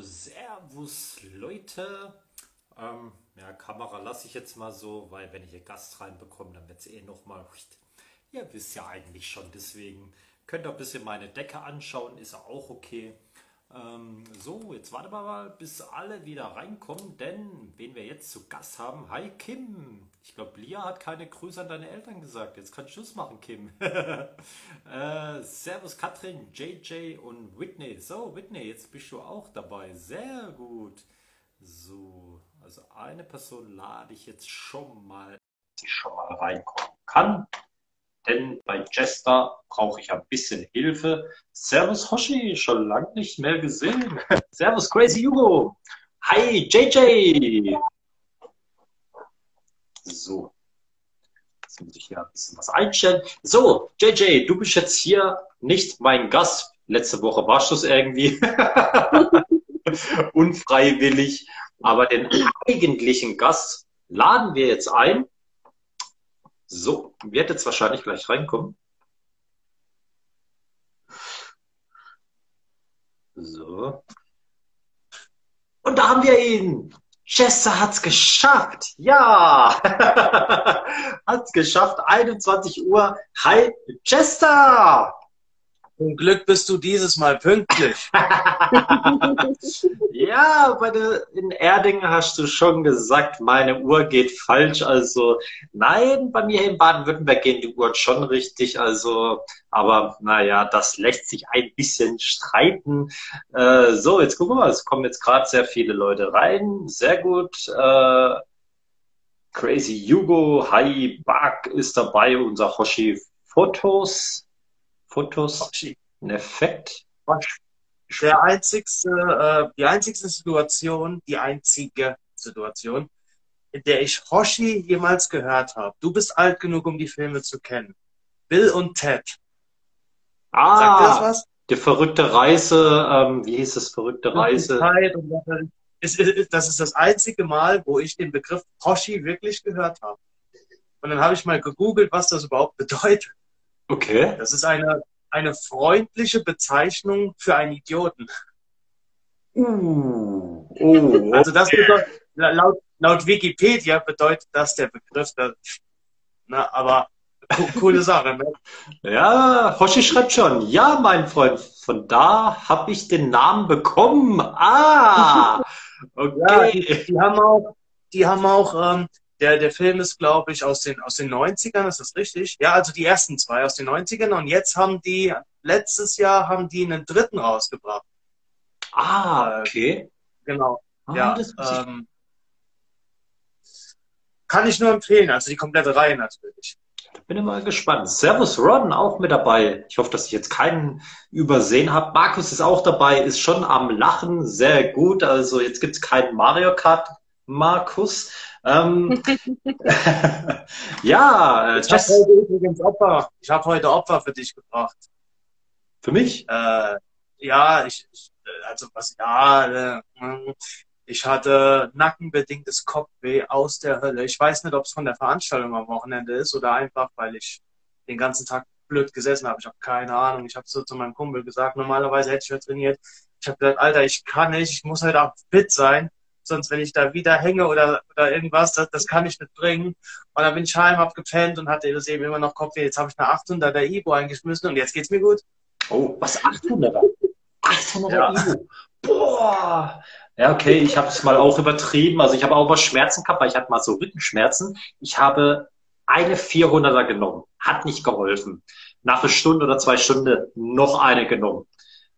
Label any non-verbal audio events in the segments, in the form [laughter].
Servus Leute. Ähm, ja, Kamera lasse ich jetzt mal so, weil wenn ich hier Gast reinbekomme, dann wird es eh nochmal. Ihr wisst ja eigentlich schon, deswegen könnt ihr ein bisschen meine Decke anschauen, ist auch okay. Ähm, so, jetzt warten wir mal, bis alle wieder reinkommen, denn wen wir jetzt zu Gast haben, hi Kim. Ich glaube, Lia hat keine Grüße an deine Eltern gesagt. Jetzt kannst du Schluss machen, Kim. [laughs] äh, servus Katrin, JJ und Whitney. So, Whitney, jetzt bist du auch dabei. Sehr gut. So, also eine Person lade ich jetzt schon mal, die schon mal reinkommen kann denn bei Jester brauche ich ein bisschen Hilfe. Servus Hoshi, schon lange nicht mehr gesehen. [laughs] Servus Crazy Hugo. Hi JJ. So, jetzt muss ich hier ein bisschen was einstellen. So, JJ, du bist jetzt hier nicht mein Gast. Letzte Woche warst du es irgendwie. [laughs] [laughs] Unfreiwillig. Aber den eigentlichen Gast laden wir jetzt ein. So, wird jetzt wahrscheinlich gleich reinkommen. So. Und da haben wir ihn. Chester hat's geschafft. Ja. [laughs] hat's geschafft. 21 Uhr. Hi, Chester. Zum Glück bist du dieses Mal pünktlich. [laughs] ja, bei der, in Erding hast du schon gesagt, meine Uhr geht falsch. Also nein, bei mir in Baden-Württemberg gehen die Uhren schon richtig. Also, aber naja, das lässt sich ein bisschen streiten. Äh, so, jetzt gucken wir mal. Es kommen jetzt gerade sehr viele Leute rein. Sehr gut. Äh, Crazy Hugo, Hi Bug ist dabei, unser Hoshi Fotos. Fotos, ein Effekt. Der einzigste, äh, die einzigste Situation, die einzige Situation, in der ich Hoshi jemals gehört habe. Du bist alt genug, um die Filme zu kennen. Bill und Ted. Ah, Sagt das was? Die verrückte Reise, ähm, wie hieß es, verrückte Reise? das ist das einzige Mal, wo ich den Begriff Hoshi wirklich gehört habe. Und dann habe ich mal gegoogelt, was das überhaupt bedeutet. Okay. Das ist eine, eine freundliche Bezeichnung für einen Idioten. Uh, oh, also das bedeutet, laut, laut Wikipedia bedeutet das der Begriff, der, na, aber coole Sache. Ne? [laughs] Ja, Hoshi schreibt schon, ja, mein Freund, von da habe ich den Namen bekommen. Ah, [laughs] okay. Ja, die, die, haben auch, die haben auch ähm, der, der Film ist, glaube ich, aus den, aus den 90ern, ist das richtig? Ja, also die ersten zwei aus den 90ern und jetzt haben die, letztes Jahr haben die einen dritten rausgebracht. Ah, okay. Genau. Ah, ja, ähm, kann ich nur empfehlen, also die komplette Reihe natürlich. Bin mal gespannt. Servus Ron auch mit dabei. Ich hoffe, dass ich jetzt keinen übersehen habe. Markus ist auch dabei, ist schon am Lachen, sehr gut. Also jetzt gibt es keinen Mario Kart Markus. Ähm, [laughs] ja, äh, ich habe heute übrigens Opfer. Ich habe heute Opfer für dich gebracht. Für mich? Äh, ja, ich, ich, also was, ja, äh, ich hatte nackenbedingtes Kopfweh aus der Hölle. Ich weiß nicht, ob es von der Veranstaltung am Wochenende ist oder einfach, weil ich den ganzen Tag blöd gesessen habe. Ich habe keine Ahnung. Ich habe so zu meinem Kumpel gesagt, normalerweise hätte ich ja trainiert. Ich habe gesagt, Alter, ich kann nicht, ich muss heute auch fit sein sonst wenn ich da wieder hänge oder, oder irgendwas, das, das kann ich nicht bringen. Und dann bin ich heim, hab gepennt und hatte eben immer noch Kopfweh. Jetzt habe ich eine 800er Ibo eingeschmissen und jetzt geht's mir gut. Oh, was 800er? 800er ja. Ibo. Boah. Ja, okay, ich habe es mal auch übertrieben. Also ich habe auch mal Schmerzen gehabt, weil ich hatte mal so Rückenschmerzen. Ich habe eine 400er genommen. Hat nicht geholfen. Nach einer Stunde oder zwei Stunden noch eine genommen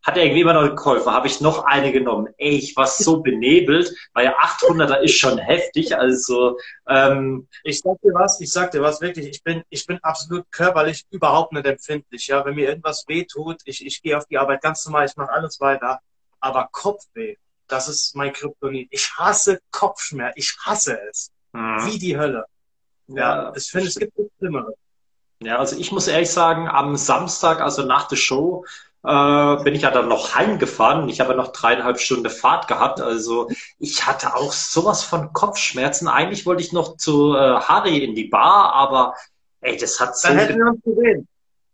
hat er irgendwie immer noch geholfen, habe ich noch eine genommen. Ey, ich war so [laughs] benebelt, weil 800er ist schon heftig, also ähm, ich sag dir was, ich sag dir was wirklich, ich bin, ich bin absolut körperlich überhaupt nicht empfindlich, ja, wenn mir irgendwas weh tut, ich, ich gehe auf die Arbeit ganz normal, ich mache alles weiter, aber Kopfweh, das ist mein Kryptonit. Ich hasse Kopfschmerz, ich hasse es, mhm. wie die Hölle. Ja, ja ich finde, es gibt nichts Schlimmeres. Ja, also ich muss ehrlich sagen, am Samstag, also nach der Show, äh, bin ich ja dann noch heimgefahren. Ich habe noch dreieinhalb Stunden Fahrt gehabt. Also ich hatte auch sowas von Kopfschmerzen. Eigentlich wollte ich noch zu äh, Harry in die Bar, aber ey, das hat so. Dann hätten wir uns gesehen.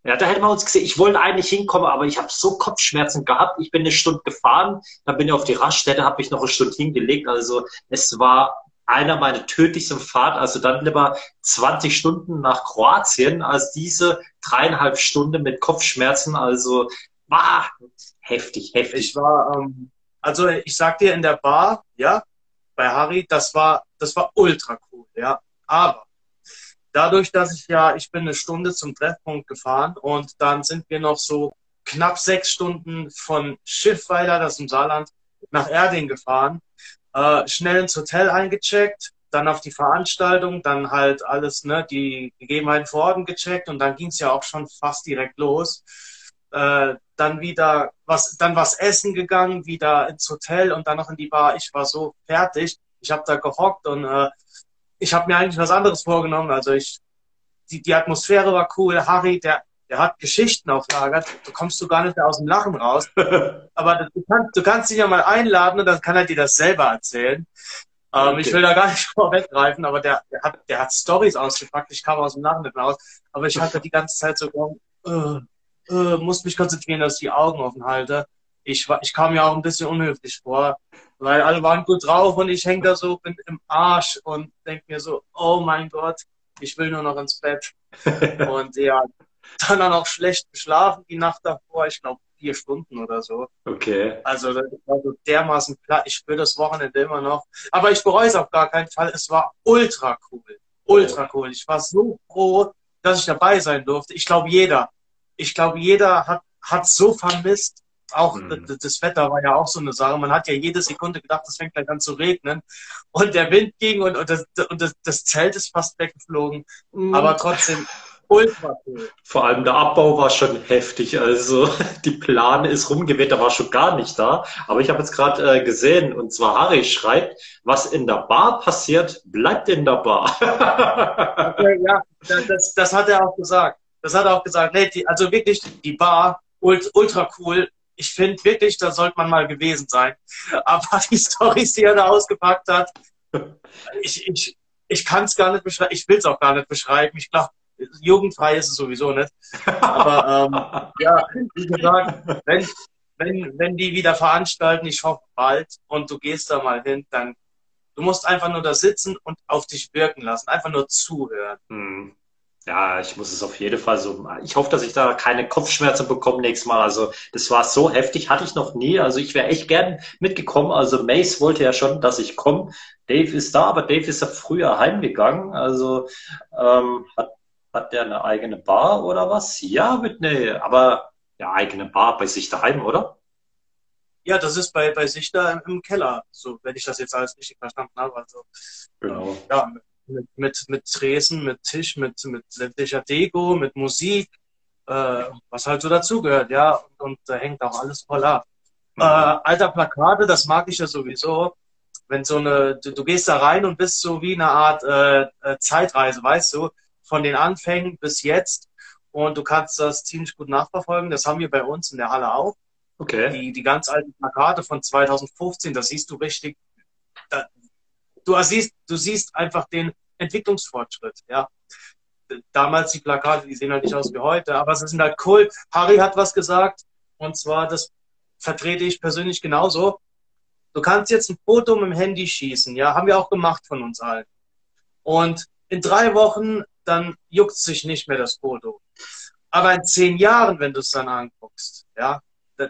Ja, da hätten wir uns gesehen. Ich wollte eigentlich hinkommen, aber ich habe so Kopfschmerzen gehabt. Ich bin eine Stunde gefahren, dann bin ich auf die Raststätte, habe mich noch eine Stunde hingelegt. Also es war einer meiner tödlichsten Fahrt. Also dann lieber 20 Stunden nach Kroatien als diese dreieinhalb Stunden mit Kopfschmerzen. Also war heftig, heftig. Ich war, ähm, also ich sag dir in der Bar, ja, bei Harry, das war, das war ultra cool, ja. Aber dadurch, dass ich ja, ich bin eine Stunde zum Treffpunkt gefahren und dann sind wir noch so knapp sechs Stunden von Schiffweiler, das im Saarland, nach Erding gefahren, äh, schnell ins Hotel eingecheckt, dann auf die Veranstaltung, dann halt alles, ne, die Gegebenheiten vor Ort gecheckt und dann ging es ja auch schon fast direkt los. Äh, dann wieder was, dann was essen gegangen, wieder ins Hotel und dann noch in die Bar. Ich war so fertig. Ich habe da gehockt und äh, ich habe mir eigentlich was anderes vorgenommen. Also ich, die, die Atmosphäre war cool. Harry, der, der hat Geschichten auflagert. Du kommst du gar nicht mehr aus dem Lachen raus. [laughs] Aber du kannst, du kannst ihn ja mal einladen und dann kann er dir das selber erzählen. Ähm, okay. Ich will da gar nicht [laughs] vorweggreifen, aber der, der hat, der hat Stories ausgepackt. Ich kam aus dem Lachen nicht mehr raus. Aber ich hatte die ganze Zeit so, äh, äh, musste mich konzentrieren, dass ich die Augen offen halte. Ich, ich kam mir auch ein bisschen unhöflich vor weil alle waren gut drauf und ich hänge da so bin im Arsch und denke mir so, oh mein Gott, ich will nur noch ins Bett. [laughs] und ja, dann auch noch schlecht geschlafen die Nacht davor, ich glaube vier Stunden oder so. Okay. Also das war so dermaßen platt. Ich spüre das Wochenende immer noch. Aber ich bereue es auf gar keinen Fall. Es war ultra cool. Ultra cool. Ich war so froh, dass ich dabei sein durfte. Ich glaube, jeder. Ich glaube, jeder hat, hat so vermisst, auch mhm. das Wetter war ja auch so eine Sache. Man hat ja jede Sekunde gedacht, es fängt gleich an zu regnen. Und der Wind ging und, und, das, und das, das Zelt ist fast weggeflogen. Mhm. Aber trotzdem ultra cool. Vor allem der Abbau war schon heftig. Also [laughs] die Plane ist rumgeweht, da war schon gar nicht da. Aber ich habe jetzt gerade äh, gesehen, und zwar Harry schreibt, was in der Bar passiert, bleibt in der Bar. [laughs] okay, ja, das, das hat er auch gesagt. Das hat er auch gesagt. Nee, die, also wirklich die Bar, ultra cool ich finde wirklich, da sollte man mal gewesen sein. [laughs] Aber die Storys, die er da ausgepackt hat, ich, ich, ich kann es gar nicht beschreiben, ich will es auch gar nicht beschreiben. Ich glaube, jugendfrei ist es sowieso nicht. Aber ähm, [laughs] ja, wie gesagt, wenn, wenn, wenn die wieder veranstalten, ich hoffe bald, und du gehst da mal hin, dann du musst einfach nur da sitzen und auf dich wirken lassen, einfach nur zuhören. Hm. Ja, ich muss es auf jeden Fall so. Ich hoffe, dass ich da keine Kopfschmerzen bekomme nächstes Mal. Also, das war so heftig, hatte ich noch nie. Also, ich wäre echt gern mitgekommen. Also, Mace wollte ja schon, dass ich komme. Dave ist da, aber Dave ist ja früher heimgegangen. Also, ähm, hat, hat der eine eigene Bar oder was? Ja, mit ne, aber ja, eigene Bar bei sich daheim, oder? Ja, das ist bei, bei sich da im, im Keller, so, wenn ich das jetzt alles richtig verstanden habe. Also, genau. Ja, mit, mit, mit Tresen, mit Tisch, mit, mit sämtlicher Deko, mit Musik, äh, was halt so dazugehört, ja. Und, und da hängt auch alles voll ab. Mhm. Äh, alter Plakate, das mag ich ja sowieso. Wenn so eine, du, du gehst da rein und bist so wie eine Art äh, äh, Zeitreise, weißt du, von den Anfängen bis jetzt. Und du kannst das ziemlich gut nachverfolgen. Das haben wir bei uns in der Halle auch. Okay. Die, die ganz alten Plakate von 2015, da siehst du richtig, da, du siehst, du siehst einfach den Entwicklungsfortschritt, ja. Damals die Plakate, die sehen halt nicht aus wie heute, aber sie sind halt cool. Harry hat was gesagt, und zwar, das vertrete ich persönlich genauso. Du kannst jetzt ein Foto mit dem Handy schießen, ja, haben wir auch gemacht von uns allen. Und in drei Wochen, dann juckt sich nicht mehr das Foto. Aber in zehn Jahren, wenn du es dann anguckst, ja,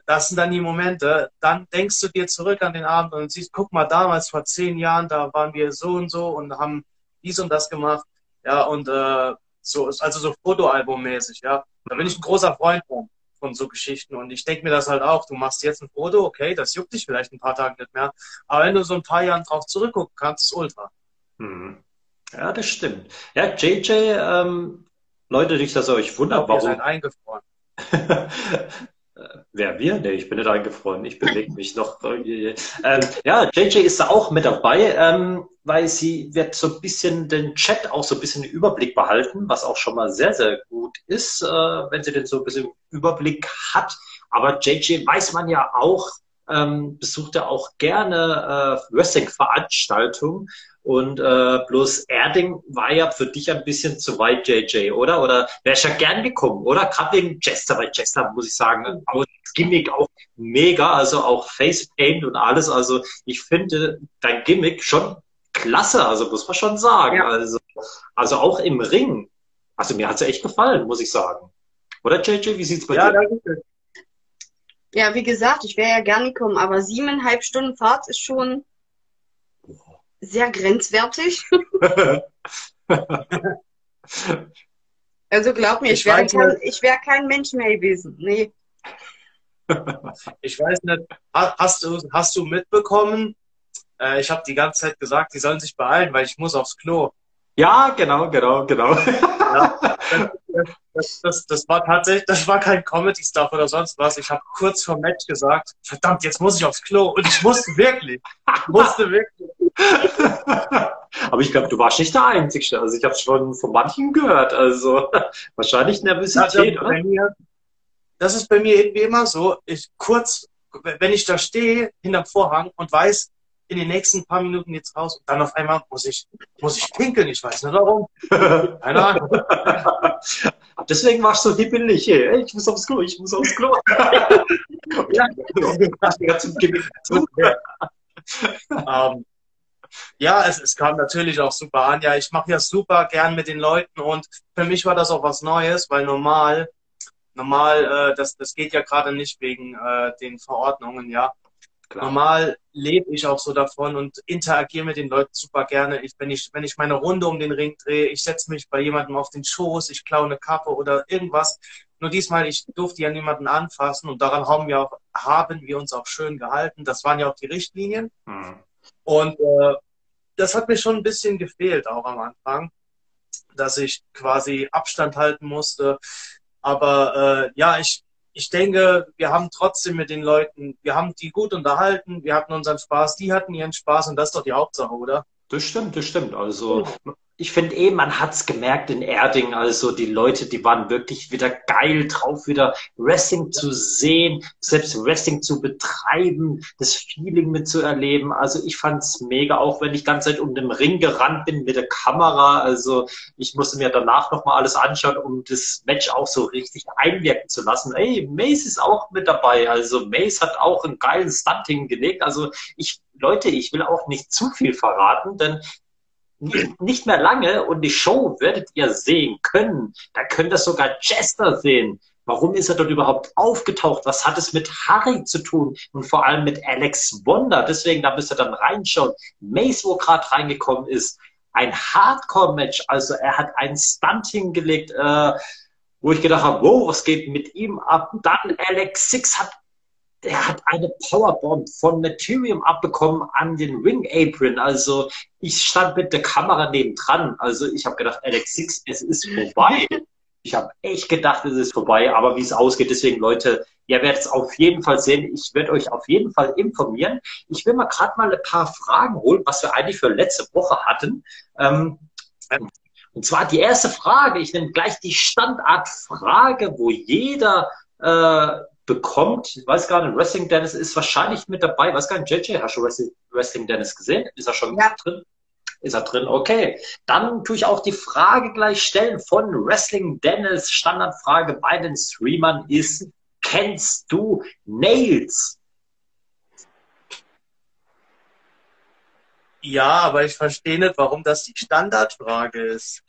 das sind dann die Momente, dann denkst du dir zurück an den Abend und siehst, guck mal, damals vor zehn Jahren, da waren wir so und so und haben dies und das gemacht. Ja, und äh, so, also so Fotoalbummäßig, ja. Da bin ich ein großer Freund von, von so Geschichten. Und ich denke mir das halt auch, du machst jetzt ein Foto, okay, das juckt dich vielleicht ein paar Tage nicht mehr. Aber wenn du so ein paar Jahren drauf zurückgucken kannst, ist ultra. Hm. Ja, das stimmt. Ja, JJ, ähm, Leute, nicht, dass ihr euch wundert, warum. Ihr seid eingefroren. [laughs] Wer wir? Nee, ich bin nicht eingefroren. Ich bewege mich noch. ähm, ja, JJ ist da auch mit dabei, ähm, weil sie wird so ein bisschen den Chat auch so ein bisschen Überblick behalten, was auch schon mal sehr, sehr gut ist, äh, wenn sie den so ein bisschen Überblick hat. Aber JJ weiß man ja auch, ähm, besucht er auch gerne äh, Wrestling-Veranstaltungen. Und äh, bloß Erding war ja für dich ein bisschen zu weit, JJ, oder? Oder wärst ja gern gekommen, oder? Gerade wegen Jester, weil Jester, muss ich sagen, auch das Gimmick auch mega, also auch Facepaint und alles. Also ich finde dein Gimmick schon klasse, also muss man schon sagen. Ja. Also, also auch im Ring. Also mir hat es echt gefallen, muss ich sagen. Oder JJ, wie sieht's bei ja, dir aus? Ja, wie gesagt, ich wäre ja gern gekommen, aber siebeneinhalb Stunden Fahrt ist schon sehr grenzwertig. [laughs] also glaub mir, ich, ich wäre kein, wär kein Mensch mehr gewesen. Nee. Ich weiß nicht, hast du, hast du mitbekommen? Äh, ich habe die ganze Zeit gesagt, die sollen sich beeilen, weil ich muss aufs Klo. Ja, genau, genau, genau. Ja, [laughs] das, das, das, war tatsächlich, das war kein Comedy-Stuff oder sonst was. Ich habe kurz vor Match gesagt, verdammt, jetzt muss ich aufs Klo. Und ich musste wirklich. Ich musste wirklich. [laughs] Aber ich glaube, du warst nicht der Einzige. Also ich habe schon von manchen gehört. Also [laughs] wahrscheinlich Nervosität, ja, das, mir, das ist bei mir irgendwie immer so. Ich kurz, wenn ich da stehe hinterm Vorhang und weiß, in den nächsten paar Minuten jetzt raus und dann auf einmal muss ich, muss ich pinkeln. Ich weiß nicht warum. Keine Ahnung. [laughs] Deswegen warst du so hibbelig. Ey, ich muss aufs Klo, ich muss aufs Klo. ja, um, ja, es, es kam natürlich auch super an. Ja, ich mache ja super gern mit den Leuten und für mich war das auch was Neues, weil normal, normal, äh, das, das geht ja gerade nicht wegen äh, den Verordnungen, ja. Klar. Normal lebe ich auch so davon und interagiere mit den Leuten super gerne. Ich, wenn, ich, wenn ich meine Runde um den Ring drehe, ich setze mich bei jemandem auf den Schoß, ich klaue eine Kappe oder irgendwas. Nur diesmal, ich durfte ja niemanden anfassen und daran haben wir, auch, haben wir uns auch schön gehalten. Das waren ja auch die Richtlinien. Mhm. Und äh, das hat mir schon ein bisschen gefehlt, auch am Anfang, dass ich quasi Abstand halten musste. Aber äh, ja, ich, ich denke, wir haben trotzdem mit den Leuten, wir haben die gut unterhalten, wir hatten unseren Spaß, die hatten ihren Spaß und das ist doch die Hauptsache, oder? Das stimmt, das stimmt. Also ich finde eh, man hat's gemerkt in Erding, also die Leute, die waren wirklich wieder geil drauf, wieder Wrestling zu sehen, selbst Wrestling zu betreiben, das Feeling mitzuerleben. Also ich fand's mega, auch wenn ich ganze Zeit um den Ring gerannt bin mit der Kamera. Also ich musste mir danach nochmal alles anschauen, um das Match auch so richtig einwirken zu lassen. Ey, Mace ist auch mit dabei. Also Mace hat auch einen geilen Stunt hingelegt. Also ich Leute, ich will auch nicht zu viel verraten, denn nicht mehr lange und die Show werdet ihr sehen können. Da könnt ihr sogar Chester sehen. Warum ist er dort überhaupt aufgetaucht? Was hat es mit Harry zu tun? Und vor allem mit Alex Wonder. Deswegen, da müsst ihr dann reinschauen. Mace, wo gerade reingekommen ist, ein Hardcore-Match. Also er hat einen Stunt hingelegt, äh, wo ich gedacht habe, wow, was geht mit ihm ab? Dann Alex Six hat der hat eine Powerbomb von Materium abbekommen an den Ring Apron. Also ich stand mit der Kamera nebendran. Also ich habe gedacht, Alex Six, es ist vorbei. [laughs] Ich habe echt gedacht, es ist vorbei, aber wie es ausgeht, deswegen Leute, ihr werdet es auf jeden Fall sehen. Ich werde euch auf jeden Fall informieren. Ich will mal gerade mal ein paar Fragen holen, was wir eigentlich für letzte Woche hatten. Ähm, und zwar die erste Frage, ich nehme gleich die Standardfrage, wo jeder äh, bekommt, ich weiß gar nicht, Wrestling Dennis ist wahrscheinlich mit dabei, weiß gar nicht, JJ, hast du Wrestling, Wrestling Dennis gesehen? Ist er schon ja. drin? Ist er drin? Okay. Dann tue ich auch die Frage gleich stellen von Wrestling Dennis. Standardfrage bei den Streamern ist, kennst du Nails? Ja, aber ich verstehe nicht, warum das die Standardfrage ist.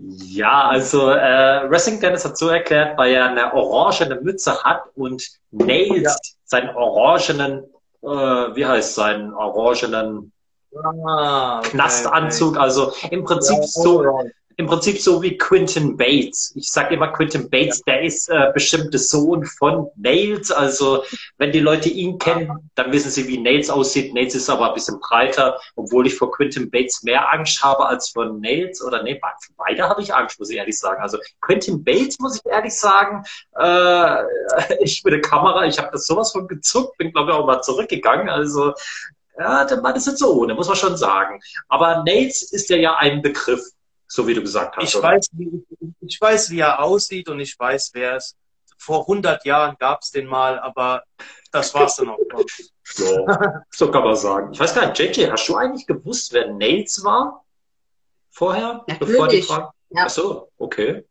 Ja, also äh, Wrestling Dennis hat so erklärt, weil er eine orangene Mütze hat und Nails ja. seinen orangenen, äh, wie heißt seinen orangenen ah, okay, Knastanzug, okay. also im Prinzip ja, so, im Prinzip so wie Quentin Bates. Ich sage immer Quentin Bates, ja. der ist äh, bestimmt der Sohn von Nails. Also wenn die Leute ihn kennen, dann wissen sie, wie Nails aussieht. Nails ist aber ein bisschen breiter, obwohl ich vor Quentin Bates mehr Angst habe als vor Nails. Oder nee, für beide habe ich Angst, muss ich ehrlich sagen. Also Quentin Bates, muss ich ehrlich sagen, äh, [laughs] ich mit der Kamera, ich habe das sowas von gezuckt, bin glaube ich auch mal zurückgegangen. Also ja, der Mann ist jetzt so ohne, muss man schon sagen. Aber Nails ist ja ja ein Begriff so wie du gesagt hast. Ich, weiß, wie, ich weiß, wie er aussieht und ich weiß, wer es vor 100 Jahren gab es den mal, aber das war's dann auch. [laughs] Ja, so kann man sagen. Ich weiß gar nicht, JJ, hast du eigentlich gewusst, wer Nails war? Vorher? Bevor die Natürlich. Frage... Ja. Ach so, okay.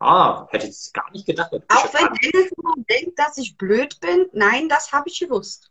Ah, hätte ich gar nicht gedacht. Auch wenn immer denkt, dass ich blöd bin, nein, das habe ich gewusst.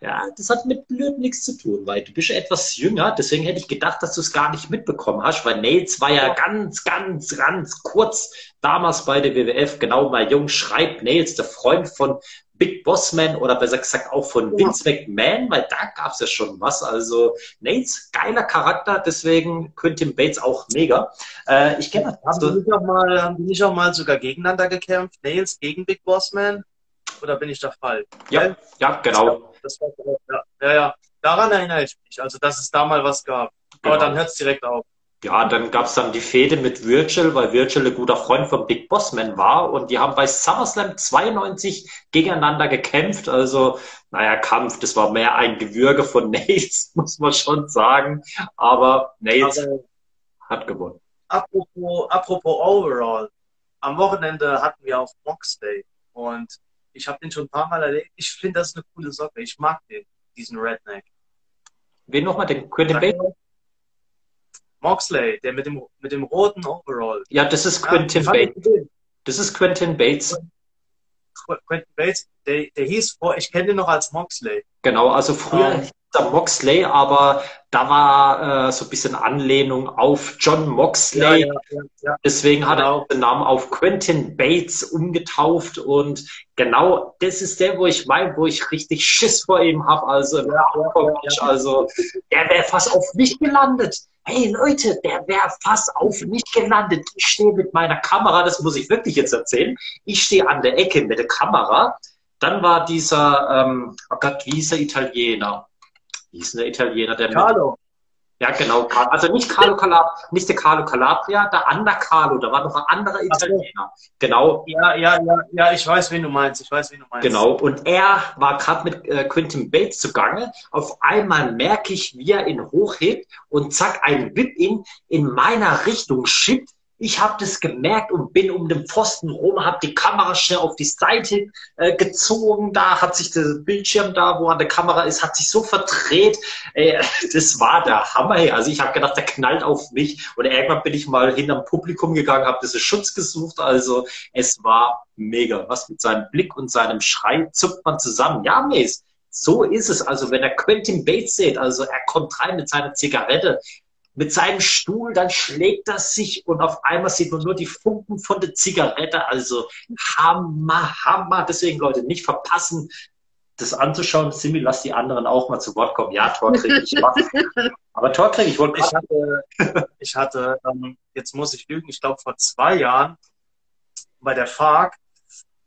Ja, das hat mit blöd nichts zu tun, weil du bist ja etwas jünger, deswegen hätte ich gedacht, dass du es gar nicht mitbekommen hast, weil Nails war ja ganz, ganz, ganz kurz damals bei der WWF, genau mal jung, schreibt Nails, der Freund von Big Boss Man oder besser gesagt auch von Ja. Vince McMahon, weil da gab es ja schon was. Also Nails, geiler Charakter, deswegen Quentin Bates auch mega. Äh, ich kenne Haben die, nicht auch mal, haben die nicht auch mal sogar gegeneinander gekämpft? Nails gegen Big Boss Man? Oder bin ich da falsch? ja, ja, genau. Das war, ja, ja, ja, daran erinnere ich mich. Also, dass es da mal was gab. Aber Genau. dann hört es direkt auf. Ja, dann gab's dann die Fehde mit Virgil, weil Virgil ein guter Freund von Big Boss Man war und die haben bei SummerSlam 92 gegeneinander gekämpft. Also, naja, Kampf, das war mehr ein Gewürge von [laughs] Nails, muss man schon sagen. Aber Nails Aber hat gewonnen. apropos, apropos Overall. Am Wochenende hatten wir auch Moxley. Und ich habe den schon ein paar Mal erlebt. Ich finde, das ist eine coole Socke. Ich mag den, diesen Redneck. Wen nochmal? Den Quentin Bates? Moxley, der mit dem, mit dem roten Overall. Ja, das ist Ja, Quentin ich Bates. Das ist Quentin Bates. Quentin Bates, der, der hieß vor, ich kenne den noch als Moxley. Genau, also früher Ah. hieß er Moxley, aber da war äh, so ein bisschen Anlehnung auf John Moxley. ja, ja. Deswegen hat Genau. er den Namen auf Quentin Bates umgetauft und genau das ist der, wo ich meine, wo ich richtig Schiss vor ihm habe. Also also der wäre fast auf mich gelandet. Hey Leute, der wäre fast auf mich gelandet. Ich stehe mit meiner Kamera, das muss ich wirklich jetzt erzählen. Ich stehe an der Ecke mit der Kamera. Dann war dieser, ähm, oh Gott, wie hieß der Italiener? Wie denn der Italiener, der mit Carlo. ja, genau. Also nicht Carlo Calabria, nicht der Carlo Calabria, der andere Carlo, da war noch ein anderer Ach so. Italiener. Genau, Ja, ja, ja, ja, ich weiß, wen du meinst. Ich weiß, wen du meinst. genau. Und er war gerade mit äh, Quentin Bates zugange. Auf einmal merke ich, wie er ihn hochhebt und zack, ein Whip-In in meiner Richtung schippt. Ich habe das gemerkt und bin um den Pfosten rum, habe die Kamera schnell auf die Seite äh, gezogen. Da hat sich der Bildschirm da, wo an der Kamera ist, hat sich so verdreht. Äh, [laughs] das war der Hammer. ey. Also ich habe gedacht, der knallt auf mich. Und irgendwann bin ich mal hinterm Publikum gegangen, habe diesen Schutz gesucht. Also es war mega. Was mit seinem Blick und seinem Schrei zuckt man zusammen. Ja, Mace, so ist es. Also wenn er Quentin Bates sieht, also er kommt rein mit seiner Zigarette, mit seinem Stuhl, dann schlägt er sich und auf einmal sieht man nur die Funken von der Zigarette. Also Hammer, Hammer. Deswegen, Leute, nicht verpassen, das anzuschauen. Simi, lass die anderen auch mal zu Wort kommen. Ja, Torkrieg, ich mach. Aber Torkrieg, ich wollte Ich hatte, ich hatte ähm, jetzt muss ich lügen, ich glaube vor zwei Jahren bei der FARC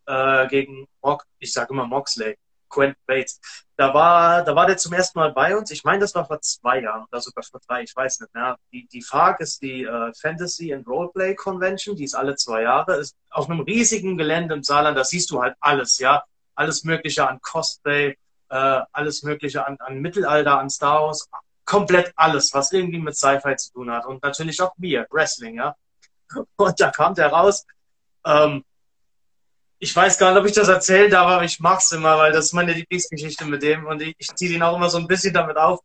äh, gegen, Mock, ich sage immer Moxley, Quentin Bates. Da war, da war der zum ersten Mal bei uns. Ich meine, das war vor zwei Jahren oder sogar vor drei, ich weiß nicht mehr. Die, die FARC ist die äh, Fantasy and Roleplay Convention, die ist alle zwei Jahre. Ist auf einem riesigen Gelände im Saarland, da siehst du halt alles, ja. Alles Mögliche an Cosplay, äh, alles Mögliche an, an Mittelalter, an Star Wars, komplett alles, was irgendwie mit Sci-Fi zu tun hat. Und natürlich auch wir, Wrestling, ja. [laughs] Und da kam der raus. Ähm, ich weiß gar nicht, ob ich das erzählen darf, aber ich mach's immer, weil das ist meine Lieblingsgeschichte mit dem und ich, ich ziehe ihn auch immer so ein bisschen damit auf.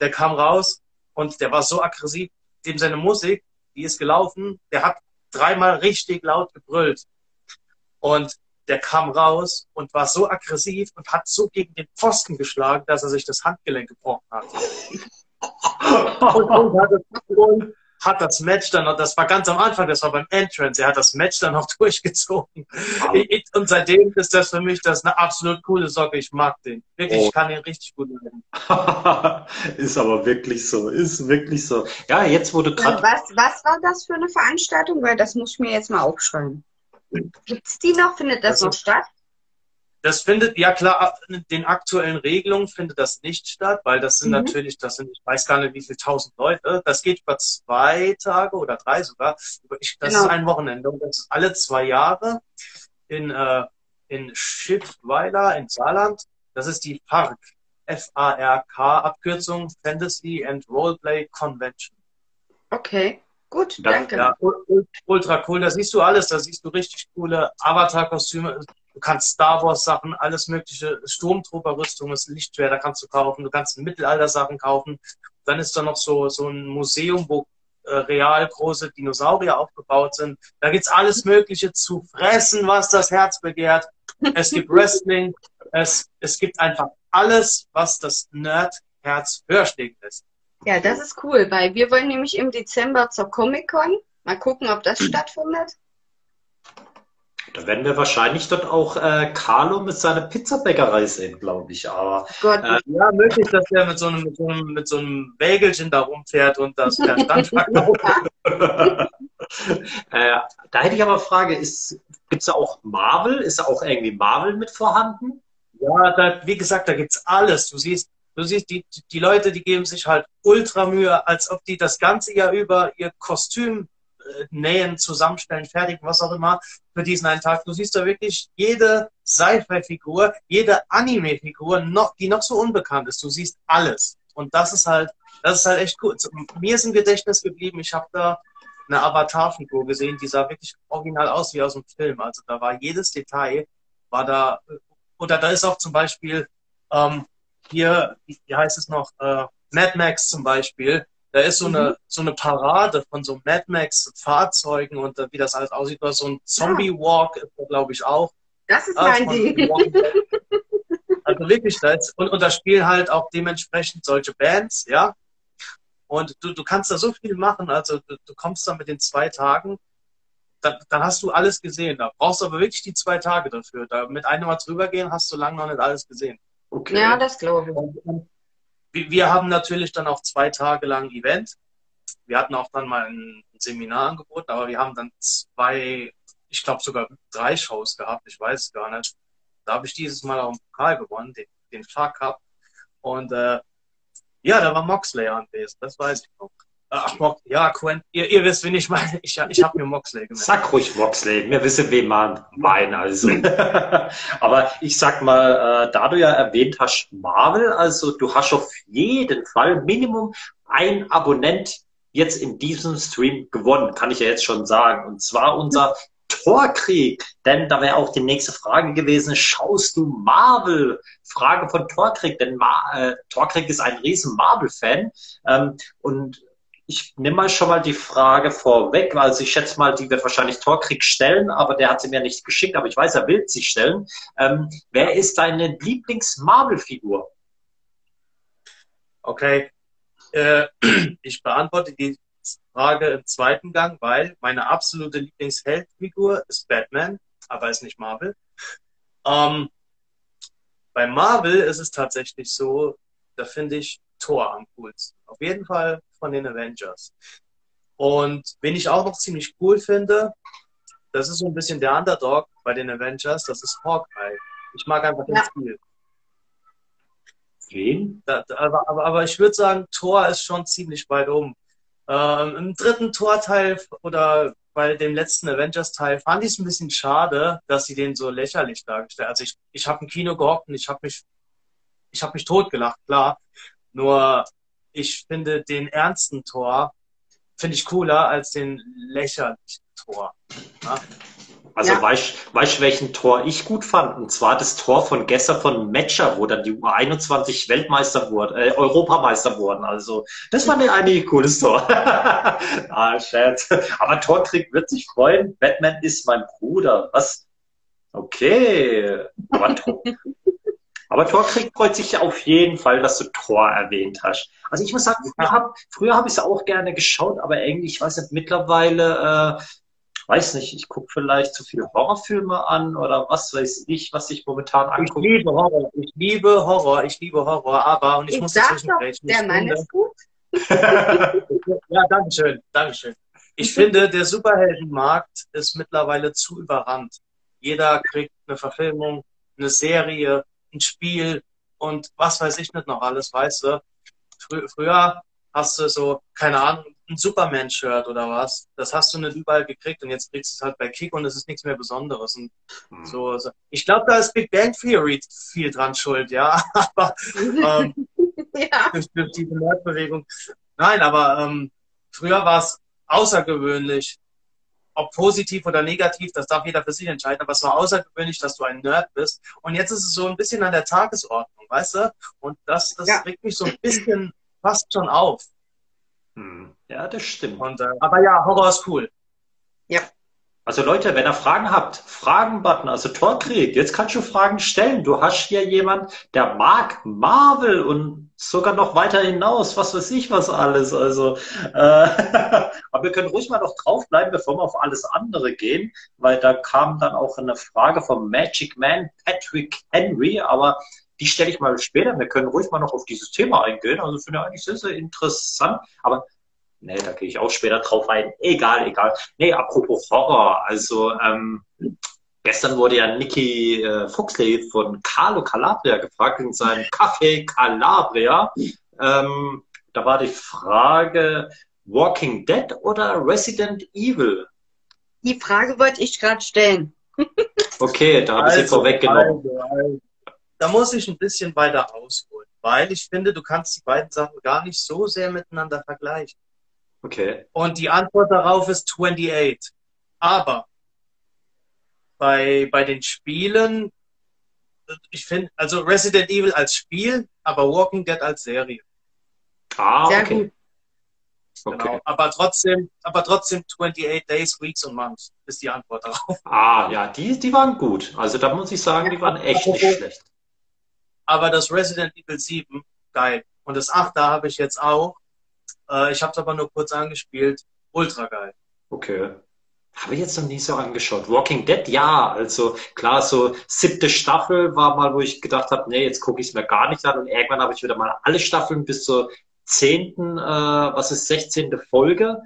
Der kam raus und der war so aggressiv. Dem seine Musik, die ist gelaufen, der hat dreimal richtig laut gebrüllt. Und der kam raus und war so aggressiv und hat so gegen den Pfosten geschlagen, dass er sich das Handgelenk gebrochen hat. [laughs] Und, und, hat, das, Match dann noch, das war ganz am Anfang, das war beim Entrance, er hat das Match dann noch [laughs] durchgezogen. Ich, und seitdem ist das für mich das ist eine absolut coole Socke. Ich mag den. Wirklich, Oh. ich kann ihn richtig gut leiden. [laughs] ist aber wirklich so, ist wirklich so. Ja, jetzt du gerade Was, was war das für eine Veranstaltung? Weil das muss ich mir jetzt mal aufschreiben. Gibt's die noch? Findet das Das noch ist- statt? Das findet, ja klar, in den aktuellen Regelungen findet das nicht statt, weil das sind Mhm. natürlich, das sind, ich weiß gar nicht, wie viele tausend Leute. Das geht über zwei Tage oder drei sogar. Ich, das Genau. ist ein Wochenende und das ist alle zwei Jahre in, äh, in Schiffweiler in Saarland. Das ist die FARC, F-A-R-K, Abkürzung Fantasy and Roleplay Convention. Okay. Gut, danke. Ja, ul- ul- ultra cool. Da siehst du alles. Da siehst du richtig coole Avatar-Kostüme. Du kannst Star Wars-Sachen, alles mögliche, Sturmtrooper-Rüstung, das Lichtschwert, da kannst du kaufen. Du kannst Mittelalter-Sachen kaufen. Dann ist da noch so, so ein Museum, wo äh, real große Dinosaurier aufgebaut sind. Da gibt's alles Mögliche zu fressen, was das Herz begehrt. Es gibt Wrestling. Es, es gibt einfach alles, was das Nerd-Herz höher schlägt lässt. Ja, das ist cool, weil wir wollen nämlich im Dezember zur Comic-Con. Mal gucken, ob das [clears throat] stattfindet. Da werden wir wahrscheinlich dort auch äh, Carlo mit seiner Pizzabäckerei sehen, glaube ich. Aber Gott, Äh, Ja, möglich, dass der mit so einem, mit so einem, mit so einem Wägelchen da rumfährt und das verkauft. [laughs] [laughs] äh, da hätte ich aber eine Frage, gibt es da auch Marvel? Ist da auch irgendwie Marvel mit vorhanden? Ja, da, wie gesagt, da gibt's alles. Du siehst, du siehst, die, die Leute, die geben sich halt ultra Mühe, als ob die das ganze Jahr über ihr Kostüm nähen, zusammenstellen, fertigen, was auch immer, für diesen einen Tag. Du siehst da wirklich jede Sci-Fi-Figur, jede Anime-Figur, noch, die noch so unbekannt ist. Du siehst alles. Und das ist halt, das ist halt echt. So, Mir ist im Gedächtnis geblieben, ich habe da eine Avatar-Figur gesehen, die sah wirklich original aus wie aus dem Film. Also da war jedes Detail, war da, oder da ist auch zum Beispiel, ähm, hier, wie wie heißt es noch, äh, Mad Max zum Beispiel, da ist so eine, so eine Parade von so Mad Max Fahrzeugen und äh, wie das alles aussieht, oder so ein Zombie Walk ist da, glaube ich, auch. das ist mein von- Ding. Also wirklich, da ist, und, und da spielen halt auch dementsprechend solche Bands, ja. Und du, du kannst da so viel machen, also du, du kommst da mit den zwei Tagen, dann, dann hast du alles gesehen. Da brauchst du aber wirklich die zwei Tage dafür. Da mit einem Mal drüber gehen, hast du lange noch nicht alles gesehen. Okay. Ja, das glaube ich. Und wir, haben natürlich dann auch zwei Tage lang Event. Wir hatten auch dann mal ein Seminar angeboten, aber wir haben dann zwei, ich glaube sogar drei Shows gehabt, ich weiß es gar nicht. Da habe ich dieses Mal auch einen Pokal gewonnen, den, den Far Cup. Und äh, ja, da war Moxley anwesend, das weiß ich noch. Ach, Mox, ja, Quent, ihr, ihr wisst, wen ich meine. Ich, ich habe mir Moxley gemerkt. Sag ruhig Moxley, wir wissen, wen man meint, also. [laughs] Aber ich sag mal, äh, da du ja erwähnt hast, Marvel, also du hast auf jeden Fall Minimum ein Abonnent jetzt in diesem Stream gewonnen, kann ich ja jetzt schon sagen. Und zwar unser Torkrieg. Denn da wäre auch die nächste Frage gewesen, schaust du Marvel? Frage von Torkrieg, denn Ma äh, Torkrieg ist ein riesen Marvel-Fan. Ähm, und ich nehme mal schon mal die Frage vorweg, also ich schätze mal, die wird wahrscheinlich Torkrieg stellen, aber der hat sie mir nicht geschickt, aber ich weiß, er will sie stellen. Ähm, wer ist deine Lieblings-Marvel-Figur? Okay. Äh, [clears throat] ich beantworte die Frage im zweiten Gang, weil meine absolute Lieblingsheldfigur ist Batman, aber ist nicht Marvel. Ähm, bei Marvel ist es tatsächlich so, da finde ich Thor am coolsten. Auf jeden Fall von den Avengers. Und wen ich auch noch ziemlich cool finde, das ist so ein bisschen der Underdog bei den Avengers, das ist Hawkeye. Ich mag einfach den Ja. Stil. Wen? Aber, aber, aber ich würde sagen, Tor ist schon ziemlich weit oben. Ähm, Im dritten Torteil oder bei dem letzten Avengers-Teil fand ich es ein bisschen schade, dass sie den so lächerlich dargestellt Also ich, ich habe im Kino gehockt und ich habe mich, ich habe mich totgelacht, klar. Nur ich finde den ernsten Tor finde ich cooler als den lächerlichen Tor. Ja? Also Ja. weißt weißt du, welchen Tor ich gut fand? Und zwar das Tor von gestern von Matcher, wo dann die U21 Weltmeister wurden, äh, Europameister wurden. Also das war mir eigentlich ein cooles Tor. [laughs] ah, Scherz. Aber Torkrieg wird sich freuen. Batman ist mein Bruder. Was? Okay. [laughs] Aber, Tor, aber Torkrieg freut sich auf jeden Fall, dass du Tor erwähnt hast. Also ich muss sagen, früher habe hab ich es auch gerne geschaut, aber irgendwie, ich weiß nicht, mittlerweile äh, weiß nicht, ich gucke vielleicht zu viele Horrorfilme an oder was weiß ich, was ich momentan Ich angucke. liebe Horror, ich liebe Horror, ich liebe Horror, aber, und ich, Ich muss sag dazwischen doch, grätschen, der ich Mann finde- ist gut. [laughs] Ja, danke schön, danke schön. Ich finde, der Superheldenmarkt ist mittlerweile zu überrannt. Jeder kriegt eine Verfilmung, eine Serie, ein Spiel und was weiß ich nicht noch alles, weißt du. Frü früher hast du so, keine Ahnung, ein Superman-Shirt oder was. Das hast du nicht überall gekriegt und jetzt kriegst du es halt bei Kick und es ist nichts mehr Besonderes. Und so, so. Ich glaube, da ist Big Bang Theory viel dran schuld, ja. [laughs] Aber ähm, [laughs] ja. durch, durch diese. Nein, aber ähm, früher war es außergewöhnlich. Ob positiv oder negativ, das darf jeder für sich entscheiden, aber es war außergewöhnlich, dass du ein Nerd bist. Und jetzt ist es so ein bisschen an der Tagesordnung, weißt du? Und das, das Ja. regt mich so ein bisschen fast schon auf. Hm. Ja, das stimmt. Und, äh, aber ja, Horror ist cool. Also Leute, wenn ihr Fragen habt, Fragen-Button, also Torkrieg, jetzt kannst du Fragen stellen. Du hast hier jemand, der mag Marvel und sogar noch weiter hinaus, was weiß ich was alles. Also, äh, [laughs] aber wir können ruhig mal noch draufbleiben, bevor wir auf alles andere gehen, weil da kam dann auch eine Frage vom Magic Man Patrick Henry, aber die stelle ich mal später. Wir können ruhig mal noch auf dieses Thema eingehen. Also finde ich eigentlich sehr, sehr interessant. Aber Nee, da gehe ich auch später drauf ein. Egal, egal. Nee, apropos Horror. Also, ähm, gestern wurde ja Nicky äh, Foxley von Carlo Calabria gefragt in seinem Café Calabria. Ähm, da war die Frage, Walking Dead oder Resident Evil? Die Frage wollte ich gerade stellen. [laughs] Okay, da habe ich sie Also, vorweggenommen. also, also. Da muss ich ein bisschen weiter ausholen, weil ich finde, du kannst die beiden Sachen gar nicht so sehr miteinander vergleichen. Okay. Und die Antwort darauf ist 28. Aber bei, bei den Spielen, ich finde, also Resident Evil als Spiel, aber Walking Dead als Serie. Ah, Sehr okay. gut. Okay. Genau. Aber trotzdem, aber trotzdem 28 Days, Weeks und Months ist die Antwort darauf. Ah, ja, die, die waren gut. Also da muss ich sagen, die waren echt nicht schlecht. Aber das Resident Evil 7, geil. Und das 8, da habe ich jetzt auch. Äh, ich habe es aber nur kurz angespielt. Ultra geil. Okay. Habe ich jetzt noch nie so angeschaut. Walking Dead, ja. Also klar, so siebte Staffel war mal, wo ich gedacht habe, nee, jetzt gucke ich es mir gar nicht an. Und irgendwann habe ich wieder mal alle Staffeln bis zur zehnten, äh, was ist, sechzehnte Folge.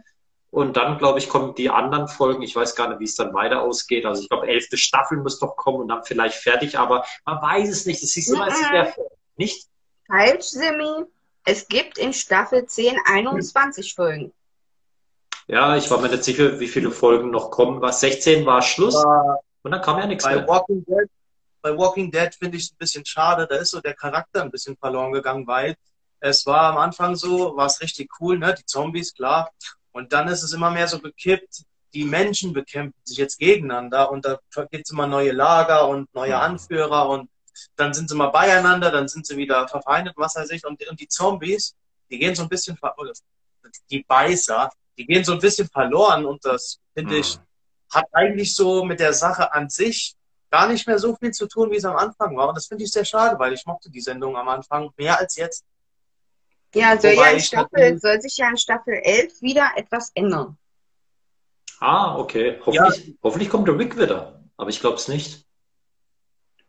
Und dann, glaube ich, kommen die anderen Folgen. Ich weiß gar nicht, wie es dann weiter ausgeht. Also ich glaube, elfte Staffel muss noch kommen und dann vielleicht fertig. Aber man weiß es nicht. Es ist immer Mhm. sehr nicht. Falsch, Simi. Es gibt in Staffel 10 21 Folgen. Ja, ich war mir nicht sicher, wie viele Folgen noch kommen. Was 16 war Schluss Aber und dann kam ja nichts bei mehr. Walking Dead, bei Walking Dead finde ich es ein bisschen schade. Da ist so der Charakter ein bisschen verloren gegangen, weil es war am Anfang so, war es richtig cool, ne? Die Zombies, klar. Und dann ist es immer mehr so gekippt. Die Menschen bekämpfen sich jetzt gegeneinander und da gibt es immer neue Lager und neue Ja. Anführer und dann sind sie mal beieinander, dann sind sie wieder verfeindet, was weiß ich. Und, und die Zombies, die gehen so ein bisschen, die Beißer, die gehen so ein bisschen verloren und das finde ich, Hm. hat eigentlich so mit der Sache an sich gar nicht mehr so viel zu tun, wie es am Anfang war. Und das finde ich sehr schade, weil ich mochte die Sendung am Anfang mehr als jetzt. Ja, soll Wobei ja in ich Staffel, soll sich ja in Staffel 11 wieder etwas ändern. Ah, okay. Hoffentlich, hoffentlich kommt der Rick wieder. Aber ich glaube es nicht.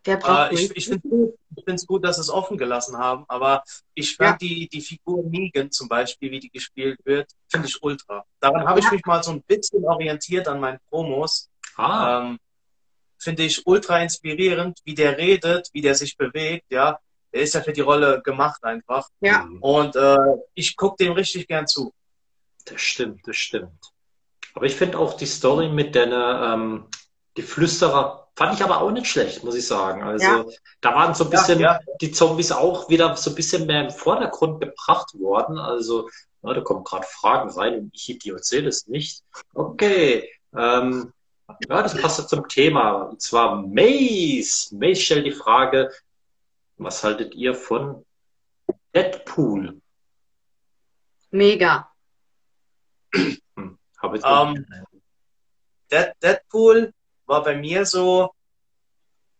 Der braucht Äh, ich ich finde es gut, dass sie es offen gelassen haben, aber ich fand Ja. die, die Figur Negan zum Beispiel, wie die gespielt wird, finde ich ultra. Daran habe ich Ja. mich mal so ein bisschen orientiert an meinen Promos. Ah, Ähm, finde ich ultra inspirierend, wie der redet, wie der sich bewegt, ja. Der ist ja für die Rolle gemacht einfach. Ja. hm, Und äh, ich gucke dem richtig gern zu. das stimmt, das stimmt. Aber ich finde auch die Story mit der, ähm, die Flüsterer, fand ich aber auch nicht schlecht, muss ich sagen. Also Ja. da waren so ein bisschen Ja, ja. die Zombies auch wieder so ein bisschen mehr im Vordergrund gebracht worden. Also, ja, da kommen gerade Fragen rein und ich Idiot sehe das nicht. Okay. Ähm, ja, das passt ja zum Thema. Und zwar Mace. Mace stellt die Frage, was haltet ihr von Deadpool? Mega. Hm, habe jetzt Ähm, Dead, Deadpool war bei mir so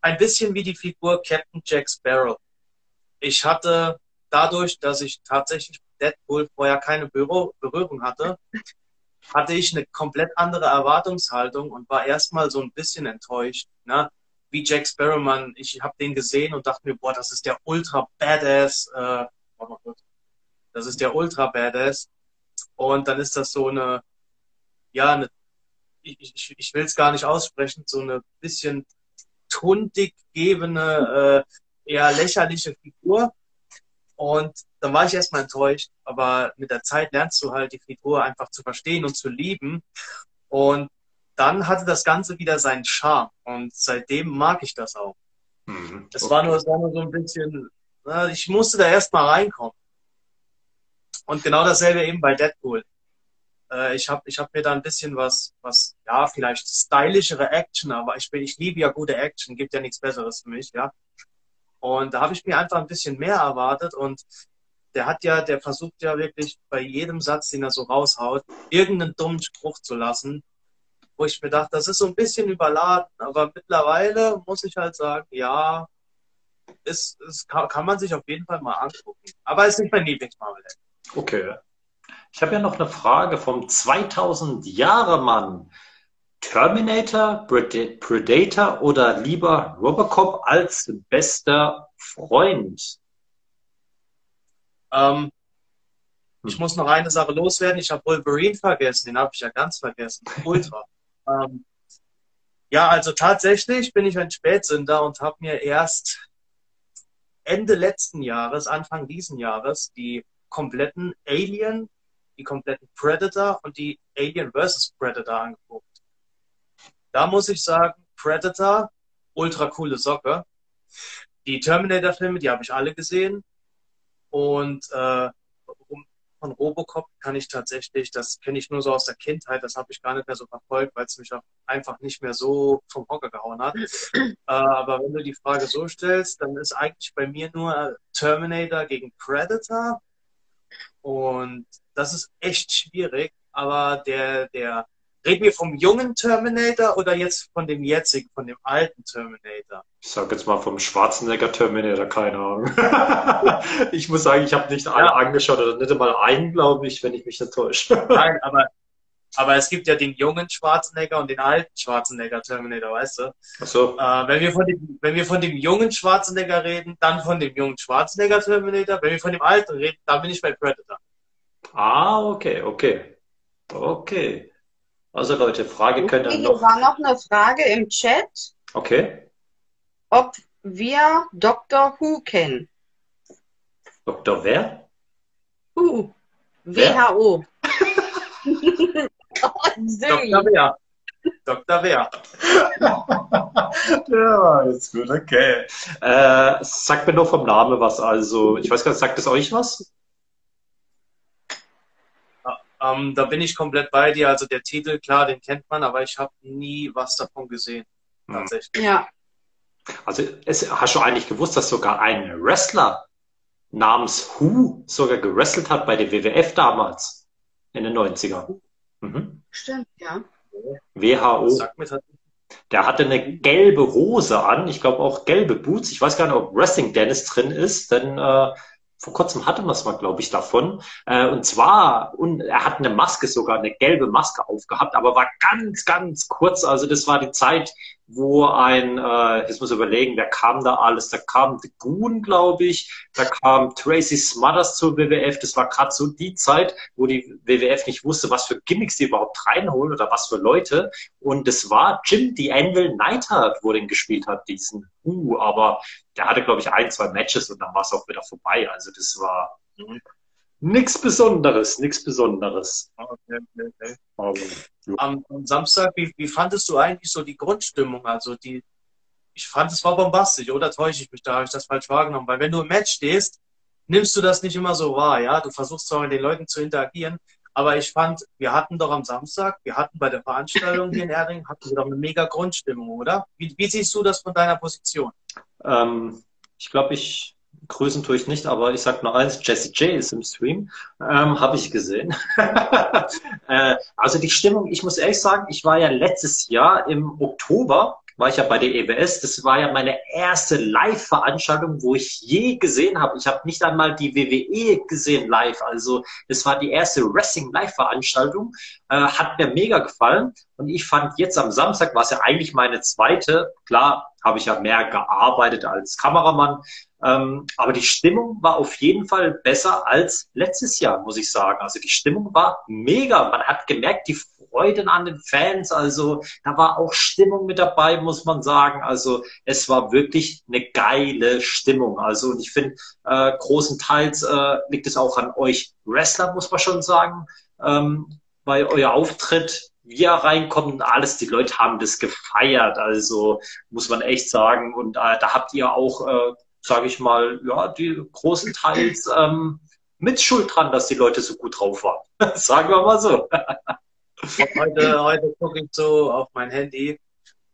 ein bisschen wie die Figur Captain Jack Sparrow. Ich hatte dadurch, dass ich tatsächlich Deadpool vorher keine Büro, Berührung hatte, [laughs] hatte ich eine komplett andere Erwartungshaltung und war erstmal so ein bisschen enttäuscht. Ne? Wie Jack Sparrow, man, ich habe den gesehen und dachte mir, boah, das ist der ultra badass, äh, das ist der ultra badass. Und dann ist das so eine, ja, eine ich, ich, will es gar nicht aussprechen, so eine bisschen tundig gebende, äh, eher lächerliche Figur. Und dann war ich erstmal enttäuscht, aber mit der Zeit lernst du halt die Figur einfach zu verstehen und zu lieben. Und dann hatte das Ganze wieder seinen Charme. Und seitdem mag ich das auch. Hm, Es okay. war nur, es war nur so ein bisschen, na, ich musste da erstmal reinkommen. Und genau dasselbe eben bei Deadpool. Äh, ich habe ich hab mir da ein bisschen was, was, ja, vielleicht stylischere Action, aber ich, bin, ich liebe ja gute Action, gibt ja nichts Besseres für mich, ja. Und da habe ich mir einfach ein bisschen mehr erwartet und der hat ja, der versucht ja wirklich bei jedem Satz, den er so raushaut, irgendeinen dummen Spruch zu lassen, wo ich mir dachte, das ist so ein bisschen überladen, aber mittlerweile muss ich halt sagen, ja, ist, ist, kann, kann man sich auf jeden Fall mal angucken. Aber ist nicht mein Lieblingsmarvel. Okay. Ich habe ja noch eine Frage vom 2000 Jahre Mann. Terminator, Predator oder lieber Robocop als bester Freund? Ähm, ich muss noch eine Sache loswerden. Ich habe Wolverine vergessen. Den habe ich ja ganz vergessen. Ultra. [laughs] ähm, ja, also tatsächlich bin ich ein Spätsünder und habe mir erst Ende letzten Jahres, Anfang diesen Jahres, die kompletten Alien, die kompletten Predator und die Alien vs. Predator angeguckt. Da muss ich sagen, Predator, ultra coole Socke. Die Terminator-Filme, die habe ich alle gesehen. Und äh, von Robocop kann ich tatsächlich, das kenne ich nur so aus der Kindheit, das habe ich gar nicht mehr so verfolgt, weil es mich auch einfach nicht mehr so vom Hocker gehauen hat. äh, aber wenn du die Frage so stellst, dann ist eigentlich bei mir nur Terminator gegen Predator. Und das ist echt schwierig, aber der, der Reden wir vom jungen Terminator oder jetzt von dem jetzigen, von dem alten Terminator? Ich sage jetzt mal vom Schwarzenegger Terminator, keine Ahnung. [laughs] ich muss sagen, ich habe nicht alle ja. angeschaut oder nicht einmal einen, glaube ich, wenn ich mich nicht täusche. Nein, aber, aber es gibt ja den jungen Schwarzenegger und den alten Schwarzenegger Terminator, weißt du? Ach so. Äh, wenn, wir von dem, wenn wir von dem jungen Schwarzenegger reden, dann von dem jungen Schwarzenegger Terminator. Wenn wir von dem alten reden, dann bin ich bei Predator. Ah, okay, okay. Okay. Also Leute, Frage okay, könnt ihr noch. war noch eine Frage im Chat. Okay. Ob wir Dr. Who kennen. Dr. wer? Who. WHO. [laughs] [laughs] Dr. Wer. Dr. Wer. ja, ist gut, okay. Äh, sagt mir nur vom Namen was. Also, ich weiß gar nicht, sagt es euch was? Ähm, da bin ich komplett bei dir. Also der Titel, klar, den kennt man, aber ich habe nie was davon gesehen. Hm. Tatsächlich. Ja. Also es, hast du eigentlich gewusst, dass sogar ein Wrestler namens Who sogar gewrestelt hat bei der WWF damals in den 90ern? Mhm. Stimmt, ja. WHO. Der hatte eine gelbe Hose an, ich glaube auch gelbe Boots. Ich weiß gar nicht, ob Wrestling Dennis drin ist, denn äh, vor kurzem hatte man es mal, glaube ich, davon. Äh, und zwar, und er hat eine Maske sogar, eine gelbe Maske aufgehabt, aber war ganz, ganz kurz. Also das war die Zeit, wo ein, äh, jetzt muss ich überlegen, wer kam da alles? Da kam The Goon, glaube ich, da kam Tracy Smothers zur WWF. Das war gerade so die Zeit, wo die WWF nicht wusste, was für Gimmicks die überhaupt reinholen oder was für Leute. Und das war Jim the Anvil Neidhart, wo den gespielt hat, diesen Uh. Aber der hatte, glaube ich, ein, zwei Matches und dann war es auch wieder vorbei. Also das war Nichts Besonderes, nichts Besonderes. Okay, okay. Aber, ja. am, am, Samstag, wie, wie fandest du eigentlich so die Grundstimmung? Also die, ich fand es war bombastisch, oder täusche ich mich da, habe ich das falsch wahrgenommen? Weil wenn du im Match stehst, nimmst du das nicht immer so wahr, ja? Du versuchst zwar mit den Leuten zu interagieren, aber ich fand, wir hatten doch am Samstag, wir hatten bei der Veranstaltung hier in Erding, hatten wir doch eine mega Grundstimmung, oder? Wie, wie siehst du das von deiner Position? Ähm, ich glaube, ich grüßen tue ich nicht, aber ich sage nur eins, Jesse J ist im Stream, ähm, habe ich gesehen. [laughs] äh, also die Stimmung, ich muss ehrlich sagen, ich war ja letztes Jahr im Oktober, war ich ja bei der EWS, das war ja meine erste Live-Veranstaltung, wo ich je gesehen habe. Ich habe nicht einmal die WWE gesehen live, also das war die erste Wrestling-Live-Veranstaltung, äh, hat mir mega gefallen. Und ich fand jetzt am Samstag, war es ja eigentlich meine zweite, klar, habe ich ja mehr gearbeitet als Kameramann, ähm, aber die Stimmung war auf jeden Fall besser als letztes Jahr, muss ich sagen. Also die Stimmung war mega. Man hat gemerkt, die Freude an den Fans. Also da war auch Stimmung mit dabei, muss man sagen. Also es war wirklich eine geile Stimmung. Also und ich finde, äh, großenteils äh, liegt es auch an euch Wrestler, muss man schon sagen, ähm, weil euer Auftritt wie er reinkommt und alles, die Leute haben das gefeiert, also muss man echt sagen. Und äh, da habt ihr auch äh, sage ich mal, ja, die großen Teils ähm, mit Schuld dran, dass die Leute so gut drauf waren. [laughs] Sagen wir mal so. heute, heute gucke ich so auf mein Handy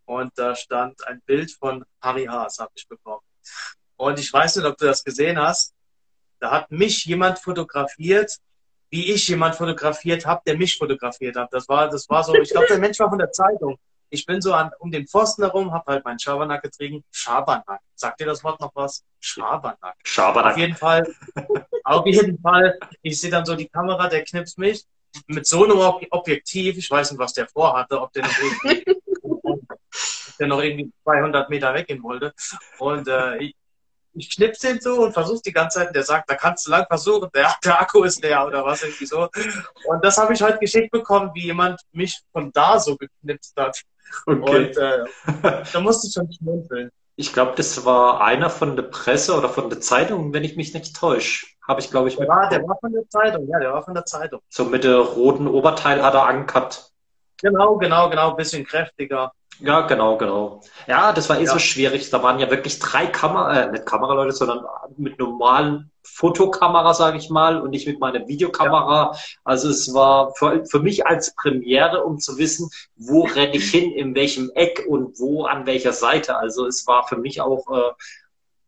und da stand ein Bild von Harry Haas, habe ich bekommen. Und ich weiß nicht, ob du das gesehen hast. Da hat mich jemand fotografiert, wie ich jemand fotografiert habe, der mich fotografiert hat. Das war, das war so, ich glaube, der Mensch war von der Zeitung. Ich bin so an, um den Pfosten herum, habe halt meinen Schabernack getrieben. Schabernack. Sagt dir das Wort noch was? Schabernack. Schabernack. Auf jeden Fall, auf jeden Fall. Ich sehe dann so die Kamera, der knipst mich mit so einem Objektiv. Ich weiß nicht, was der vorhatte, ob der noch irgendwie, [laughs] der noch irgendwie 200 Meter weggehen wollte. Und äh, ich, ich knipse den so und versuche die ganze Zeit, der sagt, da kannst du lang versuchen, der, der Akku ist leer oder was irgendwie so. Und das habe ich heute geschickt bekommen, wie jemand mich von da so geknipst hat. [laughs] Okay. Und äh, [laughs] da musste ich schon schmunzeln. Ich glaube, das war einer von der Presse oder von der Zeitung, wenn ich mich nicht täusche. Habe ich, glaube ich, der war, der war von der Zeitung, ja, der war von der Zeitung. So mit dem roten Oberteil hat er angehabt. Genau, genau, genau, ein bisschen kräftiger. Ja, genau, genau. Ja, das war eh ja. so schwierig. Da waren ja wirklich drei Kamera, äh, nicht Kameraleute, sondern mit normalen Fotokamera, sage ich mal, und nicht mit meiner Videokamera. Ja. Also es war für, für mich als Premiere, um zu wissen, wo renne ich hin, in welchem Eck und wo an welcher Seite. Also es war für mich auch äh,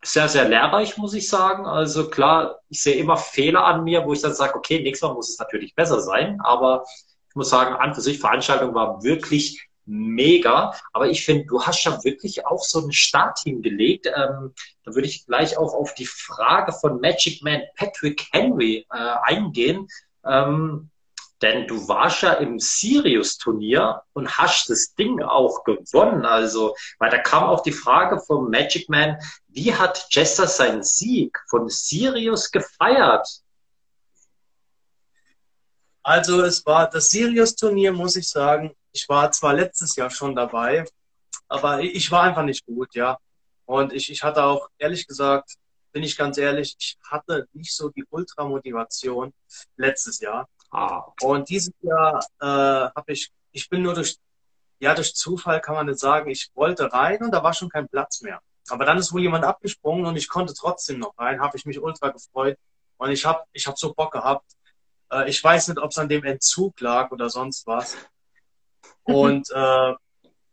sehr, sehr lehrreich, muss ich sagen. Also klar, ich sehe immer Fehler an mir, wo ich dann sage, okay, nächstes Mal muss es natürlich besser sein. Aber ich muss sagen, an für sich, Veranstaltung war wirklich mega. Aber ich finde, du hast ja wirklich auch so ein Start hingelegt. Ähm, da würde ich gleich auch auf die Frage von Magic Man Patrick Henry äh, eingehen. Ähm, denn du warst ja im Sirius-Turnier und hast das Ding auch gewonnen. Also, weil da kam auch die Frage vom Magic Man, wie hat Jester seinen Sieg von Sirius gefeiert? Also, es war das Sirius-Turnier, muss ich sagen, ich war zwar letztes Jahr schon dabei, aber ich war einfach nicht gut, ja. Und ich, ich hatte auch, ehrlich gesagt, bin ich ganz ehrlich, ich hatte nicht so die Ultramotivation letztes Jahr. Ah. Und dieses Jahr äh, habe ich, ich bin nur durch, ja, durch Zufall kann man nicht sagen, ich wollte rein und da war schon kein Platz mehr. Aber dann ist wohl jemand abgesprungen und ich konnte trotzdem noch rein, habe ich mich ultra gefreut und ich habe ich hab so Bock gehabt. Äh, ich weiß nicht, ob es an dem Entzug lag oder sonst was. Und [laughs] äh,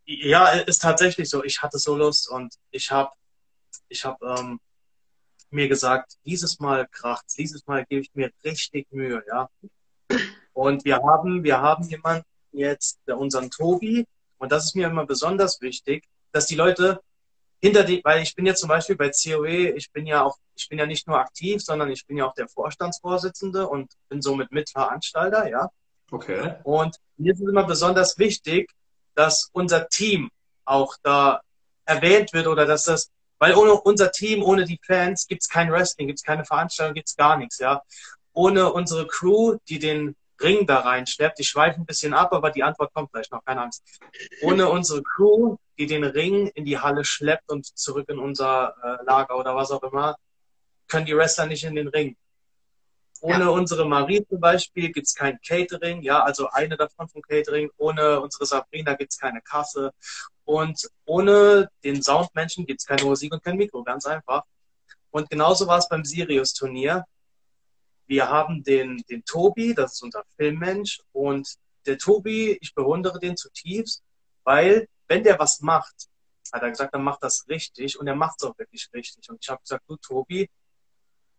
ja, ist tatsächlich so. Ich hatte so Lust und ich habe ich hab, ähm, mir gesagt, dieses Mal kracht dieses Mal gebe ich mir richtig Mühe, ja. Und wir haben, wir haben jemanden jetzt, unseren Tobi, und das ist mir immer besonders wichtig, dass die Leute hinter die, weil ich bin ja zum Beispiel bei COE, ich bin ja auch, ich bin ja nicht nur aktiv, sondern ich bin ja auch der Vorstandsvorsitzende und bin somit Mitveranstalter, ja. Okay. Und mir ist es immer besonders wichtig, dass unser Team auch da erwähnt wird oder dass das, weil ohne unser Team, ohne die Fans gibt es kein Wrestling, gibt es keine Veranstaltung, gibt es gar nichts, ja. Ohne unsere Crew, die den Ring da reinschleppt, ich schweife ein bisschen ab, aber die Antwort kommt gleich noch, keine Angst. Ohne unsere Crew, die den Ring in die Halle schleppt und zurück in unser äh, Lager oder was auch immer, können die Wrestler nicht in den Ring. Ohne ja. unsere Marie zum Beispiel gibt es kein Catering, ja, also eine davon vom Catering. Ohne unsere Sabrina gibt es keine Kasse. Und ohne den Soundmenschen gibt es keine Musik und kein Mikro, ganz einfach. Und genauso war es beim Sirius-Turnier. Wir haben den, den Tobi, das ist unser Filmmensch. Und der Tobi, ich bewundere den zutiefst, weil wenn der was macht, hat er gesagt, dann macht das richtig und er macht es auch wirklich richtig. Und ich habe gesagt, du Tobi,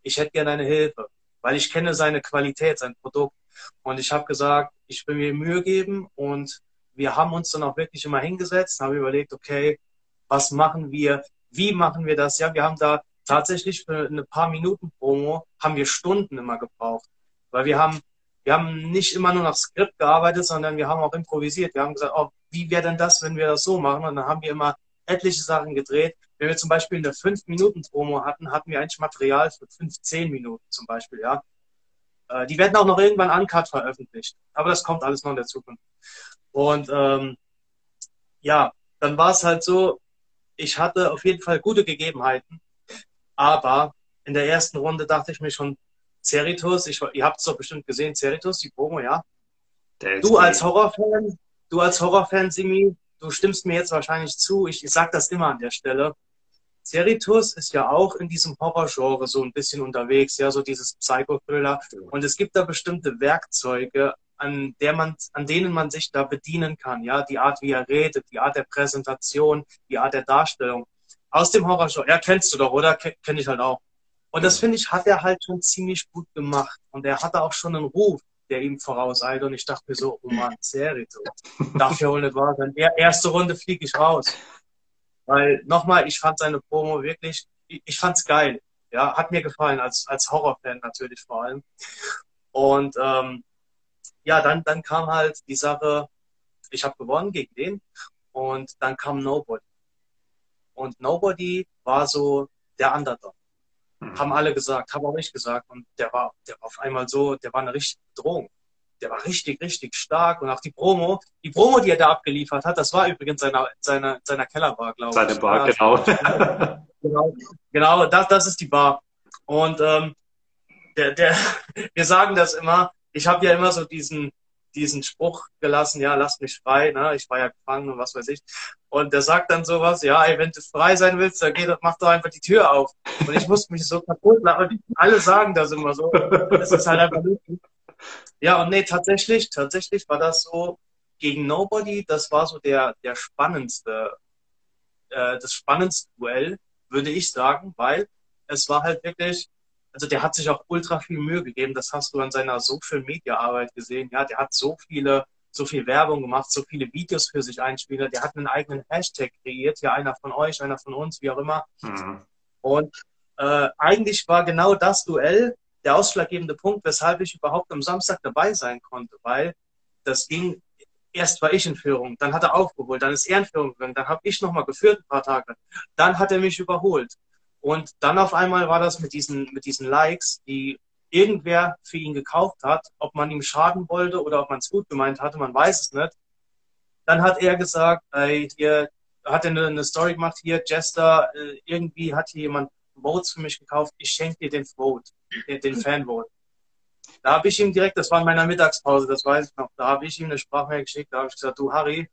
ich hätte gerne eine Hilfe weil ich kenne seine Qualität, sein Produkt. Und ich habe gesagt, ich will mir Mühe geben und wir haben uns dann auch wirklich immer hingesetzt, haben überlegt, okay, was machen wir, wie machen wir das? Ja, wir haben da tatsächlich für eine paar Minuten Promo haben wir Stunden immer gebraucht, weil wir haben wir haben nicht immer nur nach Skript gearbeitet, sondern wir haben auch improvisiert. Wir haben gesagt, oh, wie wäre denn das, wenn wir das so machen? Und dann haben wir immer etliche Sachen gedreht. Wenn wir zum Beispiel eine 5-Minuten-Promo hatten, hatten wir eigentlich Material für 15 Minuten zum Beispiel, ja. Äh, die werden auch noch irgendwann uncut veröffentlicht. Aber das kommt alles noch in der Zukunft. Und ähm, ja, dann war es halt so, ich hatte auf jeden Fall gute Gegebenheiten, aber in der ersten Runde dachte ich mir schon, Ceritus, ich, ihr habt es doch bestimmt gesehen, Ceritus, die Promo, ja. Du als Horrorfan, du als Horrorfan, Simi, du stimmst mir jetzt wahrscheinlich zu, ich, ich sage das immer an der Stelle. Seritus ist ja auch in diesem Horrorgenre so ein bisschen unterwegs, ja, so dieses Psycho-Thriller. Und es gibt da bestimmte Werkzeuge, an, der man, an denen man sich da bedienen kann, ja, die Art, wie er redet, die Art der Präsentation, die Art der Darstellung. Aus dem Horrorgenre, ja, kennst du doch, oder? Kenn ich halt auch. Und das finde ich, hat er halt schon ziemlich gut gemacht. Und er hatte auch schon einen Ruf, der ihm vorauseilt. Und ich dachte mir so, oh Mann, [laughs] Serito, darf ja wohl nicht wahr sein. Erste Runde fliege ich raus. Weil nochmal, ich fand seine Promo wirklich, ich, ich fand's geil. Ja, hat mir gefallen, als, als Horrorfan natürlich vor allem. Und ähm, ja, dann, dann kam halt die Sache, ich habe gewonnen gegen den und dann kam Nobody. Und Nobody war so der Underdog. Mhm. Haben alle gesagt, haben auch ich gesagt. Und der war, der war auf einmal so, der war eine richtige Bedrohung der war richtig, richtig stark. Und auch die Promo, die Promo, die er da abgeliefert hat, das war übrigens seiner, seiner, seiner Kellerbar, glaube ich. Seine Bar, genau. genau. Genau, das, das ist die Bar. Und ähm, der, der, [laughs] wir sagen das immer, ich habe ja immer so diesen, diesen Spruch gelassen, ja, lass mich frei, ne? ich war ja gefangen und was weiß ich. Und der sagt dann sowas, ja, ey, wenn du frei sein willst, dann geh, mach doch einfach die Tür auf. Und ich musste mich so kaputt lachen. Alle sagen das immer so. Das ist halt einfach lustig. Ja, und nee, tatsächlich, tatsächlich war das so gegen Nobody, das war so der, der spannendste, äh, das spannendste Duell, würde ich sagen, weil es war halt wirklich, also der hat sich auch ultra viel Mühe gegeben, das hast du an seiner Social Media Arbeit gesehen, ja, der hat so viele, so viel Werbung gemacht, so viele Videos für sich einspielt, der hat einen eigenen Hashtag kreiert, ja, einer von euch, einer von uns, wie auch immer. Mhm. Und äh, eigentlich war genau das Duell der ausschlaggebende Punkt, weshalb ich überhaupt am Samstag dabei sein konnte, weil das ging, erst war ich in Führung, dann hat er aufgeholt, dann ist er in Führung gegangen, dann habe ich nochmal geführt ein paar Tage, dann hat er mich überholt. Und dann auf einmal war das mit diesen, mit diesen Likes, die irgendwer für ihn gekauft hat, ob man ihm schaden wollte oder ob man es gut gemeint hatte, man weiß es nicht. Dann hat er gesagt, ey, hier hat er eine, eine Story gemacht, hier, Jester, äh, irgendwie hat hier jemand Votes für mich gekauft, ich schenke dir den Vote, den, Fanvote. Da habe ich ihm direkt, das war in meiner Mittagspause, das weiß ich noch, da habe ich ihm eine Sprachmail geschickt, da habe ich gesagt, du Harry,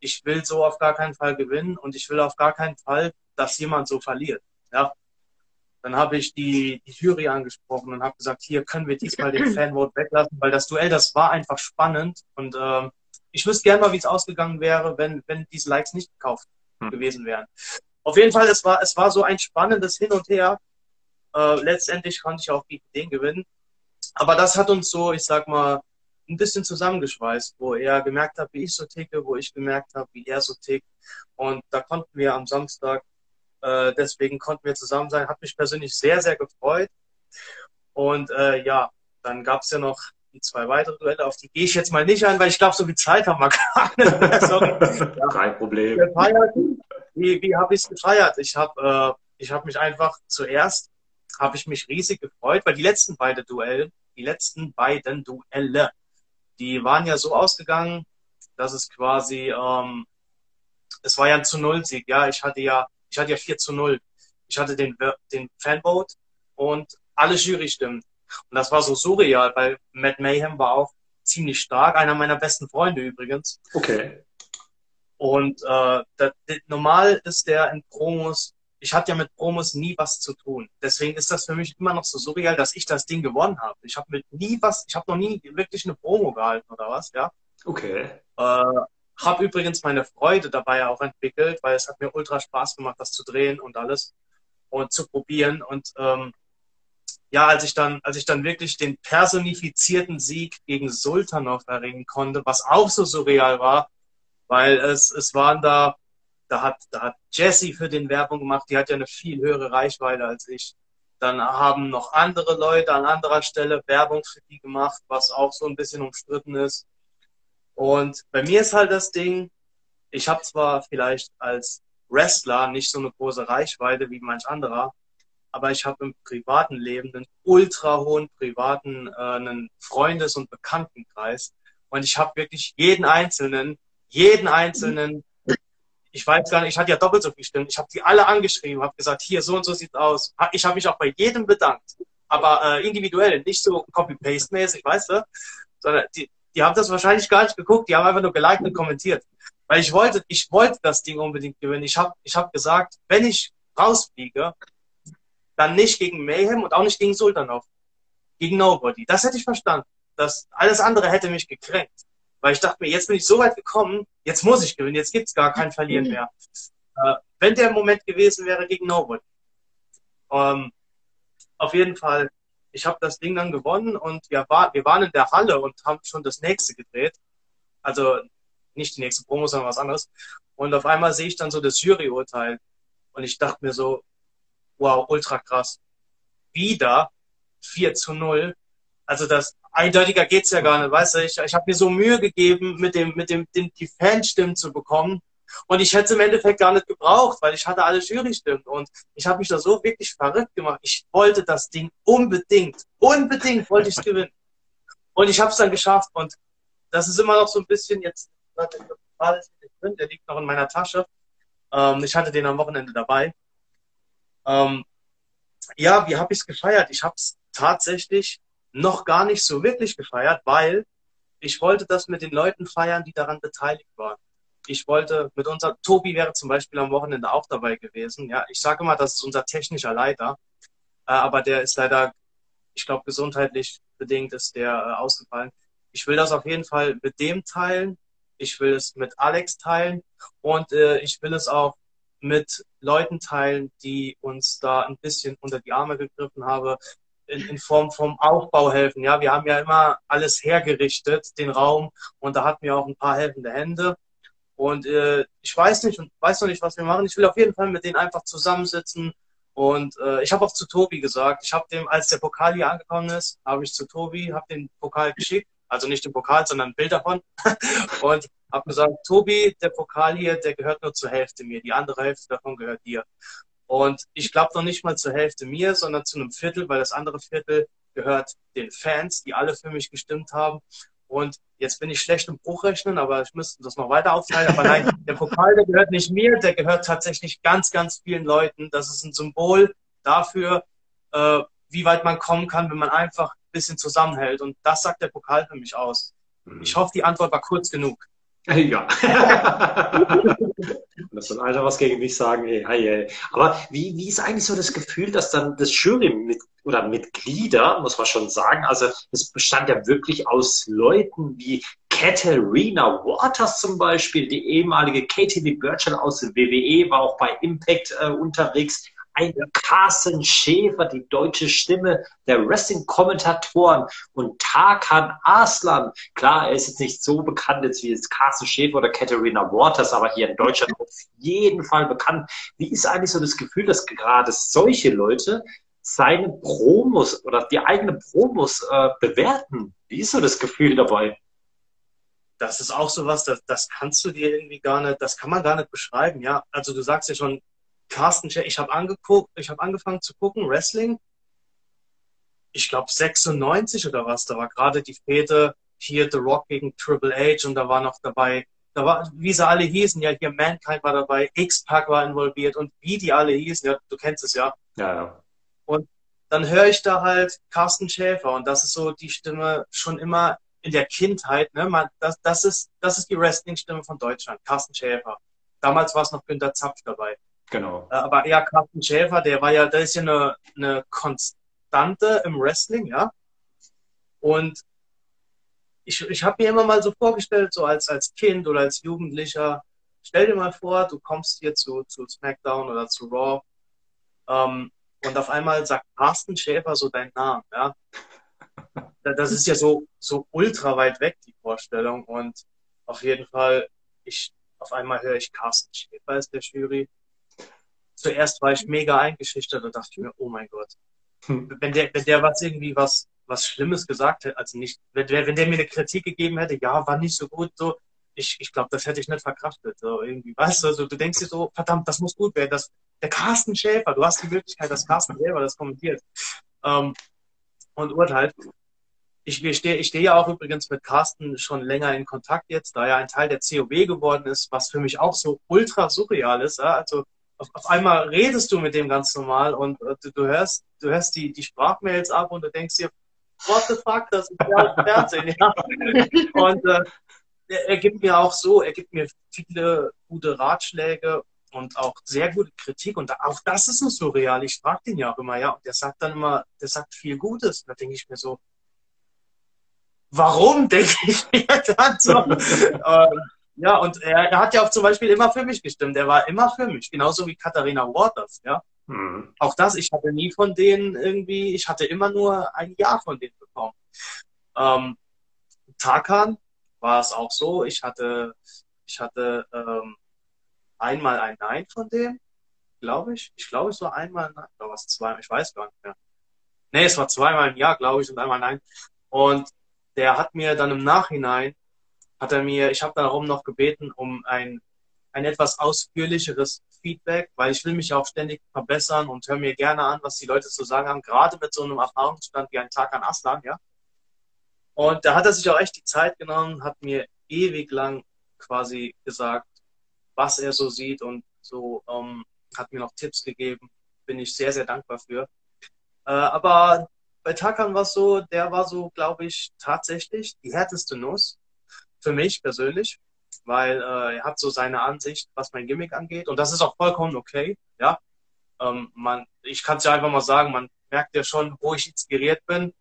ich will so auf gar keinen Fall gewinnen und ich will auf gar keinen Fall, dass jemand so verliert. Ja. Dann habe ich die, die Jury angesprochen und habe gesagt, hier können wir diesmal den [clears throat] Fanvote weglassen, weil das Duell, das war einfach spannend und ähm, ich wüsste gerne mal, wie es ausgegangen wäre, wenn, wenn diese Likes nicht gekauft hm. gewesen wären. Auf jeden Fall, es war, es war so ein spannendes Hin und Her. Äh, letztendlich konnte ich auch gegen den gewinnen. Aber das hat uns so, ich sag mal, ein bisschen zusammengeschweißt, wo er gemerkt hat, wie ich so ticke, wo ich gemerkt habe, wie er so tickt. Und da konnten wir am Samstag, äh, deswegen konnten wir zusammen sein. Hat mich persönlich sehr, sehr gefreut. Und äh, ja, dann gab es ja noch die zwei weitere Duelle, auf die gehe ich jetzt mal nicht ein, weil ich glaube, so viel Zeit haben wir [laughs] gar nicht. Sorry. Kein Problem. Wie, wie habe ich es gefeiert? Ich habe äh, hab mich einfach zuerst, habe ich mich riesig gefreut, weil die letzten beiden Duelle, die letzten beiden Duelle, die waren ja so ausgegangen, dass es quasi, ähm, es war ja ein zu Null Sieg, ja, ich hatte ja, ich hatte ja 4 zu 0. Ich hatte den, den Fanvote und alle Jurystimmen. Und das war so surreal, weil Matt Mayhem war auch ziemlich stark, einer meiner besten Freunde übrigens. Okay. Und äh, das, normal ist der in Promos, ich hatte ja mit Promos nie was zu tun. Deswegen ist das für mich immer noch so surreal, dass ich das Ding gewonnen habe. Ich habe mit nie was, ich habe noch nie wirklich eine Promo gehalten oder was, ja. Okay. Äh, habe übrigens meine Freude dabei auch entwickelt, weil es hat mir ultra Spaß gemacht, das zu drehen und alles und zu probieren. Und ähm, ja, als ich dann, als ich dann wirklich den personifizierten Sieg gegen Sultanov erringen konnte, was auch so surreal war, weil es, es waren da, da hat, da hat Jessie für den Werbung gemacht, die hat ja eine viel höhere Reichweite als ich. Dann haben noch andere Leute an anderer Stelle Werbung für die gemacht, was auch so ein bisschen umstritten ist. Und bei mir ist halt das Ding, ich habe zwar vielleicht als Wrestler nicht so eine große Reichweite wie manch anderer, aber ich habe im privaten Leben einen ultra hohen privaten äh, einen Freundes- und Bekanntenkreis. Und ich habe wirklich jeden einzelnen jeden einzelnen, ich weiß gar nicht, ich hatte ja doppelt so viel Stimmen, ich habe die alle angeschrieben, habe gesagt, hier, so und so sieht's aus. Ich habe mich auch bei jedem bedankt, aber äh, individuell, nicht so Copy-Paste-mäßig, weißt du, sondern die, die haben das wahrscheinlich gar nicht geguckt, die haben einfach nur geliked und kommentiert. Weil ich wollte, ich wollte das Ding unbedingt gewinnen. Ich habe ich hab gesagt, wenn ich rausfliege, dann nicht gegen Mayhem und auch nicht gegen Sultanov. Gegen Nobody. Das hätte ich verstanden. Das, alles andere hätte mich gekränkt. Weil ich dachte mir, jetzt bin ich so weit gekommen, jetzt muss ich gewinnen, jetzt gibt's gar kein Verlieren mehr. Äh, wenn der Moment gewesen wäre gegen Nobody. Ähm, auf jeden Fall, ich habe das Ding dann gewonnen und wir, war, wir waren in der Halle und haben schon das nächste gedreht. Also nicht die nächste Promo, sondern was anderes. Und auf einmal sehe ich dann so das Juryurteil. Und ich dachte mir so, wow, ultra krass. Wieder 4 zu 0. Also das eindeutiger geht's ja gar nicht, weißt du? Ich, ich habe mir so Mühe gegeben, mit dem, mit dem, dem die Fanstimmen zu bekommen. Und ich hätte es im Endeffekt gar nicht gebraucht, weil ich hatte alle Jurystimmen. Und ich habe mich da so wirklich verrückt gemacht. Ich wollte das Ding unbedingt, unbedingt wollte ich es gewinnen. Und ich habe es dann geschafft. Und das ist immer noch so ein bisschen jetzt, der liegt noch in meiner Tasche. Ähm, ich hatte den am Wochenende dabei. Ähm, ja, wie habe ich es gefeiert? Ich habe es tatsächlich noch gar nicht so wirklich gefeiert, weil ich wollte das mit den Leuten feiern, die daran beteiligt waren. Ich wollte mit unser, Tobi wäre zum Beispiel am Wochenende auch dabei gewesen. Ja, ich sage immer, das ist unser technischer Leiter, äh, aber der ist leider, ich glaube, gesundheitlich bedingt ist der äh, ausgefallen. Ich will das auf jeden Fall mit dem teilen. Ich will es mit Alex teilen und äh, ich will es auch mit Leuten teilen, die uns da ein bisschen unter die Arme gegriffen haben, in, in, Form vom Aufbau helfen. Ja, wir haben ja immer alles hergerichtet, den Raum, und da hatten wir auch ein paar helfende Hände. Und äh, ich weiß nicht und weiß noch nicht, was wir machen. Ich will auf jeden Fall mit denen einfach zusammensitzen. Und äh, ich habe auch zu Tobi gesagt, ich habe dem, als der Pokal hier angekommen ist, habe ich zu Tobi, habe den Pokal geschickt, also nicht den Pokal, sondern ein Bild davon. [laughs] und habe gesagt, Tobi, der Pokal hier, der gehört nur zur Hälfte mir, die andere Hälfte davon gehört dir. Und ich glaube noch nicht mal zur Hälfte mir, sondern zu einem Viertel, weil das andere Viertel gehört den Fans, die alle für mich gestimmt haben. Und jetzt bin ich schlecht im Bruchrechnen, aber ich müsste das noch weiter aufteilen. Aber nein, [laughs] der Pokal, der gehört nicht mir, der gehört tatsächlich ganz, ganz vielen Leuten. Das ist ein Symbol dafür, äh, wie weit man kommen kann, wenn man einfach ein bisschen zusammenhält. Und das sagt der Pokal für mich aus. Mhm. Ich hoffe, die Antwort war kurz genug. Ja. das soll einer was gegen mich sagen. Hey, hey, hey. Aber wie, wie ist eigentlich so das Gefühl, dass dann das Jury mit, oder Mitglieder, muss man schon sagen, also es bestand ja wirklich aus Leuten wie Katerina Waters zum Beispiel, die ehemalige Katie Burchell aus WWE, war auch bei Impact äh, unterwegs ein Carsten Schäfer, die deutsche Stimme der Wrestling-Kommentatoren und Tarkan Aslan. Klar, er ist jetzt nicht so bekannt jetzt wie jetzt Carsten Schäfer oder Katharina Waters, aber hier in Deutschland auf jeden Fall bekannt. Wie ist eigentlich so das Gefühl, dass gerade solche Leute seine Promos oder die eigenen Promos äh, bewerten? Wie ist so das Gefühl dabei? Das ist auch so was, das, das kannst du dir irgendwie gar nicht, das kann man gar nicht beschreiben, ja. Also du sagst ja schon, Carsten ich habe angeguckt, ich habe angefangen zu gucken, Wrestling. Ich glaube 96 oder was, da war gerade die Fete hier The Rock gegen Triple H und da war noch dabei, da war, wie sie alle hießen, ja, hier Mankind war dabei, X-Pac war involviert und wie die alle hießen, ja, du kennst es ja. Ja, ja. Und dann höre ich da halt Carsten Schäfer und das ist so die Stimme schon immer in der Kindheit, ne, man, das, das ist, das ist die Wrestling-Stimme von Deutschland, Carsten Schäfer. Damals war es noch Günter Zapf dabei. Genau. Äh, aber ja, Carsten Schäfer, der war ja, der ist ja eine, eine Konstante im Wrestling, ja. Und ich, ich habe mir immer mal so vorgestellt, so als, als Kind oder als Jugendlicher, stell dir mal vor, du kommst hier zu, zu SmackDown oder zu Raw ähm, und auf einmal sagt Carsten Schäfer so deinen Namen, ja. Das ist ja so, so ultra weit weg, die Vorstellung. Und auf jeden Fall, ich, auf einmal höre ich Carsten Schäfer ist der Jury zuerst war ich mega eingeschüchtert und dachte mir, oh mein Gott. Wenn der, wenn der was irgendwie was, was Schlimmes gesagt hätte, also nicht, wenn wenn der mir eine Kritik gegeben hätte, ja, war nicht so gut, so, ich, ich glaube, das hätte ich nicht verkraftet, so irgendwie, weißt du, also, du denkst dir so, verdammt, das muss gut werden, das, der Carsten Schäfer, du hast die Möglichkeit, dass Carsten selber das kommentiert, ähm, und urteilt. Ich, ich stehe ich steh ja auch übrigens mit Carsten schon länger in Kontakt jetzt, da er ein Teil der COB geworden ist, was für mich auch so ultra surreal ist. Ja? Also auf, auf einmal redest du mit dem ganz normal und äh, du, du, hörst, du hörst die, die Sprachmails ab und du denkst dir, what the fuck, das ist ja Fernsehen. Ja? [laughs] Und äh, er, er gibt mir auch so, er gibt mir viele gute Ratschläge und auch sehr gute Kritik. Und auch das ist ein surreal. Ich frage den ja auch immer, ja. Und der sagt dann immer, der sagt viel Gutes. Und da denke ich mir so, warum denke ich [laughs] mir dann so? ähm, ja, und er, er, hat ja auch zum Beispiel immer für mich gestimmt. Er war immer für mich, genauso wie Katharina Waters, ja. Mhm. Auch das, ich hatte nie von denen irgendwie, ich hatte immer nur ein Ja von denen bekommen. Ähm, Tarkan war es auch so, ich hatte, ich hatte ähm, einmal ein Nein von dem, glaube ich. Ich glaube, es war einmal Nein, oder was zweimal, ich weiß gar nicht mehr. Nee, es war zweimal ein Ja, glaube ich, und einmal Nein. Und der hat mir dann im Nachhinein, hat er mir, ich habe darum noch gebeten, um ein, ein etwas ausführlicheres Feedback, weil ich will mich auch ständig verbessern und höre mir gerne an, was die Leute zu sagen haben, gerade mit so einem Erfahrungsstand wie ein Tag an Aslan, ja. Und da hat er sich auch echt die Zeit genommen, hat mir ewig lang quasi gesagt, was er so sieht und so ähm, hat mir noch Tipps gegeben. Bin ich sehr, sehr dankbar für. Äh, aber bei Takan war es so, der war so, glaube ich, tatsächlich die härteste Nuss für mich persönlich, weil äh, er hat so seine Ansicht, was mein Gimmick angeht. Und das ist auch vollkommen okay. Ja, ähm, man, ich kann es ja einfach mal sagen, man merkt ja schon, wo ich inspiriert bin,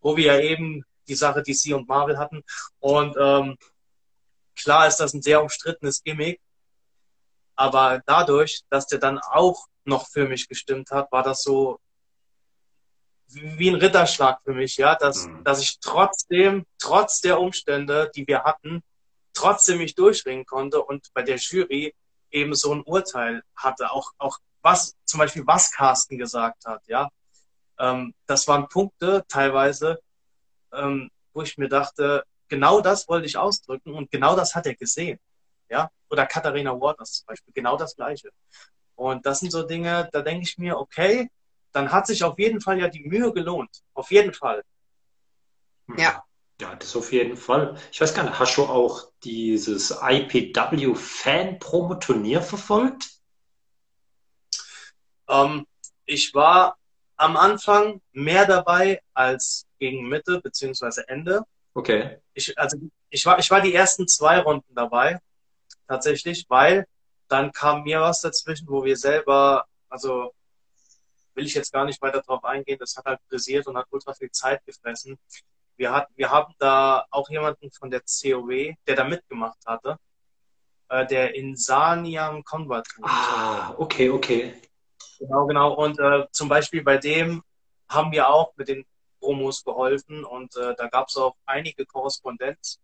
wo wir ja eben die Sache DC und Marvel hatten. Und ähm, Klar ist das ein sehr umstrittenes Gimmick, aber dadurch, dass der dann auch noch für mich gestimmt hat, war das so wie ein Ritterschlag für mich, ja, dass, mhm. dass ich trotzdem, trotz der Umstände, die wir hatten, trotzdem mich durchringen konnte und bei der Jury eben so ein Urteil hatte, auch, auch was, zum Beispiel was Carsten gesagt hat, ja. Ähm, das waren Punkte teilweise, ähm, wo ich mir dachte, genau das wollte ich ausdrücken und genau das hat er gesehen. Ja? Oder Katharina Waters zum Beispiel, genau das Gleiche. Und das sind so Dinge, da denke ich mir, okay, dann hat sich auf jeden Fall ja die Mühe gelohnt. Auf jeden Fall. Ja. Ja, das auf jeden Fall. Ich weiß gar nicht, hast du auch dieses IPW Fan Promo Turnier verfolgt? Ähm, ich war am Anfang mehr dabei als gegen Mitte bzw. Ende. Okay. Ich, also ich war, ich war die ersten zwei Runden dabei, tatsächlich, weil dann kam mir was dazwischen, wo wir selber, also will ich jetzt gar nicht weiter drauf eingehen, das hat halt frisiert und hat ultra viel Zeit gefressen. Wir, hat, wir haben da auch jemanden von der COW, der da mitgemacht hatte, äh, der in Saniam Convert. Ah, okay, okay. Genau, genau. Und äh, zum Beispiel bei dem haben wir auch mit den Promos geholfen und äh, da gab es auch einige Korrespondenz.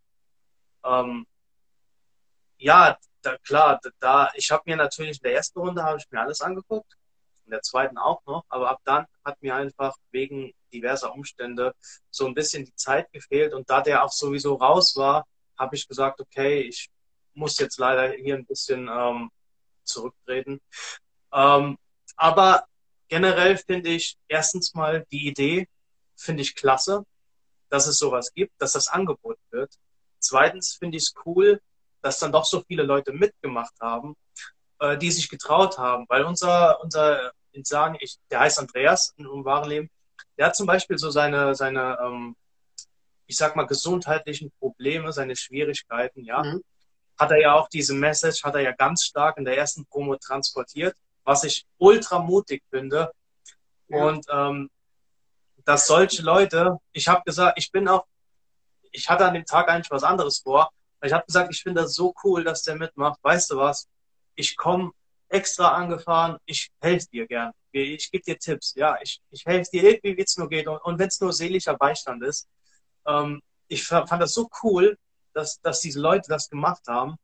Ähm, ja, da, klar, da, ich habe mir natürlich in der ersten Runde habe ich mir alles angeguckt, in der zweiten auch noch, aber ab dann hat mir einfach wegen diverser Umstände so ein bisschen die Zeit gefehlt und da der auch sowieso raus war, habe ich gesagt, okay, ich muss jetzt leider hier ein bisschen ähm, zurücktreten. Ähm, aber generell finde ich erstens mal die Idee, finde ich klasse, dass es sowas gibt, dass das angeboten wird. Zweitens finde ich es cool, dass dann doch so viele Leute mitgemacht haben, äh, die sich getraut haben. Weil unser, unser sagen, ich, der heißt Andreas im wahren Leben, der hat zum Beispiel so seine, seine ähm, ich sag mal, gesundheitlichen Probleme, seine Schwierigkeiten, ja. Mhm. Hat er ja auch diese Message, hat er ja ganz stark in der ersten Promo transportiert, was ich ultra mutig finde. Ja. Und ähm, dass solche Leute, ich habe gesagt, ich bin auch, ich hatte an dem Tag eigentlich was anderes vor, ich habe gesagt, ich finde das so cool, dass der mitmacht. Weißt du was? Ich komme extra angefahren, ich helfe dir gern. Ich gebe dir Tipps, ja, ich, ich helfe dir irgendwie, wie es nur geht. Und, und wenn es nur seelischer Beistand ist. Ähm, ich fand das so cool, dass, dass diese Leute das gemacht haben.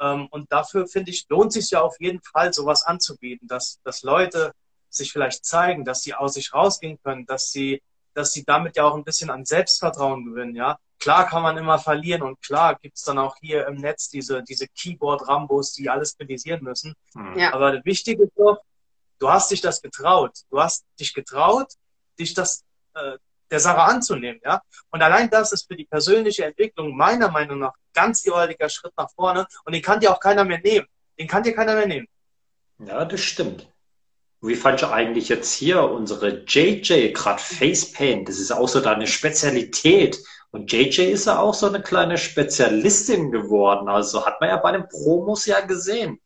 Ähm, und dafür finde ich, lohnt sich ja auf jeden Fall, sowas anzubieten, dass, dass Leute sich vielleicht zeigen, dass sie aus sich rausgehen können, dass sie, dass sie damit ja auch ein bisschen an Selbstvertrauen gewinnen, ja. Klar kann man immer verlieren und klar gibt's dann auch hier im Netz diese, diese Keyboard-Rambos, die alles kritisieren müssen. Hm. Ja. Aber das Wichtige ist doch, du hast dich das getraut. Du hast dich getraut, dich das äh, der Sache anzunehmen, ja. Und allein das ist für die persönliche Entwicklung meiner Meinung nach ganz gewaltiger Schritt nach vorne und den kann dir auch keiner mehr nehmen. Den kann dir keiner mehr nehmen. Ja, das stimmt. Wie fand ich eigentlich jetzt hier unsere JJ, gerade Facepaint? Das ist auch so deine Spezialität. Und JJ ist ja auch so eine kleine Spezialistin geworden. Also hat man ja bei den Promos ja gesehen.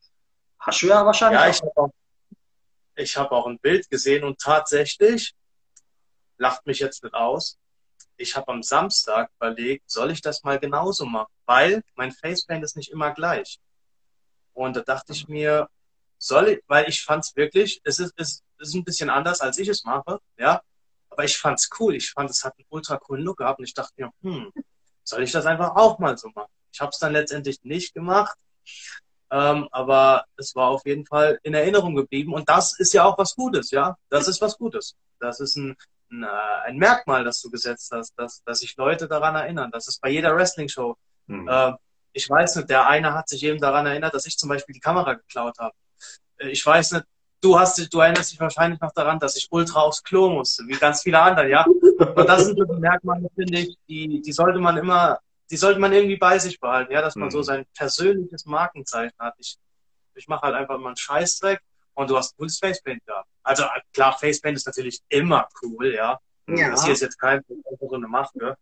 Hast du ja wahrscheinlich. Ja, ich habe auch, ich hab auch ein Bild gesehen und tatsächlich, lacht mich jetzt nicht aus, ich habe am Samstag überlegt, soll ich das mal genauso machen? Weil mein Facepaint ist nicht immer gleich. Und da dachte ich mir, soll ich, weil ich fand es wirklich, es ist, es ist ein bisschen anders, als ich es mache, ja. Aber ich fand es cool. Ich fand, es hat einen ultra coolen Look gehabt und ich dachte mir, hm, soll ich das einfach auch mal so machen? Ich habe es dann letztendlich nicht gemacht, ähm, aber es war auf jeden Fall in Erinnerung geblieben und das ist ja auch was Gutes, ja. Das ist was Gutes. Das ist ein, ein, äh, ein Merkmal, das du gesetzt hast, dass, dass sich Leute daran erinnern. Das ist bei jeder Wrestling-Show. Mhm. Äh, ich weiß nicht, der eine hat sich eben daran erinnert, dass ich zum Beispiel die Kamera geklaut habe. Äh, ich weiß nicht, du hast du erinnerst dich wahrscheinlich noch daran, dass ich ultra aufs Klo musste, wie ganz viele andere, ja. Und das sind so Merkmale, finde ich, die, die sollte man immer, die sollte man irgendwie bei sich behalten, ja, dass man mhm. so sein persönliches Markenzeichen hat. Ich, ich mache halt einfach mal einen Scheißdreck und du hast ein cooles Facepaint da. Also klar, Facepaint ist natürlich immer cool, ja. ja. Das hier ist jetzt kein so eine Maske.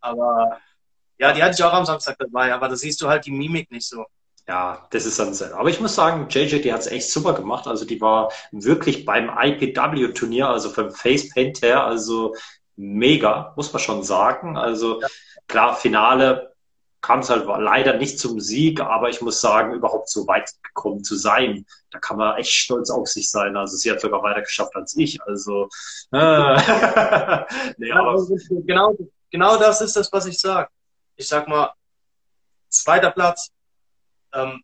aber ja, die hatte ich auch am Samstag dabei, aber da siehst du halt die Mimik nicht so. Ja, das ist dann sehr. Aber ich muss sagen, JJ, die hat es echt super gemacht. Also die war wirklich beim IPW-Turnier, also vom Facepaint her, also mega, muss man schon sagen. Also klar, Finale kam es halt leider nicht zum Sieg, aber ich muss sagen, überhaupt so weit gekommen zu sein, da kann man echt stolz auf sich sein. Also sie hat sogar weiter geschafft als ich. Also äh, [laughs] nee, aber genau, genau das ist das, was ich sage. Ich sag mal, zweiter Platz. Ähm,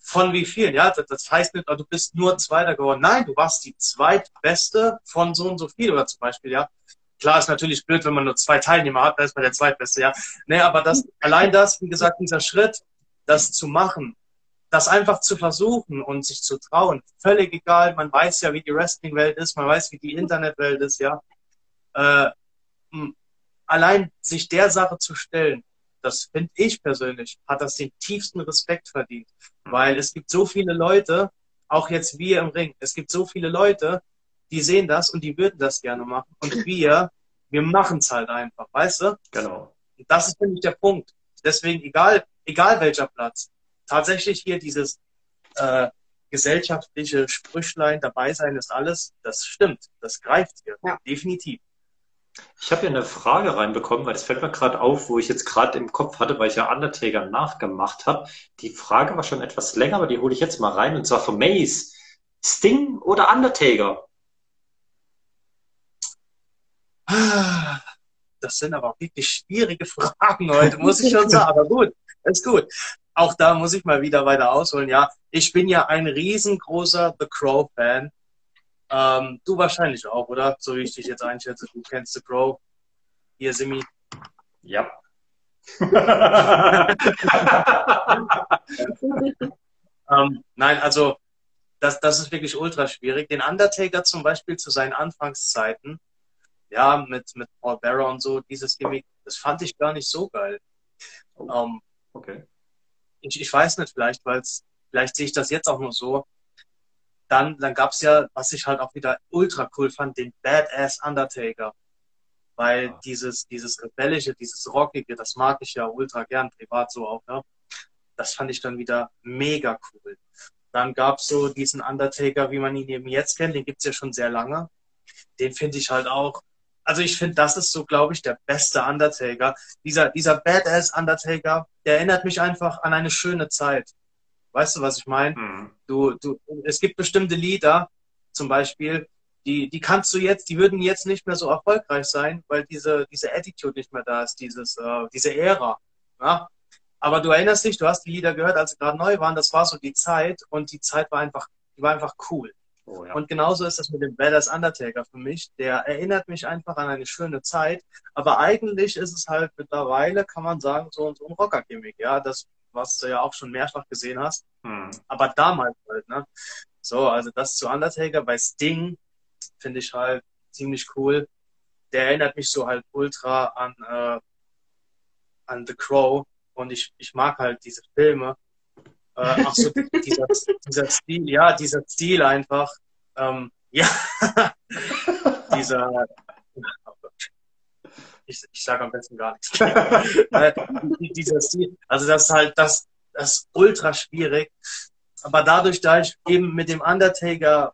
von wie vielen? Ja, das, das heißt nicht, du bist nur Zweiter geworden. Nein, du warst die zweitbeste von so und so viel. Oder zum Beispiel, ja, Klar ist natürlich blöd, wenn man nur zwei Teilnehmer hat, da ist man der Zweitbeste, ja. Nee, aber das, allein das, wie gesagt, dieser Schritt, das zu machen, das einfach zu versuchen und sich zu trauen, völlig egal, man weiß ja, wie die Wrestling-Welt ist, man weiß, wie die Internetwelt ist, ja. Äh, allein sich der Sache zu stellen, das finde ich persönlich, hat das den tiefsten Respekt verdient. Weil es gibt so viele Leute, auch jetzt wir im Ring, es gibt so viele Leute, die sehen das und die würden das gerne machen. Und wir, wir machen es halt einfach, weißt du? Genau. Und das ist nämlich der Punkt. Deswegen, egal, egal welcher Platz, tatsächlich hier dieses äh, gesellschaftliche Sprüchlein, dabei sein ist alles, das stimmt, das greift hier, ja. definitiv. Ich habe hier eine Frage reinbekommen, weil das fällt mir gerade auf, wo ich jetzt gerade im Kopf hatte, weil ich ja Undertaker nachgemacht habe. Die Frage war schon etwas länger, aber die hole ich jetzt mal rein und zwar von Mace. Sting oder Undertaker? Das sind aber wirklich schwierige Fragen heute, muss ich schon sagen. Aber gut, ist gut. Auch da muss ich mal wieder weiter ausholen. Ja, ich bin ja ein riesengroßer The Crow-Fan. Ähm, du wahrscheinlich auch, oder? So wie ich dich jetzt einschätze. Du kennst The Crow. Hier, Simi. Ja. [laughs] ähm, nein, also das, das ist wirklich ultra schwierig. Den Undertaker zum Beispiel zu seinen Anfangszeiten ja, mit, mit Paul Bearer und so, dieses Gimmick, das fand ich gar nicht so geil. Oh, ähm, okay. Ich, ich weiß nicht, vielleicht, weil es, vielleicht sehe ich das jetzt auch nur so. Dann, dann gab es ja, was ich halt auch wieder ultra cool fand, den Badass Undertaker. Weil ja. dieses, dieses Rebellische, dieses Rockige, das mag ich ja ultra gern, privat so auch, ne? Das fand ich dann wieder mega cool. Dann gab es so diesen Undertaker, wie man ihn eben jetzt kennt, den gibt es ja schon sehr lange. Den finde ich halt auch also ich finde, das ist so, glaube ich, der beste Undertaker. Dieser, dieser Badass Undertaker, der erinnert mich einfach an eine schöne Zeit. Weißt du, was ich meine? Mhm. Du, du, es gibt bestimmte Lieder, zum Beispiel, die, die kannst du jetzt, die würden jetzt nicht mehr so erfolgreich sein, weil diese, diese Attitude nicht mehr da ist, dieses, äh, diese Ära. Ja? Aber du erinnerst dich, du hast die Lieder gehört, als sie gerade neu waren, das war so die Zeit und die Zeit war einfach, die war einfach cool. Oh, ja. Und genauso ist das mit dem Badass Undertaker für mich. Der erinnert mich einfach an eine schöne Zeit. Aber eigentlich ist es halt mittlerweile, kann man sagen, so, so ein Rocker-Gimmick. Ja, das, was du ja auch schon mehrfach gesehen hast. Hm. Aber damals halt, ne? So, also das zu Undertaker bei Sting finde ich halt ziemlich cool. Der erinnert mich so halt ultra an, äh, an The Crow. Und ich, ich mag halt diese Filme. Äh, [laughs] auch so dieser, dieser Stil, ja, dieser Stil einfach. Ähm, ja, [laughs] dieser. [laughs] Ich, ich sage am besten gar nichts. [laughs] Dieser Stil, also das ist halt das, das ist ultra schwierig. aber dadurch, da ich eben mit dem Undertaker,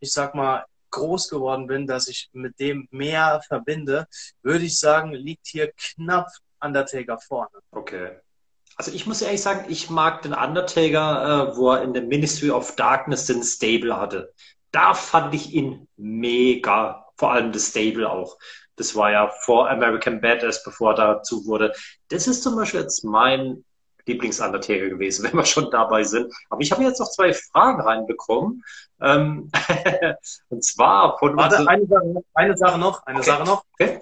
ich sag mal, groß geworden bin, dass ich mit dem mehr verbinde, würde ich sagen, liegt hier knapp Undertaker vorne. Okay. Also ich muss ehrlich sagen, ich mag den Undertaker, äh, wo er in der Ministry of Darkness den Stable hatte. Da fand ich ihn mega. Vor allem das Stable auch. Das war ja vor American Badass, bevor er dazu wurde. Das ist zum Beispiel jetzt mein Lieblings-Undertaker gewesen, [laughs] wenn wir schon dabei sind. Aber ich habe jetzt noch zwei Fragen reinbekommen. Ähm, [laughs] und zwar von Warte, eine Sache, eine Sache noch, eine Okay. Sache noch. Okay.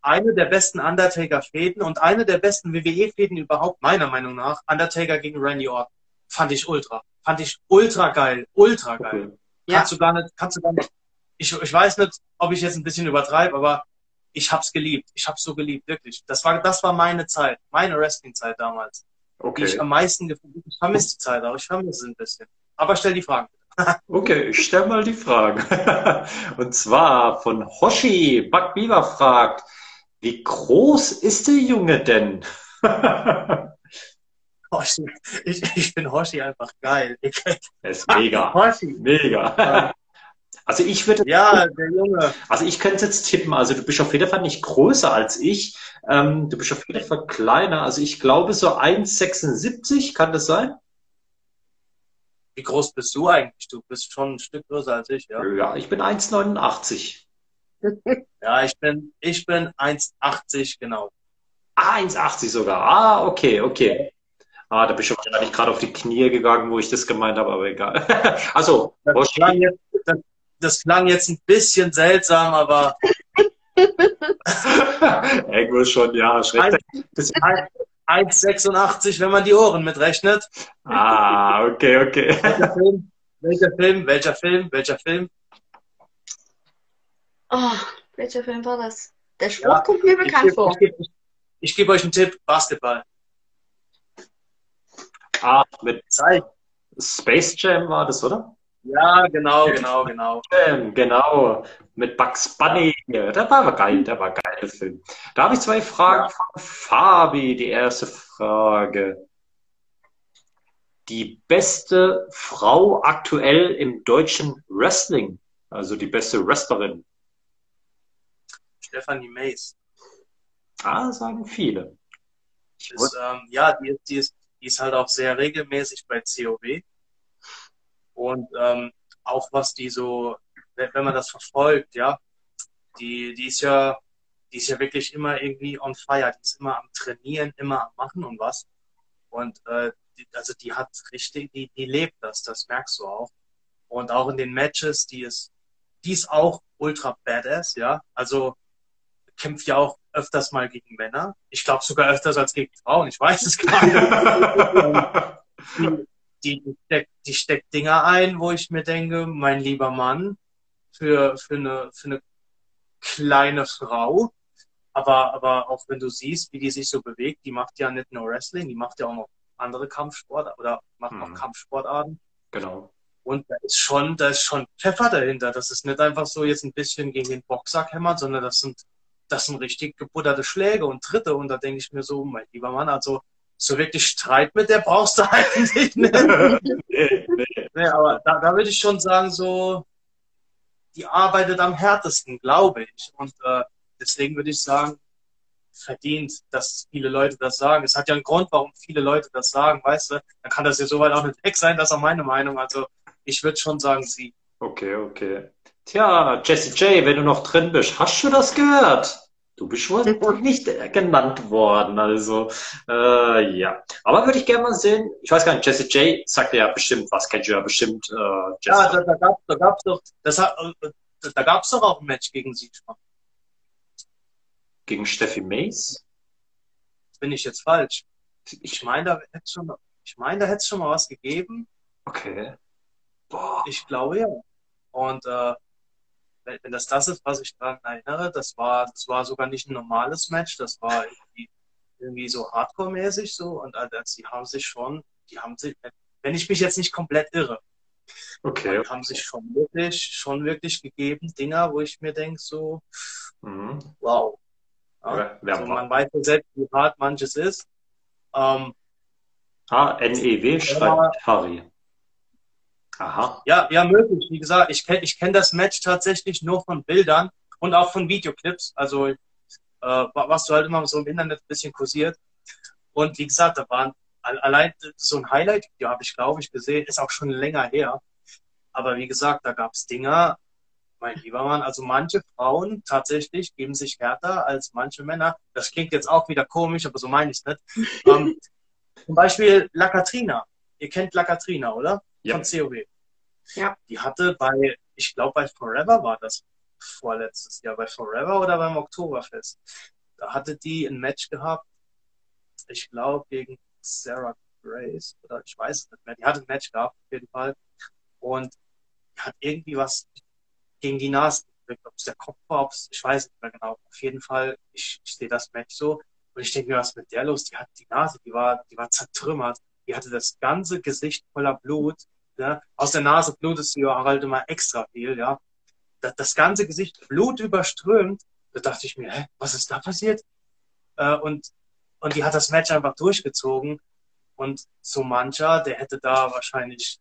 Eine der besten Undertaker-Fäden und eine der besten WWE-Fäden überhaupt, meiner Meinung nach, Undertaker gegen Randy Orton. Fand ich ultra. Fand ich ultra geil. Ultra geil. Okay. Ja. Kannst du gar nicht, kannst du gar nicht. Ich, ich weiß nicht, ob ich jetzt ein bisschen übertreibe, aber ich hab's geliebt. Ich hab's so geliebt, wirklich. Das war, das war meine Zeit, meine Wrestling-Zeit damals. Die ich Okay. am meisten gefühlt. Ich vermisse die Zeit, aber ich vermisse es ein bisschen. Aber stell die Fragen. [laughs] Okay, ich stelle mal die Fragen. [laughs] Und zwar von Hoshi. Buck Beaver fragt, wie groß ist der Junge denn? [laughs] Hoshi. Ich, ich finde Hoshi einfach geil. Er ist mega. Hoshi. Mega. Also ich würde, Ja, der Junge. also ich könnte jetzt tippen, also du bist auf jeden Fall nicht größer als ich. Ähm, du bist auf jeden Fall kleiner. Also ich glaube so 1,76, kann das sein? Wie groß bist du eigentlich? Du bist schon ein Stück größer als ich, ja? Ja, ich bin 1,89. [laughs] Ja, ich bin, ich bin 1,80, genau. Ah, 1,80 sogar. Ah, okay, okay. Ah, da bist du wahrscheinlich gerade auf die Knie gegangen, wo ich das gemeint habe, aber egal. [laughs] Also, Das klang jetzt, das, das klang jetzt ein bisschen seltsam, aber [laughs] Irgendwo schon, ja, schrecklich. 1,86, wenn man die Ohren mitrechnet. Ah, okay, okay. Welcher Film? Welcher Film? Welcher Film? Welcher Film? Oh, welcher Film war das? Der Spruch Ja, kommt mir Ich bekannt gebe vor. ich geb, ich geb euch einen Tipp: Basketball. Ah, mit Zeig. Space Jam war das, oder? Ja, genau, genau, genau. Jam, genau. Mit Bugs Bunny. Ja, Der war aber geil, der war geil, der Film. Da habe ich zwei Fragen von Fabi. Die erste Frage. Die beste Frau aktuell im deutschen Wrestling. Also die beste Wrestlerin. Stephanie Mays. Ah, sagen viele. Ist, ähm, ja, die ist, die, ist, die ist halt auch sehr regelmäßig bei COW. Und ähm, auch was die so, wenn, man das verfolgt, ja, die, die ist ja, die ist ja wirklich immer irgendwie on fire. Die ist immer am Trainieren, immer am Machen und was. Und äh, die, also die hat richtig, die, die lebt das, das merkst du auch. Und auch in den Matches, die ist, die ist auch ultra badass, ja. Also kämpft ja auch öfters mal gegen Männer. Ich glaube sogar öfters als gegen Frauen. Ich weiß es gar nicht. [laughs] [laughs] die, die, steckt, die steckt Dinger ein, wo ich mir denke, mein lieber Mann, für, für, eine, für eine kleine Frau. Aber, aber auch wenn du siehst, wie die sich so bewegt, die macht ja nicht nur Wrestling, die macht ja auch noch andere Kampfsport oder macht Mhm. auch Kampfsportarten. Genau. Und da ist schon, da ist schon Pfeffer dahinter. Das ist nicht einfach so jetzt ein bisschen gegen den Boxsack hämmert, sondern das sind, das sind richtig gebutterte Schläge und Tritte. Und da denke ich mir so, mein lieber Mann, also so wirklich Streit mit der brauchst du [laughs] eigentlich nicht. Nee, nee. Nee, aber da, da würde ich schon sagen, so, die arbeitet am härtesten, glaube ich. Und äh, deswegen würde ich sagen, verdient, dass viele Leute das sagen. Es hat ja einen Grund, warum viele Leute das sagen, weißt du? Dann kann das ja soweit auch nicht weg sein, das ist auch meine Meinung. Also ich würde schon sagen, sie. Okay, okay. Tja, Jesse J, wenn du noch drin bist, hast du das gehört? Du bist wohl nicht genannt worden, also äh, ja. Aber würde ich gerne mal sehen, ich weiß gar nicht, Jesse J sagt ja bestimmt was, kennt ihr ja bestimmt äh, Ja, Jesse. da, da gab es da gab's doch, das hat, äh, da gab's doch auch ein Match gegen sie schon. Gegen Steffi Mays? Bin ich jetzt falsch? Ich meine, da hätte schon, ich meine, da hätte es schon mal was gegeben. Okay. Boah. Ich glaube ja. Und äh, wenn, das das ist, was ich daran erinnere, das war, das war sogar nicht ein normales Match, das war irgendwie, irgendwie so Hardcore-mäßig so. Und äh, die haben sich schon, die haben sich, wenn ich mich jetzt nicht komplett irre, Okay. die haben sich schon wirklich, schon wirklich gegeben, Dinger, wo ich mir denke, so, Mhm. wow. Ja, also man weiß ja selbst, wie hart manches ist. Ähm, Ah, NEW schreibt Harry. Aha. Ja, ja, möglich. Wie gesagt, ich kenne ich kenn das Match tatsächlich nur von Bildern und auch von Videoclips. Also, äh, was du halt immer so im Internet ein bisschen kursiert. Und wie gesagt, da waren allein so ein Highlight-Video habe ich, glaube ich, gesehen, ist auch schon länger her. Aber wie gesagt, da gab es Dinger, mein lieber Mann, also manche Frauen tatsächlich geben sich härter als manche Männer. Das klingt jetzt auch wieder komisch, aber so meine ich es nicht. ähm, zum Beispiel La Katrina. Ihr kennt La Katrina, oder? Ja. Von COW. Ja. Die hatte bei, ich glaube bei Forever war das vorletztes Jahr, bei Forever oder beim Oktoberfest. Da hatte die ein Match gehabt, ich glaube gegen Sarah Grace, oder ich weiß es nicht mehr. Die hatte ein Match gehabt, auf jeden Fall. Und hat irgendwie was gegen die Nase gedrückt, ob es der Kopf war, ob's, ich weiß nicht mehr genau. Auf jeden Fall, ich, ich sehe das Match so und ich denke mir, was ist mit der los? Die hat die Nase, die war, die war zertrümmert. Die hatte das ganze Gesicht voller Blut. Ja? Aus der Nase blutet sie ja halt immer extra viel, ja. Das, das ganze Gesicht Blut überströmt. Da dachte ich mir, hä, was ist da passiert? Äh, und, und die hat das Match einfach durchgezogen. Und so mancher, der hätte da wahrscheinlich,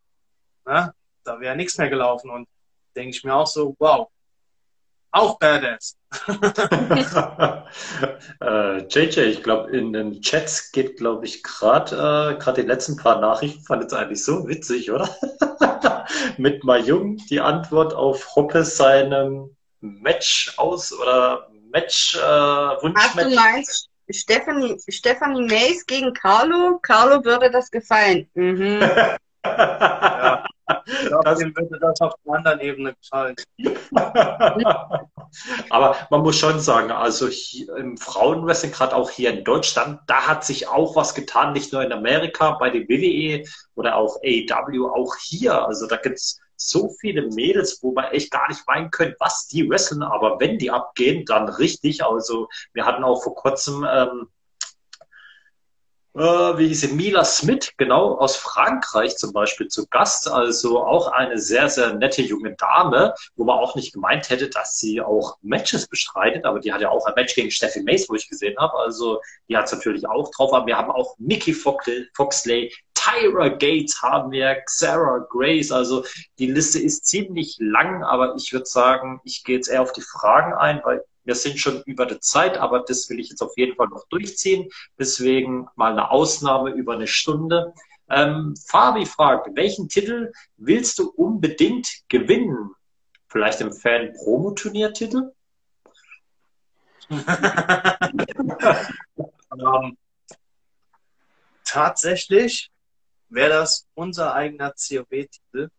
ne, da wäre nichts mehr gelaufen. Und denke ich mir auch so, wow, auch badass. [laughs] äh, JJ, ich glaube, in den Chats geht, glaube ich, gerade äh, gerade die letzten paar Nachrichten, fand es eigentlich so witzig, oder? [laughs] Mit Majung die Antwort auf Hoppe seinem Match aus oder Match äh, Wunschmatch. Ach, du meinst Stephanie, Stephanie Mays gegen Carlo? Carlo würde das gefallen. Mhm. [laughs] ja. Ich [laughs] glaube, dem würde das auf einer anderen Ebene gefallen. [laughs] Aber man muss schon sagen, also im Frauenwrestling, gerade auch hier in Deutschland, da hat sich auch was getan, nicht nur in Amerika, bei den WWE oder auch AEW, auch hier. Also da gibt es so viele Mädels, wo man echt gar nicht meinen könnte, was die wresteln, aber wenn die abgehen, dann richtig. Also wir hatten auch vor kurzem ähm, äh, wie hieß sie, Mila Smith, genau, aus Frankreich zum Beispiel zu Gast. Also auch eine sehr, sehr nette junge Dame, wo man auch nicht gemeint hätte, dass sie auch Matches bestreitet. Aber die hat ja auch ein Match gegen Steffi Mace, wo ich gesehen habe. Also die hat es natürlich auch drauf. Aber wir haben auch Mickey Foxley, Tyra Gates haben wir, Sarah Grace. Also die Liste ist ziemlich lang, aber ich würde sagen, ich gehe jetzt eher auf die Fragen ein, weil wir sind schon über der Zeit, aber das will ich jetzt auf jeden Fall noch durchziehen. Deswegen mal eine Ausnahme über eine Stunde. Ähm, Fabi fragt, welchen Titel willst du unbedingt gewinnen? Vielleicht im Fan-Promo-Turnier-Titel? [laughs] ähm, tatsächlich wäre das unser eigener COB-Titel,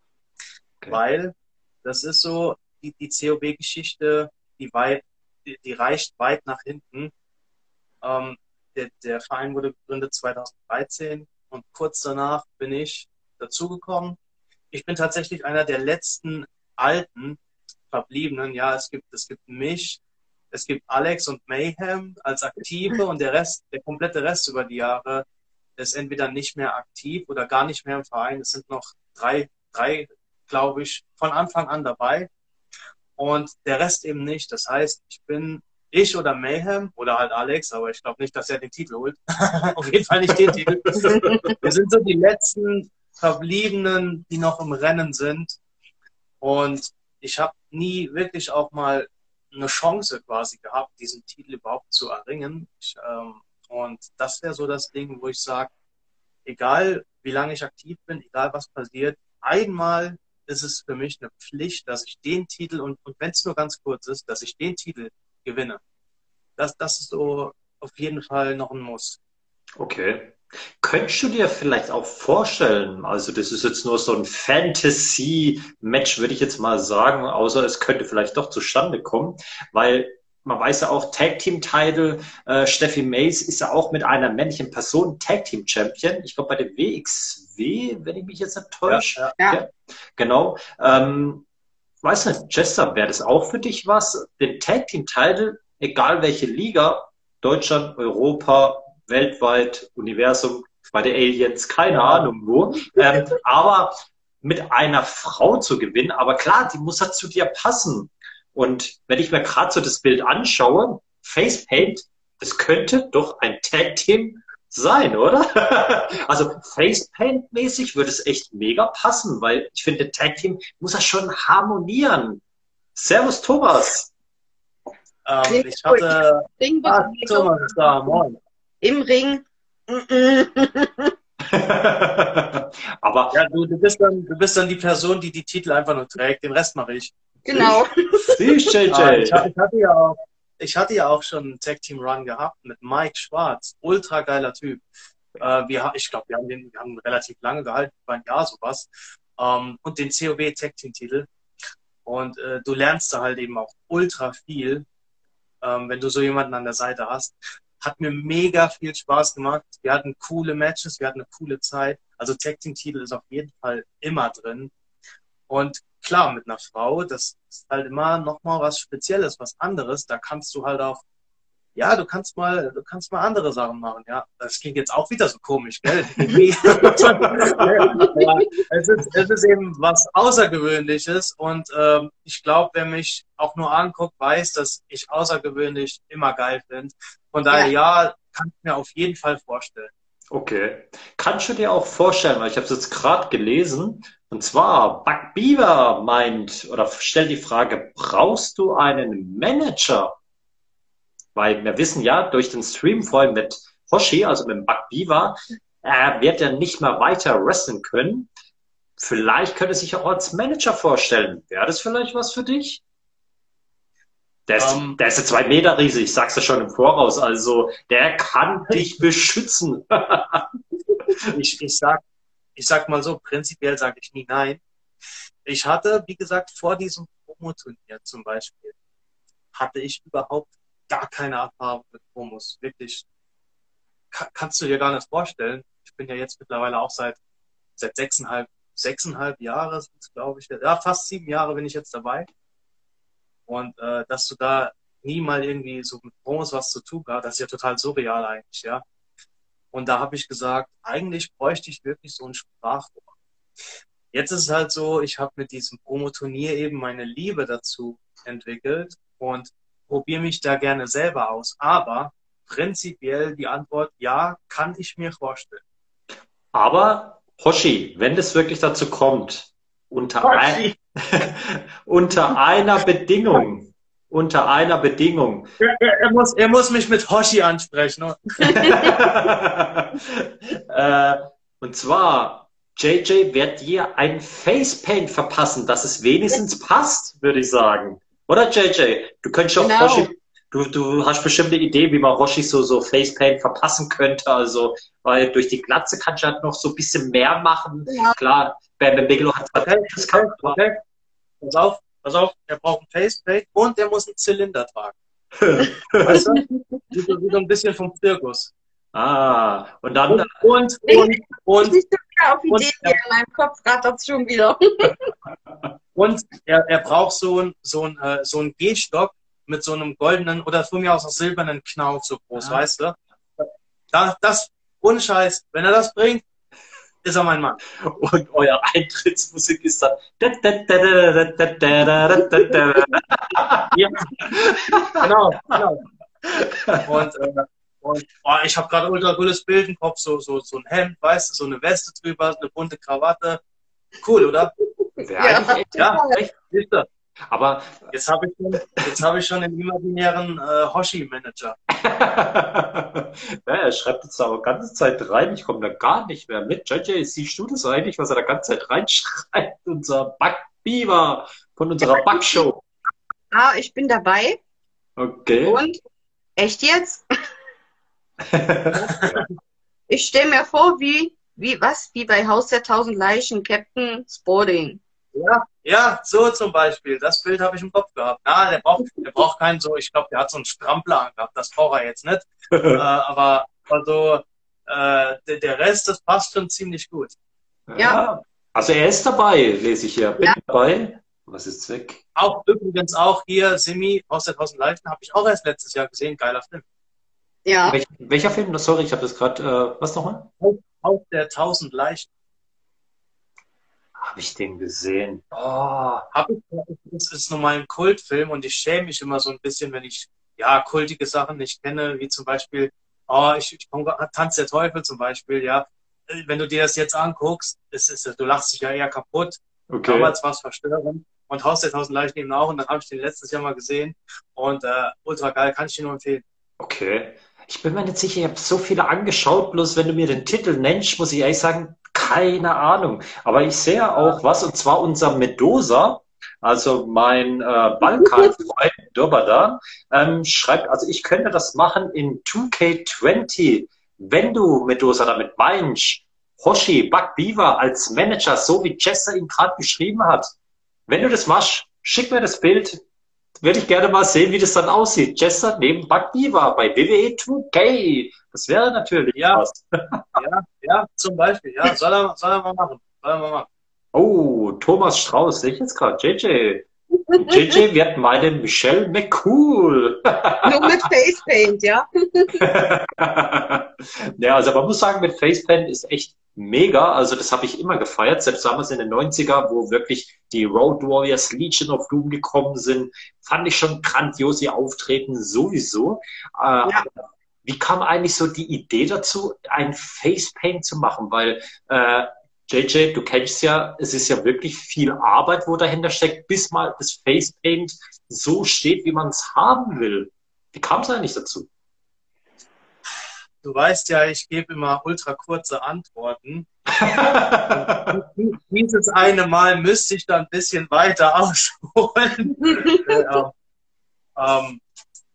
okay. weil das ist so die, die COB-Geschichte, die weit die, die reicht weit nach hinten. Ähm, der, der Verein wurde gegründet 2013 und kurz danach bin ich dazugekommen. Ich bin tatsächlich einer der letzten alten Verbliebenen. Ja, es gibt, es gibt mich, es gibt Alex und Mayhem als Aktive und der Rest, der komplette Rest über die Jahre ist entweder nicht mehr aktiv oder gar nicht mehr im Verein. Es sind noch drei, drei, glaube ich, von Anfang an dabei und der Rest eben nicht. Das heißt, ich bin ich oder Mayhem oder halt Alex, aber ich glaube nicht, dass er den Titel holt. [laughs] Auf jeden Fall nicht den Titel. Wir sind so die letzten Verbliebenen, die noch im Rennen sind. Und ich habe nie wirklich auch mal eine Chance quasi gehabt, diesen Titel überhaupt zu erringen. Ich, ähm, und das wäre so das Ding, wo ich sage, egal wie lange ich aktiv bin, egal was passiert, einmal ist es für mich eine Pflicht, dass ich den Titel, und, und wenn es nur ganz kurz ist, dass ich den Titel gewinne. Das, das ist so auf jeden Fall noch ein Muss. Okay. Könntest du dir vielleicht auch vorstellen, also das ist jetzt nur so ein Fantasy-Match, würde ich jetzt mal sagen, außer es könnte vielleicht doch zustande kommen, weil man weiß ja auch, Tag Team Title, äh, Steffi Mays ist ja auch mit einer männlichen Person Tag Team Champion. Ich glaube bei der WXW, wenn ich mich jetzt nicht täusche. Ja, ja. ja genau. Ähm, weiß nicht, Chester, wäre das auch für dich was? Den Tag Team Title, egal welche Liga, Deutschland, Europa, weltweit, Universum, bei der Aliens, keine Ahnung wo. Ähm, aber mit einer Frau zu gewinnen, aber klar, die muss ja zu dir passen. Und wenn ich mir gerade so das Bild anschaue, Facepaint, das könnte doch ein Tag Team sein, oder? [laughs] also Facepaint-mäßig würde es echt mega passen, weil ich finde, Tag Team muss das schon harmonieren. Servus, Thomas. Ähm, ich hatte. Ah, Thomas ist da, moin. Im Ring. [laughs] Aber ja, du, du, bist dann, du bist dann die Person, die die Titel einfach nur trägt. Den Rest mache ich. Genau. [laughs] Siehst, JJ. [laughs] Ah, ich, ich, hatte ja auch, ich hatte ja auch schon einen Tag Team Run gehabt mit Mike Schwarz. Ultra geiler Typ. Äh, wir, ich glaube, wir haben den wir haben relativ lange gehalten, über ein Jahr sowas. Ähm, und den COB Tag Team Titel. Und äh, du lernst da halt eben auch ultra viel, ähm, wenn du so jemanden an der Seite hast. Hat mir mega viel Spaß gemacht. Wir hatten coole Matches, wir hatten eine coole Zeit. Also Tag Team Titel ist auf jeden Fall immer drin. Und klar, mit einer Frau, das ist halt immer nochmal was Spezielles, was anderes. Da kannst du halt auch, ja, du kannst mal, du kannst mal andere Sachen machen, ja. Das klingt jetzt auch wieder so komisch, gell? [laughs] [laughs] es, ist, es ist eben was Außergewöhnliches und ähm, ich glaube, wer mich auch nur anguckt, weiß, dass ich außergewöhnlich immer geil finde. Von daher, ja, ja kann ich mir auf jeden Fall vorstellen. Okay. Kannst du dir auch vorstellen, weil ich habe es jetzt gerade gelesen, und zwar Buck Beaver meint oder stellt die Frage, brauchst du einen Manager? Weil wir wissen ja durch den Stream vorhin mit Hoshi, also mit Buck Beaver, er wird ja nicht mehr weiter wrestlen können. Vielleicht könnte sich auch als Manager vorstellen. Wäre das vielleicht was für dich? Der ist, um, ähm. der ist ein zwei Meter Riese, ich sag's ja schon im Voraus. Also der kann dich beschützen. [laughs] ich, ich, sag, ich sag mal so, prinzipiell sage ich nie nein. Ich hatte, wie gesagt, vor diesem Promoturnier zum Beispiel, hatte ich überhaupt gar keine Erfahrung mit Promos. Wirklich, kann, kannst du dir gar nicht vorstellen. Ich bin ja jetzt mittlerweile auch seit, seit sechseinhalb, sechseinhalb Jahre, glaube ich, ja, fast sieben Jahre bin ich jetzt dabei. Und äh, dass du da nie mal irgendwie so mit Promos was zu tun hast, das ist ja total surreal eigentlich, ja. Und da habe ich gesagt, eigentlich bräuchte ich wirklich so ein Sprachrohr. Jetzt ist es halt so, ich habe mit diesem Promoturnier eben meine Liebe dazu entwickelt und probiere mich da gerne selber aus. Aber prinzipiell die Antwort, ja, kann ich mir vorstellen. Aber Hoshi, wenn es wirklich dazu kommt, unter, ein, [laughs] unter einer Bedingung. Unter einer Bedingung. Er, er, er, muss, er muss mich mit Hoshi ansprechen. [laughs] [laughs] äh, und zwar, JJ wird dir ein Facepaint verpassen, dass es wenigstens passt, würde ich sagen. Oder JJ? Du könntest genau. auch Hoshi, du, du hast bestimmt eine Idee, wie man Roshi so, so Facepaint verpassen könnte. Also, weil durch die Glatze kannst du halt noch so ein bisschen mehr machen. Ja. Klar, Ben Bigelow hat okay, das okay, okay. Pass auf, pass auf, er braucht ein Faceplate und er muss einen Zylinder tragen. [laughs] weißt du? Wie so, ein bisschen vom Zirkus. Ah, und dann. Und, und, und, und, ich auf Ideen hier in meinem Kopf rattert schon wieder. [laughs] und er, er braucht so einen so ein, äh, so ein Gehstock mit so einem goldenen oder von mir aus auch silbernen Knauf so groß, ah. weißt du? Das, das, ohne Scheiß, wenn er das bringt, ist er mein Mann. Und euer Eintrittsmusik ist dann. ja, [laughs] genau, genau. Und, äh, und oh, ich habe gerade ultra cooles Bild im Kopf, so, so, so ein Hemd, weißt du, so eine Weste drüber, eine bunte Krawatte. Cool, oder? Ja, ja, ja echt, siehst du. Aber jetzt habe ich, schon, hab ich schon den imaginären äh, Hoshi-Manager. [laughs] ja, er schreibt jetzt aber ganze Zeit rein, ich komme da gar nicht mehr mit. JJ, siehst du das eigentlich, was er da ganze Zeit reinschreibt? Unser Backbiber von unserer Backshow. Ah, ich bin dabei. Okay. Und echt jetzt? [laughs] ich stelle mir vor, wie, wie, was, wie bei Haus der Tausend Leichen, Captain Sporting. Ja, ja, so zum Beispiel. Das Bild habe ich im Kopf gehabt. Na, der braucht, der braucht keinen so, ich glaube, der hat so einen Strampler gehabt. Das braucht er jetzt nicht. [laughs] äh, aber also äh, der, der Rest, das passt schon ziemlich gut. Ja. Also er ist dabei, lese ich hier. Bin ja. dabei. Was ist weg? Auch übrigens auch hier Simi aus der 1000 Leichen habe ich auch erst letztes Jahr gesehen. Geiler Film. Ja. Welch, welcher Film? Sorry, ich habe das gerade. Äh, was nochmal? Auf der 1000 Leichen. Habe ich den gesehen? Oh. Hab ich, das ist nun mal ein Kultfilm und ich schäme mich immer so ein bisschen, wenn ich ja kultige Sachen nicht kenne, wie zum Beispiel oh, ich, ich Tanz der Teufel zum Beispiel, ja. Wenn du dir das jetzt anguckst, ist, ist, du lachst dich ja eher kaputt. Okay. Damals war es verstörend. Und Haus der Tausend Leichen eben auch. Und dann habe ich den letztes Jahr mal gesehen. Und äh, ultra geil, kann ich dir nur empfehlen. Okay. Ich bin mir nicht sicher, ich habe so viele angeschaut, bloß wenn du mir den Titel nennst, muss ich ehrlich sagen, keine Ahnung. Aber ich sehe auch was, und zwar unser Medosa, also mein äh, Balkan-Freund [laughs] Dobadan, ähm, schreibt, also ich könnte das machen in 2K20, wenn du Medosa damit meinst, Hoshi Beaver als Manager, so wie Chester ihn gerade beschrieben hat. Wenn du das machst, schick mir das Bild, würde ich gerne mal sehen, wie das dann aussieht. Chester neben Bagdiva bei WWE 2K. Das wäre natürlich ja. was. Ja, ja, zum Beispiel. Ja, soll er, soll er mal machen. Soll er mal machen. Oh, Thomas Strauß, sehe ich jetzt gerade. JJ. JJ wird meine Michelle McCool. [laughs] Nur mit Facepaint, ja. [laughs] ja, also man muss sagen, mit Facepaint ist echt mega. Also das habe ich immer gefeiert, selbst damals in den 90er, wo wirklich die Road Warriors Legion of Doom gekommen sind, fand ich schon grandios ihr Auftreten sowieso. Äh, ja. Wie kam eigentlich so die Idee dazu, ein Facepaint zu machen? Weil äh, JJ, du kennst ja, es ist ja wirklich viel Arbeit, wo dahinter steckt, bis mal das Facepaint so steht, wie man es haben will. Wie kam es eigentlich dazu? Du weißt ja, ich gebe immer ultra kurze Antworten. [laughs] Dieses eine Mal müsste ich dann ein bisschen weiter ausholen. [laughs] äh, ähm,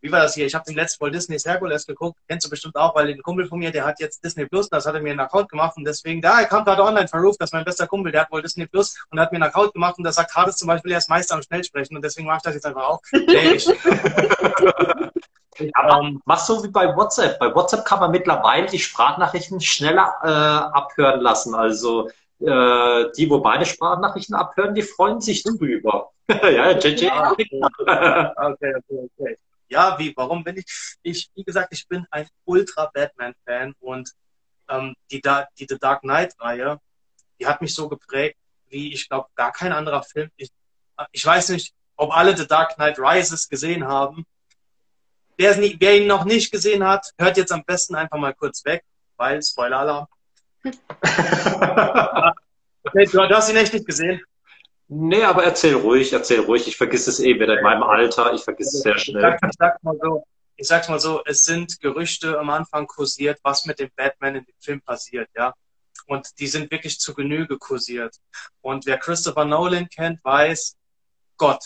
wie war das hier? Ich habe den letzten Mal Disney's Hercules geguckt. Kennst du bestimmt auch, weil ein Kumpel von mir, der hat jetzt Disney Plus, das hat er mir einen Account gemacht und deswegen, da, er kam gerade online verruft, das ist mein bester Kumpel, der hat wohl Disney Plus und hat mir einen Account gemacht und der sagt, Hades zum Beispiel, er ist Meister am Schnellsprechen und deswegen mache ich das jetzt einfach auch. [laughs] Nee, ich, Aber ähm, mach so wie bei WhatsApp. Bei WhatsApp kann man mittlerweile die Sprachnachrichten schneller äh, abhören lassen. Also äh, die, wo meine Sprachnachrichten abhören, die freuen sich drüber. [laughs] ja, JJ. [laughs] okay, okay, okay ja, wie, warum bin ich? Ich, wie gesagt, ich bin ein Ultra-Batman-Fan und ähm, die, die The Dark Knight-Reihe, die hat mich so geprägt, wie ich glaube, gar kein anderer Film. Ich, ich weiß nicht, ob alle The Dark Knight Rises gesehen haben. Wer, nie, wer ihn noch nicht gesehen hat, hört jetzt am besten einfach mal kurz weg, weil Spoiler-Alarm. okay, [laughs] du, du hast ihn echt nicht gesehen. Nee, aber erzähl ruhig, erzähl ruhig. Ich vergesse es eh wieder in meinem Alter. Ich vergesse es sehr schnell. Ich, sag, ich, mal so, ich sag's mal so, es sind Gerüchte am Anfang kursiert, was mit dem Batman in dem Film passiert, ja. Und die sind wirklich zu Genüge kursiert. Und wer Christopher Nolan kennt, weiß, Gott,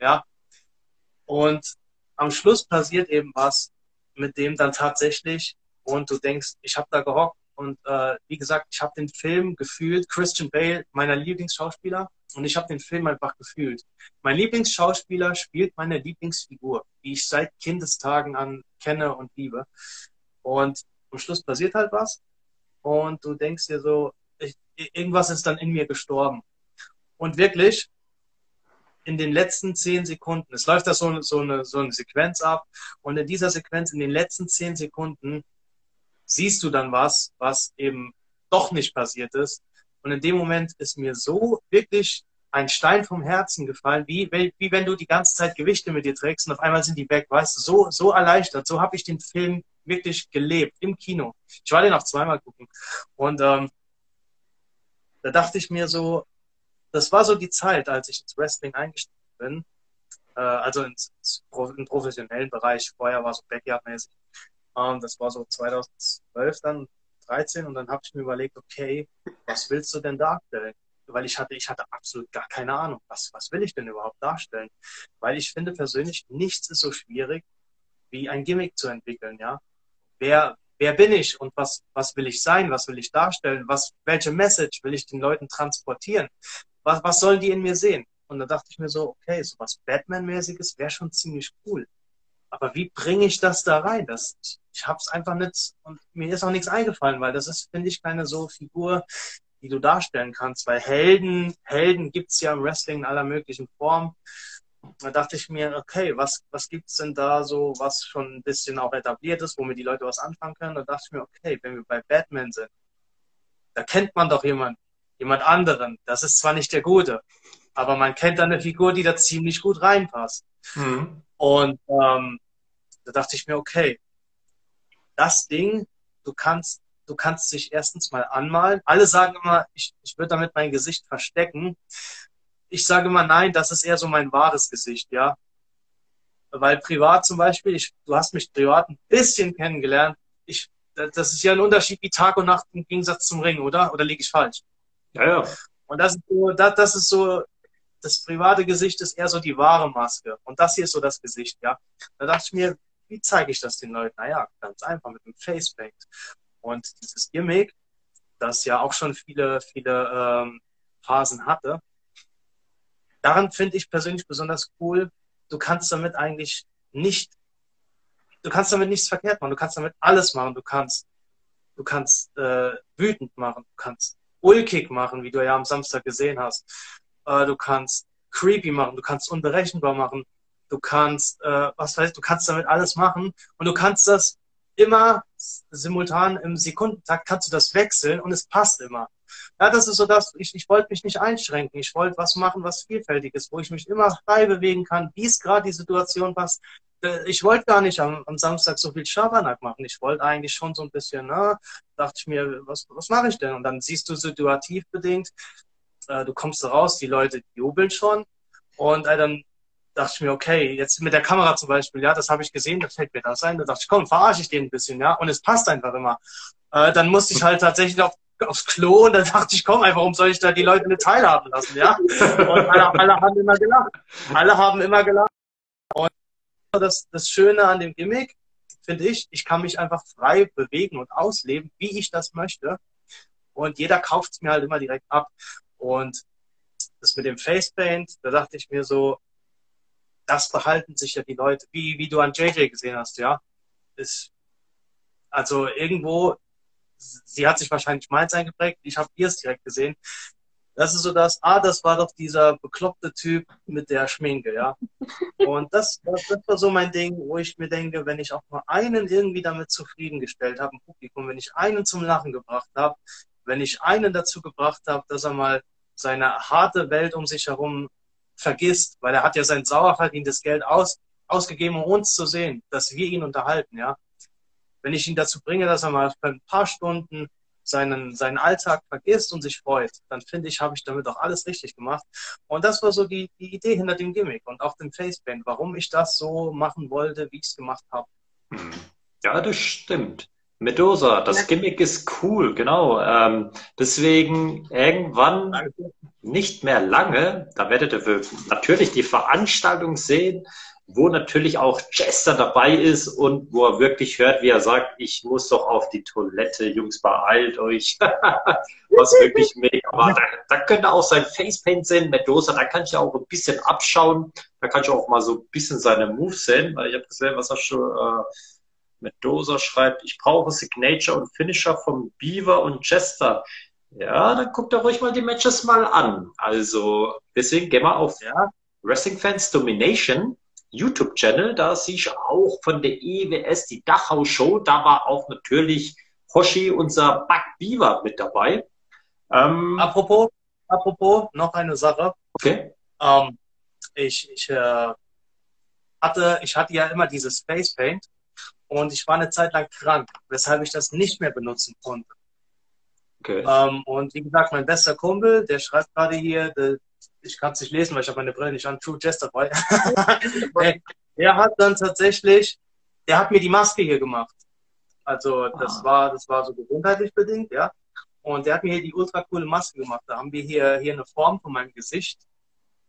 ja. Und am Schluss passiert eben was, mit dem dann tatsächlich, und du denkst, ich habe da gehockt und äh, wie gesagt, ich habe den Film gefühlt, Christian Bale, meiner Lieblingsschauspieler, und ich habe den Film einfach gefühlt. Mein Lieblingsschauspieler spielt meine Lieblingsfigur, die ich seit Kindestagen an kenne und liebe. Und am Schluss passiert halt was. Und du denkst dir so, ich, irgendwas ist dann in mir gestorben. Und wirklich, in den letzten zehn Sekunden, es läuft da so, so, eine, so eine Sequenz ab. Und in dieser Sequenz, in den letzten zehn Sekunden, siehst du dann was, was eben doch nicht passiert ist. Und in dem Moment ist mir so wirklich ein Stein vom Herzen gefallen, wie, wie wenn du die ganze Zeit Gewichte mit dir trägst und auf einmal sind die weg, weißt du, so, so erleichtert. So habe ich den Film wirklich gelebt im Kino. Ich war den auch zweimal gucken. Und ähm, da dachte ich mir so, das war so die Zeit, als ich ins Wrestling eingestiegen bin, äh, also ins, ins, im professionellen Bereich. Vorher war so Backyard-mäßig. Ähm, das war so 2012 dann, 13 und dann habe ich mir überlegt, okay, was willst du denn darstellen? Weil ich hatte, ich hatte absolut gar keine Ahnung, was, was will ich denn überhaupt darstellen? Weil ich finde persönlich, nichts ist so schwierig, wie ein Gimmick zu entwickeln, ja. Wer, wer bin ich und was, was will ich sein? Was will ich darstellen? Was, welche Message will ich den Leuten transportieren? Was, was sollen die in mir sehen? Und da dachte ich mir so, okay, so was Batman-mäßiges wäre schon ziemlich cool. Aber wie bringe ich das da rein? Das, ich ich habe es einfach nicht und mir ist auch nichts eingefallen, weil das ist, finde ich, keine so Figur, die du darstellen kannst. Weil Helden, Helden gibt es ja im Wrestling in aller möglichen Formen. Da dachte ich mir, okay, was, was gibt es denn da so, was schon ein bisschen auch etabliert ist, womit die Leute was anfangen können? Da dachte ich mir, okay, wenn wir bei Batman sind, da kennt man doch jemanden, jemand anderen. Das ist zwar nicht der Gute, aber man kennt da eine Figur, die da ziemlich gut reinpasst. Mhm. Und ähm, da dachte ich mir, okay, das Ding, du kannst, du kannst dich erstens mal anmalen. Alle sagen immer, ich, ich würde damit mein Gesicht verstecken. Ich sage immer, nein, das ist eher so mein wahres Gesicht, ja. Weil privat zum Beispiel, ich, du hast mich privat ein bisschen kennengelernt. Ich, das ist ja ein Unterschied wie Tag und Nacht im Gegensatz zum Ring, oder? Oder liege ich falsch? Ja, ja. Und das ist so, das, das ist so, das private Gesicht ist eher so die wahre Maske. Und das hier ist so das Gesicht, ja. Da dachte ich mir, wie zeige ich das den Leuten? Naja, ganz einfach mit dem Facepaint. Und dieses Gimmick, das ja auch schon viele, viele ähm, Phasen hatte, daran finde ich persönlich besonders cool, du kannst damit eigentlich nicht, du kannst damit nichts verkehrt machen, du kannst damit alles machen, du kannst, du kannst äh, wütend machen, du kannst ulkig machen, wie du ja am Samstag gesehen hast, äh, du kannst creepy machen, du kannst unberechenbar machen, du kannst, äh, was weiß ich, du kannst damit alles machen und du kannst das immer simultan im Sekundentakt kannst du das wechseln und es passt immer. Ja, das ist so das, ich, ich wollte mich nicht einschränken. Ich wollte was machen, was vielfältig ist, wo ich mich immer frei bewegen kann, wie es gerade die Situation passt. Äh, ich wollte gar nicht am, am Samstag so viel Schabernack machen. Ich wollte eigentlich schon so ein bisschen, na, dachte ich mir, was, was mache ich denn? Und dann siehst du situativ bedingt, äh, du kommst raus, die Leute jubeln schon. Und äh, dann dachte ich mir, okay, jetzt mit der Kamera zum Beispiel, ja, das habe ich gesehen, das fällt mir das ein. Da dachte ich, komm, verarsche ich den ein bisschen, ja. Und es passt einfach immer. Äh, dann musste ich halt tatsächlich auf aufs Klo und dann dachte ich, komm, einfach, warum soll ich da die Leute eine teilhaben lassen, ja? [laughs] Und alle, alle haben immer gelacht. Alle haben immer gelacht. Das, das Schöne an dem Gimmick, finde ich, ich kann mich einfach frei bewegen und ausleben, wie ich das möchte. Und jeder kauft es mir halt immer direkt ab. Und das mit dem Facepaint, da dachte ich mir so, das behalten sich ja die Leute, wie, wie du an JJ gesehen hast, ja. Ist, also irgendwo sie hat sich wahrscheinlich meins eingeprägt, ich habe ihr es direkt gesehen. Das ist so das, ah, das war doch dieser bekloppte Typ mit der Schminke, ja. [laughs] Und das, das, das war so mein Ding, wo ich mir denke, wenn ich auch nur einen irgendwie damit zufriedengestellt habe, im Publikum, wenn ich einen zum Lachen gebracht habe, wenn ich einen dazu gebracht habe, dass er mal seine harte Welt um sich herum vergisst, weil er hat ja sein sauer verdientes Geld aus, ausgegeben, um uns zu sehen, dass wir ihn unterhalten, ja wenn ich ihn dazu bringe, dass er mal für ein paar Stunden seinen, seinen Alltag vergisst und sich freut, dann finde ich, habe ich damit auch alles richtig gemacht. Und das war so die, die Idee hinter dem Gimmick und auch dem Faceband, warum ich das so machen wollte, wie ich es gemacht habe. Hm. Ja, das stimmt. Medusa, das ja. Gimmick ist cool, genau. Ähm, deswegen irgendwann nicht mehr lange, da werdet ihr natürlich die Veranstaltung sehen, wo natürlich auch Chester dabei ist und wo er wirklich hört, wie er sagt, ich muss doch auf die Toilette, Jungs, beeilt euch. [laughs] Was wirklich mega war. Da, da könnte auch sein Facepaint sehen, Medusa, da kann ich auch ein bisschen abschauen. Da kann ich auch mal so ein bisschen seine Moves sehen, weil ich habe gesehen, was er schon äh, Medusa schreibt. Ich brauche Signature und Finisher von Beaver und Chester. Ja, dann guckt er ruhig mal die Matches mal an. Also, deswegen gehen wir auf ja. Wrestling Fans Domination YouTube-Channel. Da sehe ich auch von der EWS die Dachau-Show. Da war auch natürlich Hoshi, unser Beaver, mit dabei. Ähm, apropos, apropos, noch eine Sache. Okay. Ähm, ich, ich, äh, hatte, ich hatte ja immer dieses Face Paint und ich war eine Zeit lang krank, weshalb ich das nicht mehr benutzen konnte. Okay. Ähm, und wie gesagt, mein bester Kumpel, der schreibt gerade hier, the, ich kann es nicht lesen, weil ich habe meine Brille nicht an, True Jazz dabei. [laughs] er hat dann tatsächlich, er hat mir die Maske hier gemacht. Also das ah. war, das war so gesundheitlich bedingt, ja. Und der hat mir hier die ultra coole Maske gemacht. Da haben wir hier, hier eine Form von meinem Gesicht,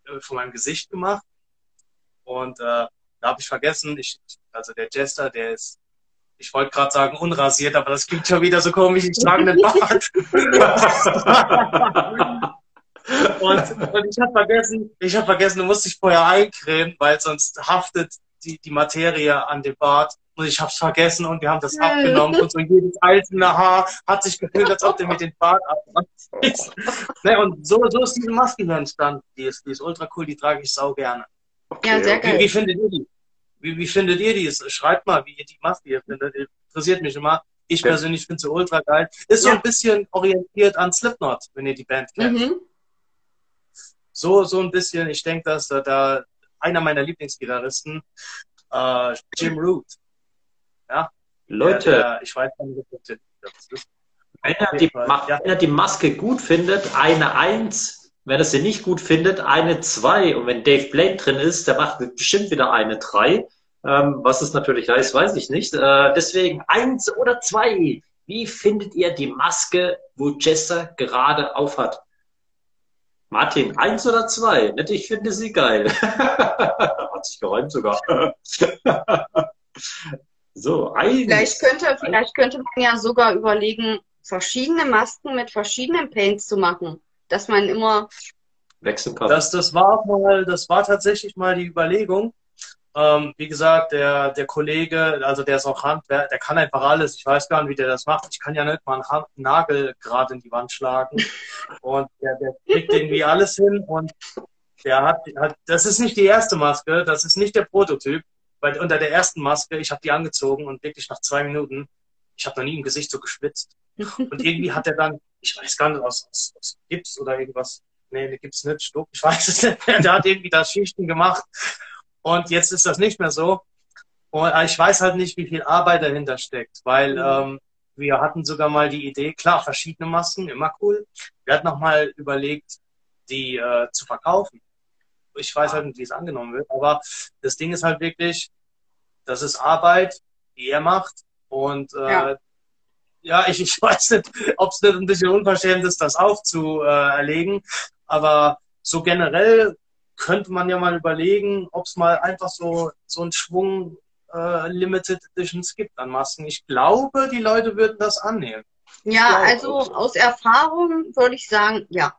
äh, von meinem Gesicht gemacht. Und äh, da habe ich vergessen, ich, also der Jester, der ist, ich wollte gerade sagen unrasiert, aber das klingt schon wieder so komisch, ich trage einen Bart. [laughs] [laughs] Und, und ich habe vergessen, ich habe vergessen, du musst dich vorher eincremen, weil sonst haftet die, die Materie an dem Bart. Und ich habe es vergessen und wir haben das abgenommen und so jedes einzelne Haar hat sich gefühlt, als ob der mit dem Bart abmacht. ne, und so, so ist diese Maske hier entstanden. Die ist, die ist ultra cool, die trage ich sau gerne. Okay. Ja, sehr geil. Wie, wie findet ihr die? Wie, wie findet ihr die? Schreibt mal, wie ihr die Maske hier findet. Interessiert mich immer. Ich persönlich finde sie ultra geil. Ist so ein bisschen orientiert an Slipknot, wenn ihr die Band kennt. Mhm so, so ein bisschen, ich denke, dass da, da einer meiner Lieblingsgitarristen, äh, Jim Root, ja, Leute, Der, der, ich weiß nicht, ob das ist. wenn er, die, Ma- Ja. wenn er die Maske gut findet, eine Eins. Wenn er sie nicht gut findet, eine Zwei. Und wenn Dave Blaine drin ist, der macht bestimmt wieder eine Drei. Ähm, was es natürlich heißt, weiß ich nicht. Äh, deswegen eins oder zwei. Wie findet ihr die Maske, wo Jester gerade aufhat? Martin, eins oder zwei? Nicht, ich finde sie geil. [laughs] Hat sich geräumt sogar. [laughs] so, eins. Vielleicht könnte, vielleicht könnte man ja sogar überlegen, verschiedene Masken mit verschiedenen Paints zu machen. Dass man immer, Wechseln kann. Das, das war auch mal, das war tatsächlich mal die Überlegung. Ähm, wie gesagt, der, der Kollege, also der ist auch Handwerk, der kann einfach alles. Ich weiß gar nicht, wie der das macht. Ich kann ja nicht mal einen Hand Nagel gerade in die Wand schlagen. Und der, der kriegt irgendwie alles hin. Und der hat, hat, das ist nicht die erste Maske, das ist nicht der Prototyp. Weil unter der ersten Maske, ich habe die angezogen und wirklich nach zwei Minuten, ich habe noch nie im Gesicht so geschwitzt. Und irgendwie hat er dann, ich weiß gar nicht, aus, aus, aus Gips oder irgendwas, nee, gibt's nicht, Stuck, ich weiß es nicht der hat irgendwie da Schichten gemacht. Und jetzt ist das nicht mehr so. Und äh, ich weiß halt nicht, wie viel Arbeit dahinter steckt, weil ähm, wir hatten sogar mal die Idee, klar, verschiedene Masken, immer cool. Wir hatten noch mal überlegt, die äh, zu verkaufen. Ich weiß halt nicht, wie es angenommen wird, aber das Ding ist halt wirklich, das ist Arbeit, die er macht. Und äh, ja. Ja. ich, ich [laughs] weiß nicht, ob es nicht ein bisschen unverschämt ist, das aufzuerlegen, aber so generell könnte man ja mal überlegen, ob es mal einfach so, so einen Schwung äh, Limited Editions gibt an Masken. Ich glaube, die Leute würden das annehmen. ja, also aus Erfahrung würde ich sagen, ja.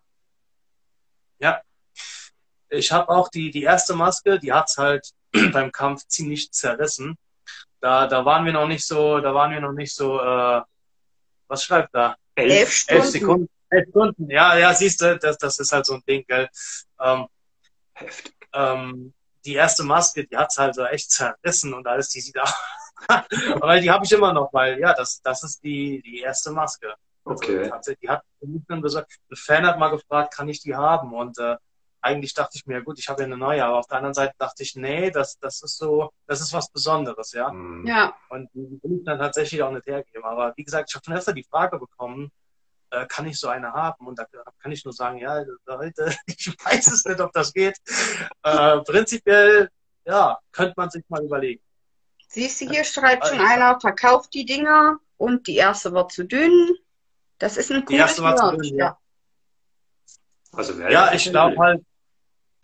Ich habe auch die, die erste Maske, die hat's halt [clears throat] beim Kampf ziemlich zerrissen. Da, da waren wir noch nicht so, da waren wir noch nicht so, äh, was schreibt da? Elf Elf Stunden. Sekunden. Elf Stunden, ja, ja, siehst du, das, das ist halt so ein Ding, gell. Ähm, Heftig. ähm, die erste Maske, die hat's halt so echt zerrissen und alles, die sieht [laughs] auch. Aber die habe ich immer noch, weil ja, das, das ist die, die erste Maske. Also, Okay. tatsächlich, die hat dann gesagt, ein Fan hat mal gefragt, kann ich die haben? Und äh, eigentlich dachte ich mir, gut, ich habe ja eine neue, aber auf der anderen Seite dachte ich, nee, das, das ist so, das ist was Besonderes, ja. Hm. Ja, Und die will ich dann tatsächlich auch nicht hergeben. Aber wie gesagt, ich habe schon öfter die Frage bekommen, äh, kann ich so eine haben? Und da kann ich nur sagen, ja, Leute, [laughs] ich weiß es nicht, ob das geht. Äh, prinzipiell, ja, könnte man sich mal überlegen. siehst du, hier schreibt schon einer, verkauft die Dinger und die erste wird zu dünn. Das ist ein Die cooles erste war zu Merch, dünn, ja. Also Ja, ich glaube halt,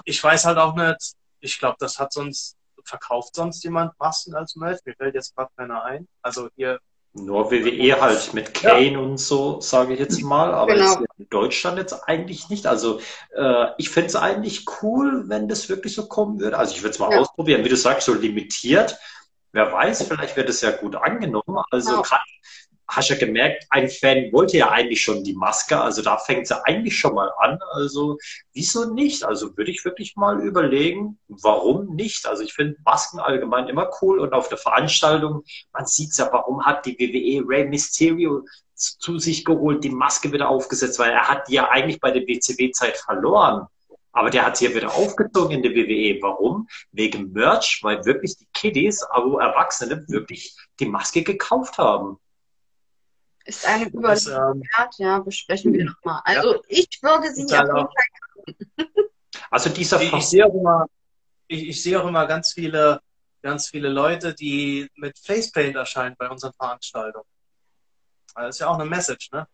ich weiß halt auch nicht, ich glaube, das hat sonst, verkauft sonst jemand Masken als Merch? Mir fällt jetzt gerade keiner ein. Also hier, Nur WWE halt mit Kane und so, sage ich jetzt mal, aber Genau. in Deutschland jetzt eigentlich nicht. Also äh, ich fände es eigentlich cool, wenn das wirklich so kommen würde. Also ich würde es mal Ja. ausprobieren, wie du sagst, so limitiert. Wer weiß, vielleicht wird es ja gut angenommen. Also Ja. grad, hast ja gemerkt, ein Fan wollte ja eigentlich schon die Maske, also da fängt sie eigentlich schon mal an. Also wieso nicht? Also würde ich wirklich mal überlegen, warum nicht? Also ich finde Masken allgemein immer cool und auf der Veranstaltung, man sieht ja, warum hat die WWE Rey Mysterio zu sich geholt, die Maske wieder aufgesetzt, weil er hat die ja eigentlich bei der WCW-Zeit verloren. Aber der hat sie ja wieder aufgezogen in der WWE. Warum? Wegen Merch, weil wirklich die Kiddies, aber Erwachsene, wirklich die Maske gekauft haben. Ist eine [laughs] Überlegung ähm, wert, ja, besprechen wir nochmal. Also ich würde sie auf jeden auch. Fall Also dieser ich, ich sehe auch immer, ich, ich sehe auch immer ganz viele, ganz viele Leute, die mit Facepaint erscheinen bei unseren Veranstaltungen. Also Das ist ja auch eine Message, ne?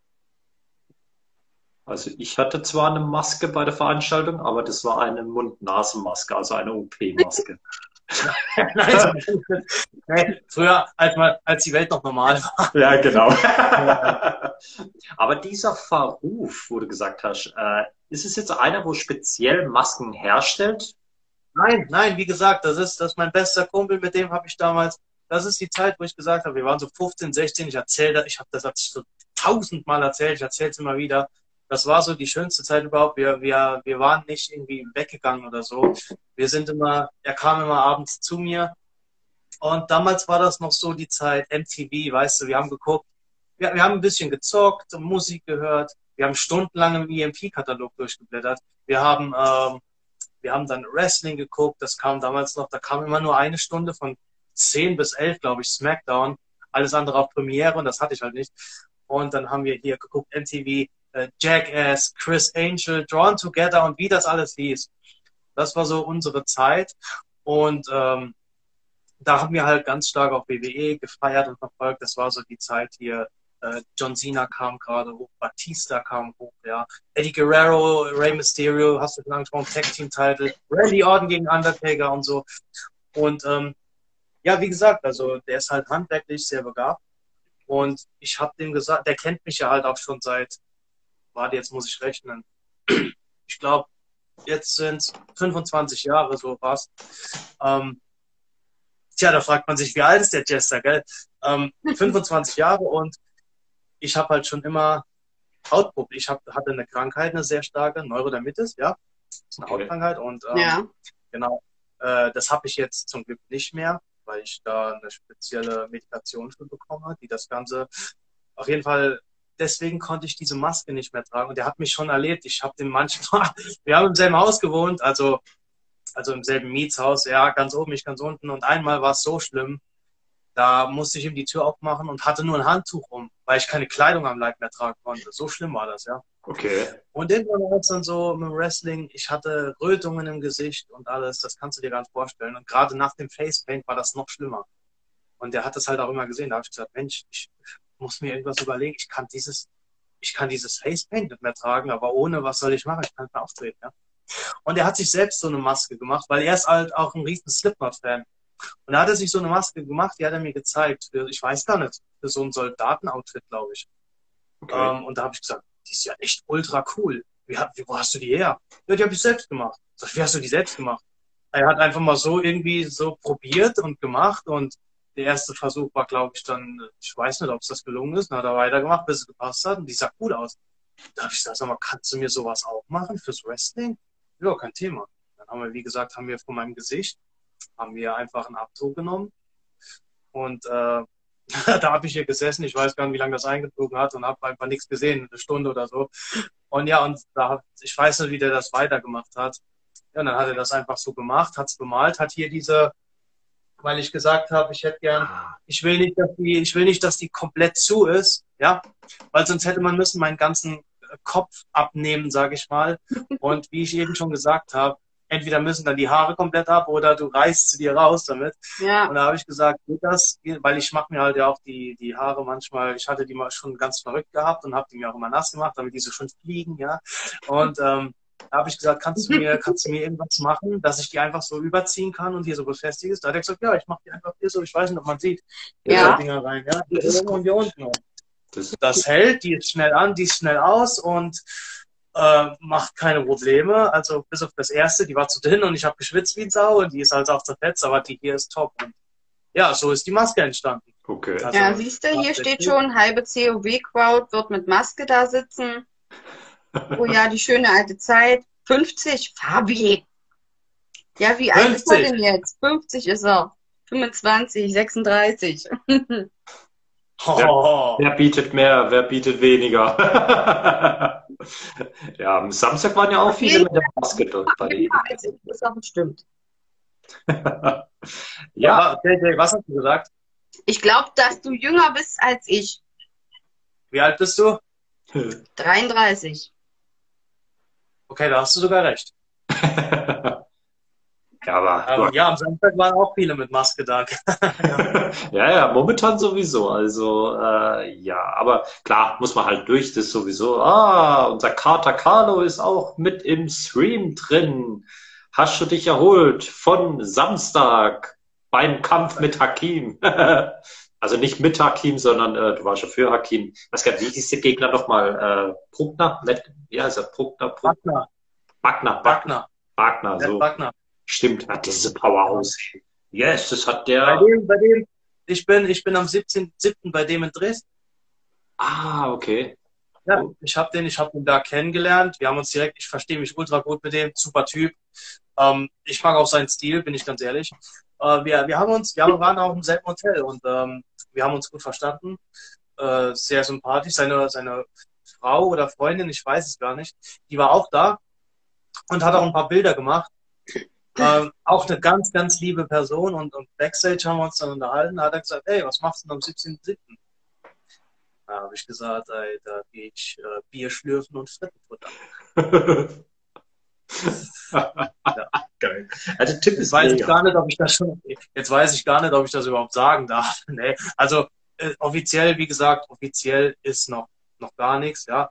Also ich hatte zwar eine Maske bei der Veranstaltung, aber das war eine Mund-Nasen-Maske, also eine OP-Maske. [laughs] [laughs] Nein, so- nee, früher, als, man, als die Welt noch normal war. Ja, genau. [laughs] Aber dieser Verruf, wo du gesagt hast, äh, ist es jetzt einer, wo speziell Masken herstellt? Nein, nein, wie gesagt, das ist, das ist mein bester Kumpel, mit dem habe ich damals, das ist die Zeit, wo ich gesagt habe, wir waren so 15, 16, ich erzähle, ich habe das so tausendmal erzählt, ich erzähle es immer wieder. Das war so die schönste Zeit überhaupt. Wir, wir, wir waren nicht irgendwie weggegangen oder so. Wir sind immer, er kam immer abends zu mir. Und damals war das noch so die Zeit MTV, weißt du, wir haben geguckt, wir, wir haben ein bisschen gezockt, Musik gehört, wir haben stundenlang im EMP-Katalog durchgeblättert. Wir haben, ähm, wir haben dann Wrestling geguckt, das kam damals noch, da kam immer nur eine Stunde von 10 bis 11, glaube ich, SmackDown. alles andere auf Premiere und das hatte ich halt nicht. Und dann haben wir hier geguckt, MTV, äh, Jackass, Chris Angel, Drawn Together und wie das alles hieß. Das war so unsere Zeit. Und ähm, da haben wir halt ganz stark auf WWE gefeiert und verfolgt. Das war so die Zeit hier. Äh, John Cena kam gerade hoch, Batista kam hoch, ja. Eddie Guerrero, Rey Mysterio, hast du lange vom Tag Team Title, Randy Orton gegen Undertaker und so. Und ähm, ja, wie gesagt, also der ist halt handwerklich sehr begabt. Und ich habe dem gesagt, der kennt mich ja halt auch schon seit, warte, jetzt muss ich rechnen. Ich glaube, jetzt sind es 25 Jahre so fast. Ähm, tja, da fragt man sich, wie alt ist der Jester, gell? Ähm, [laughs] 25 Jahre und ich habe halt schon immer Hautprobleme. Ich hab, hatte eine Krankheit, eine sehr starke, Neurodermitis, ja. Das ist eine okay. Hautkrankheit und ähm, ja. genau, äh, das habe ich jetzt zum Glück nicht mehr, weil ich da eine spezielle Medikation für bekomme, die das Ganze auf jeden Fall deswegen konnte ich diese Maske nicht mehr tragen. Und der hat mich schon erlebt. Ich habe den manchmal, [laughs] wir haben im selben Haus gewohnt, also, also im selben Mietshaus, ja, ganz oben, ich ganz unten. Und einmal war es so schlimm, da musste ich ihm die Tür aufmachen und hatte nur ein Handtuch um, weil ich keine Kleidung am Leib mehr tragen konnte. So schlimm war das, ja. Okay. Und irgendwann war es dann so mit dem Wrestling, ich hatte Rötungen im Gesicht und alles, das kannst du dir gar nicht vorstellen. Und gerade nach dem Facepaint war das noch schlimmer. Und der hat das halt auch immer gesehen. Da habe ich gesagt, Mensch, ich muss mir irgendwas überlegen. Ich kann dieses, ich kann dieses Facepaint nicht mehr tragen, aber ohne, was soll ich machen? Ich kann nicht mehr auftreten, ja. Und er hat sich selbst so eine Maske gemacht, weil er ist halt auch ein riesen Slipknot-Fan. Und da hat er sich so eine Maske gemacht, die hat er mir gezeigt. Für, ich weiß gar nicht, für so ein Soldatenoutfit, glaube ich. Okay. Ähm, und da habe ich gesagt, die ist ja echt ultra cool. Wie, wie, wo hast du die her? Ja, die habe ich selbst gemacht. Sag, wie hast du die selbst gemacht? Er hat einfach mal so irgendwie so probiert und gemacht und der erste Versuch war, glaube ich, dann, ich weiß nicht, ob es das gelungen ist, dann hat er weitergemacht, bis es gepasst hat und die sah gut aus. Da habe ich gesagt, sag mal, kannst du mir sowas auch machen fürs Wrestling? Ja, kein Thema. Dann haben wir, wie gesagt, haben wir von meinem Gesicht haben wir einfach einen Abdruck genommen. Und äh, [laughs] da habe ich hier gesessen, ich weiß gar nicht, wie lange das eingezogen hat und habe einfach nichts gesehen, eine Stunde oder so. Und ja, und da, ich weiß nicht, wie der das weitergemacht hat. Ja, und dann hat er das einfach so gemacht, hat es bemalt, hat hier diese, weil ich gesagt habe, ich hätte gern, ich will nicht, dass die, ich will nicht, dass die komplett zu ist, ja, weil sonst hätte man müssen meinen ganzen Kopf abnehmen, sage ich mal. [laughs] Und wie ich eben schon gesagt habe, entweder müssen dann die Haare komplett ab oder du reißt sie dir raus damit. Ja. Und da habe ich gesagt, geht das? Weil ich mache mir halt ja auch die, die Haare manchmal, ich hatte die mal schon ganz verrückt gehabt und habe die mir auch immer nass gemacht, damit die so schön fliegen, ja. Und ähm, da habe ich gesagt, kannst du mir, kannst du mir irgendwas machen, dass ich die einfach so überziehen kann und hier so befestigt ist? Da hat er gesagt, ja, ich mache die einfach hier so, ich weiß nicht, ob man sieht, ja. Dinger rein, ja, hier oben und hier unten. Das, das hält, die ist schnell an, die ist schnell aus und äh, macht keine Probleme. Also bis auf das erste, die war zu dünn und ich habe geschwitzt wie ein Sau und die ist halt auch zerfetzt, aber die hier ist top. Und ja, so ist die Maske entstanden. Okay. Also, ja, siehst du, hier steht schon, halbe COW-Crowd wird mit Maske da sitzen. Oh ja, die schöne alte Zeit. 50, Fabi. Ja, wie 50. alt ist er denn jetzt? 50 ist er. 25, 36. Oh. Wer, wer, bietet mehr, wer bietet weniger? [laughs] ja, am Samstag waren ja auch viele mit der dort bei dir. Das auch stimmt. [laughs] ja. Okay, was hast du gesagt? Ich glaube, dass du jünger bist als ich. Wie alt bist du? 33. Okay, da hast du sogar recht. [laughs] Ja, aber. Ähm, ja, am Samstag waren auch viele mit Maske da. [laughs] ja. ja, momentan sowieso. Also, äh, ja, aber klar, muss man halt durch, das sowieso. Ah, unser Kater Carlo ist auch mit im Stream drin. Hast du dich erholt von Samstag beim Kampf mit Hakim? [laughs] also nicht mit Hakim, sondern äh, du warst schon für Hakim. Was gab, wie hieß der Gegner nochmal? Äh, Bruckner? Wie heißt er? Bruckner? Bruckner. Wagner. Wagner. Wagner, so. Wagner. Stimmt, hat diese Power aus. Yes, das hat der. Bei dem, bei dem, ich bin, ich bin am 17.07. bei dem in Dresden. Ah, okay. Ja, ich habe den, ich habe den da kennengelernt. Wir haben uns direkt, ich verstehe mich ultra gut mit dem, super Typ. Ähm, ich mag auch seinen Stil, bin ich ganz ehrlich. Äh, wir, wir haben uns, wir waren auch im selben Hotel und ähm, wir haben uns gut verstanden. Äh, sehr sympathisch. Seine, seine Frau oder Freundin, ich weiß es gar nicht, die war auch da und hat auch ein paar Bilder gemacht. ähm, auch eine ganz, ganz liebe Person und, und Backstage haben wir uns dann unterhalten. Da hat er gesagt, hey, was machst du denn am 17.07.? Da habe ich gesagt, ey, da gehe ich äh, Bier schlürfen und Frittenfutter. [laughs] ja. [laughs] Geil. Also Tipp ist weiß ich gar nicht, ob ich das schon, jetzt weiß ich gar nicht, ob ich das überhaupt sagen darf. [laughs] nee. Also äh, offiziell, wie gesagt, offiziell ist noch, noch gar nichts, ja.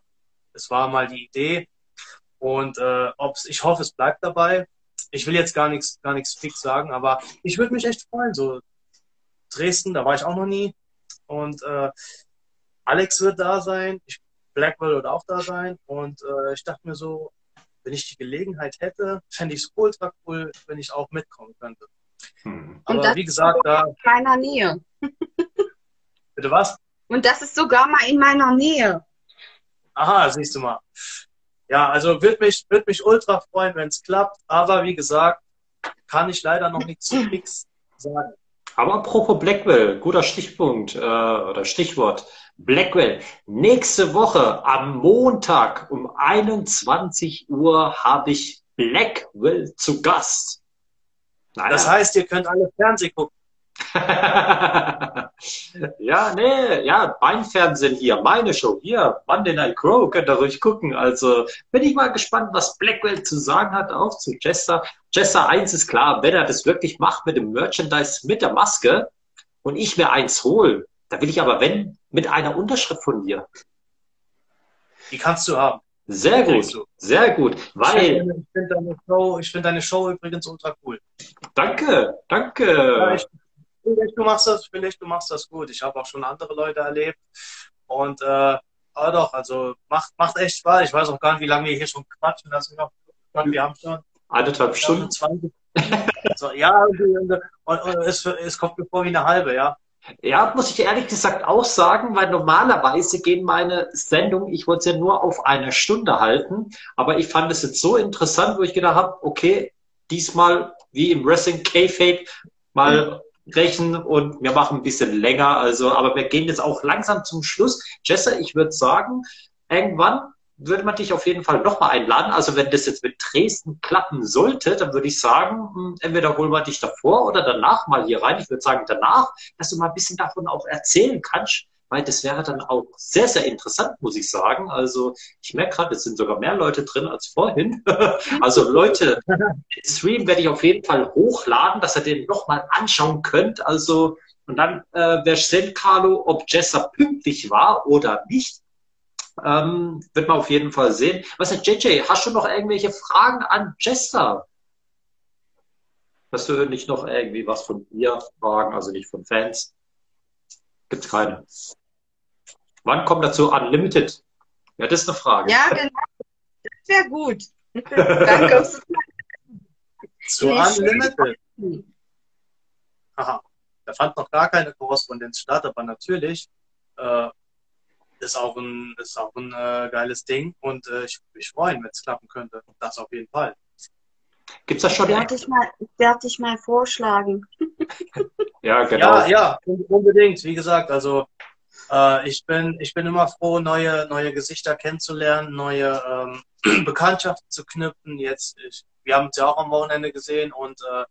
Es war mal die Idee. Und äh, ob's, ich hoffe, es bleibt dabei. Ich will jetzt gar nichts, gar nichts fix sagen, aber ich würde mich echt freuen. So Dresden, da war ich auch noch nie. Und äh, Alex wird da sein, ich, Blackwell wird auch da sein. Und äh, ich dachte mir so, wenn ich die Gelegenheit hätte, fände ich es ultra cool, wenn ich auch mitkommen könnte. Hm. Aber wie gesagt, da. In meiner Nähe. [laughs] Bitte was? Und das ist sogar mal in meiner Nähe. Aha, siehst du mal. Ja, also würde mich, würd mich ultra freuen, wenn es klappt. Aber wie gesagt, kann ich leider noch nichts fix sagen. Aber apropos Blackwell, guter Stichpunkt äh, oder Stichwort. Blackwell, nächste Woche am Montag um 21 Uhr habe ich Blackwell zu Gast. Naja. Das heißt, ihr könnt alle Fernsehen gucken. [laughs] ja, nee, ja, mein Fernsehen hier, meine Show hier, Monday Night Crow, könnt ihr ruhig gucken. Also bin ich mal gespannt, was Blackwell zu sagen hat, auch zu Jester. Jester 1 ist klar, wenn er das wirklich macht mit dem Merchandise, mit der Maske und ich mir eins hole, da will ich aber, wenn, mit einer Unterschrift von dir. Die kannst du haben. Sehr gut, sehr gut. Weil ich finde find deine, Show, find deine Show übrigens ultra cool. Danke, danke. Ja, ich, finde du machst das, finde echt, du machst das gut. Ich habe auch schon andere Leute erlebt. Und äh, aber doch, also macht, macht echt Spaß. Ich weiß auch gar nicht, wie lange wir hier schon quatschen. Also, wir haben schon eineinhalb Stunden. [laughs] so, ja, und, und, und es, es kommt mir vor wie eine halbe, ja. Ja, muss ich ehrlich gesagt auch sagen, weil normalerweise gehen meine Sendungen, ich wollte es ja nur auf eine Stunde halten, aber ich fand es jetzt so interessant, wo ich gedacht habe, okay, diesmal wie im Wrestling K-Fake mal brechen und wir machen ein bisschen länger. Also, aber wir gehen jetzt auch langsam zum Schluss. Jesse, ich würde sagen, irgendwann würde man dich auf jeden Fall nochmal einladen. Also wenn das jetzt mit Dresden klappen sollte, dann würde ich sagen, hm, entweder holen wir dich davor oder danach mal hier rein. Ich würde sagen danach, dass du mal ein bisschen davon auch erzählen kannst, weil das wäre dann auch sehr, sehr interessant, muss ich sagen. Also ich merke gerade, es sind sogar mehr Leute drin als vorhin. [laughs] also Leute, den Stream werde ich auf jeden Fall hochladen, dass ihr den nochmal anschauen könnt. Also und dann äh, wer sehen, Carlo, ob Jessa pünktlich war oder nicht. Ähm, wird man auf jeden Fall sehen. Was ist JJ? Hast du noch irgendwelche Fragen an Jester? Hast du nicht noch irgendwie was von ihr fragen, also nicht von Fans? Gibt es keine. Wann kommt dazu Unlimited? Ja, das ist eine Frage. Ja, genau. Das wäre gut. Danke. Zu Unlimited. Aha. Da fand noch gar keine Korrespondenz statt, aber natürlich äh, ist auch ein, ist auch ein äh, geiles Ding und äh, ich würde mich freuen, wenn es klappen könnte. Das auf jeden Fall. Gibt es das schon? Werde ich mal, werde ich mal vorschlagen. [laughs] ja, genau. Ja, ja, unbedingt. Wie gesagt, also äh, ich, bin, ich bin immer froh, neue, neue Gesichter kennenzulernen, neue ähm, [clears throat] Bekanntschaften zu knüpfen. Jetzt, ich, wir haben es ja auch am Wochenende gesehen und äh,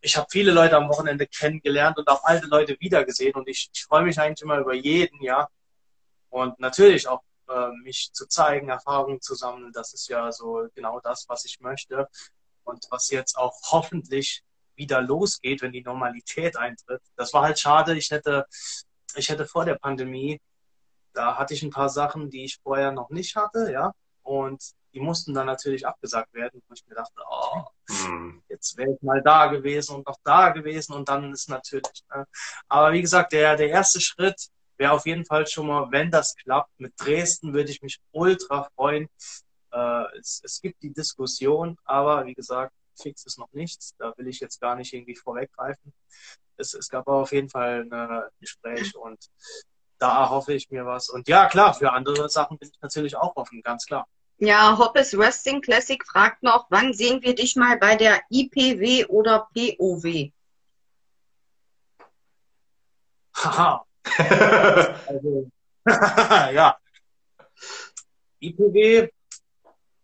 ich habe viele Leute am Wochenende kennengelernt und auch alte Leute wiedergesehen und ich, ich freue mich eigentlich immer über jeden, ja. Und natürlich auch äh, mich zu zeigen, Erfahrungen zu sammeln, das ist ja so genau das, was ich möchte. Und was jetzt auch hoffentlich wieder losgeht, wenn die Normalität eintritt. Das war halt schade. Ich hätte, ich hätte vor der Pandemie, da hatte ich ein paar Sachen, die ich vorher noch nicht hatte, ja. Und die mussten dann natürlich abgesagt werden, wo ich mir dachte, oh, mhm. jetzt wäre ich mal da gewesen und noch da gewesen und dann ist natürlich. Ne? Aber wie gesagt, der, der erste Schritt wäre auf jeden Fall schon mal, wenn das klappt, mit Dresden würde ich mich ultra freuen. Äh, es, es gibt die Diskussion, aber wie gesagt, fix ist noch nichts. Da will ich jetzt gar nicht irgendwie vorweggreifen. Es, es gab aber auf jeden Fall ein Gespräch und da hoffe ich mir was. Und ja, klar, für andere Sachen bin ich natürlich auch offen, ganz klar. Ja, Hoppes Wrestling Classic fragt noch, wann sehen wir dich mal bei der IPW oder POW? Haha, [laughs] also, [laughs] ja. IPW,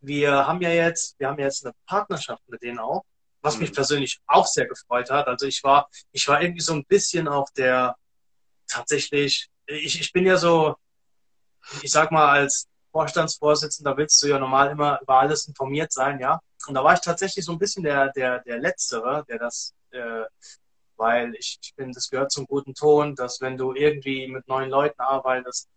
wir haben ja jetzt, wir haben jetzt eine Partnerschaft mit denen auch. was mich persönlich auch sehr gefreut hat. Also ich war, ich war irgendwie so ein bisschen auch der tatsächlich, ich, ich bin ja so, ich sag mal, als Vorstandsvorsitzender willst du ja normal immer über alles informiert sein, ja. Und da war ich tatsächlich so ein bisschen der, der, der Letztere, der das, äh, weil ich, finde, das gehört zum guten Ton, dass wenn du irgendwie mit neuen Leuten arbeitest,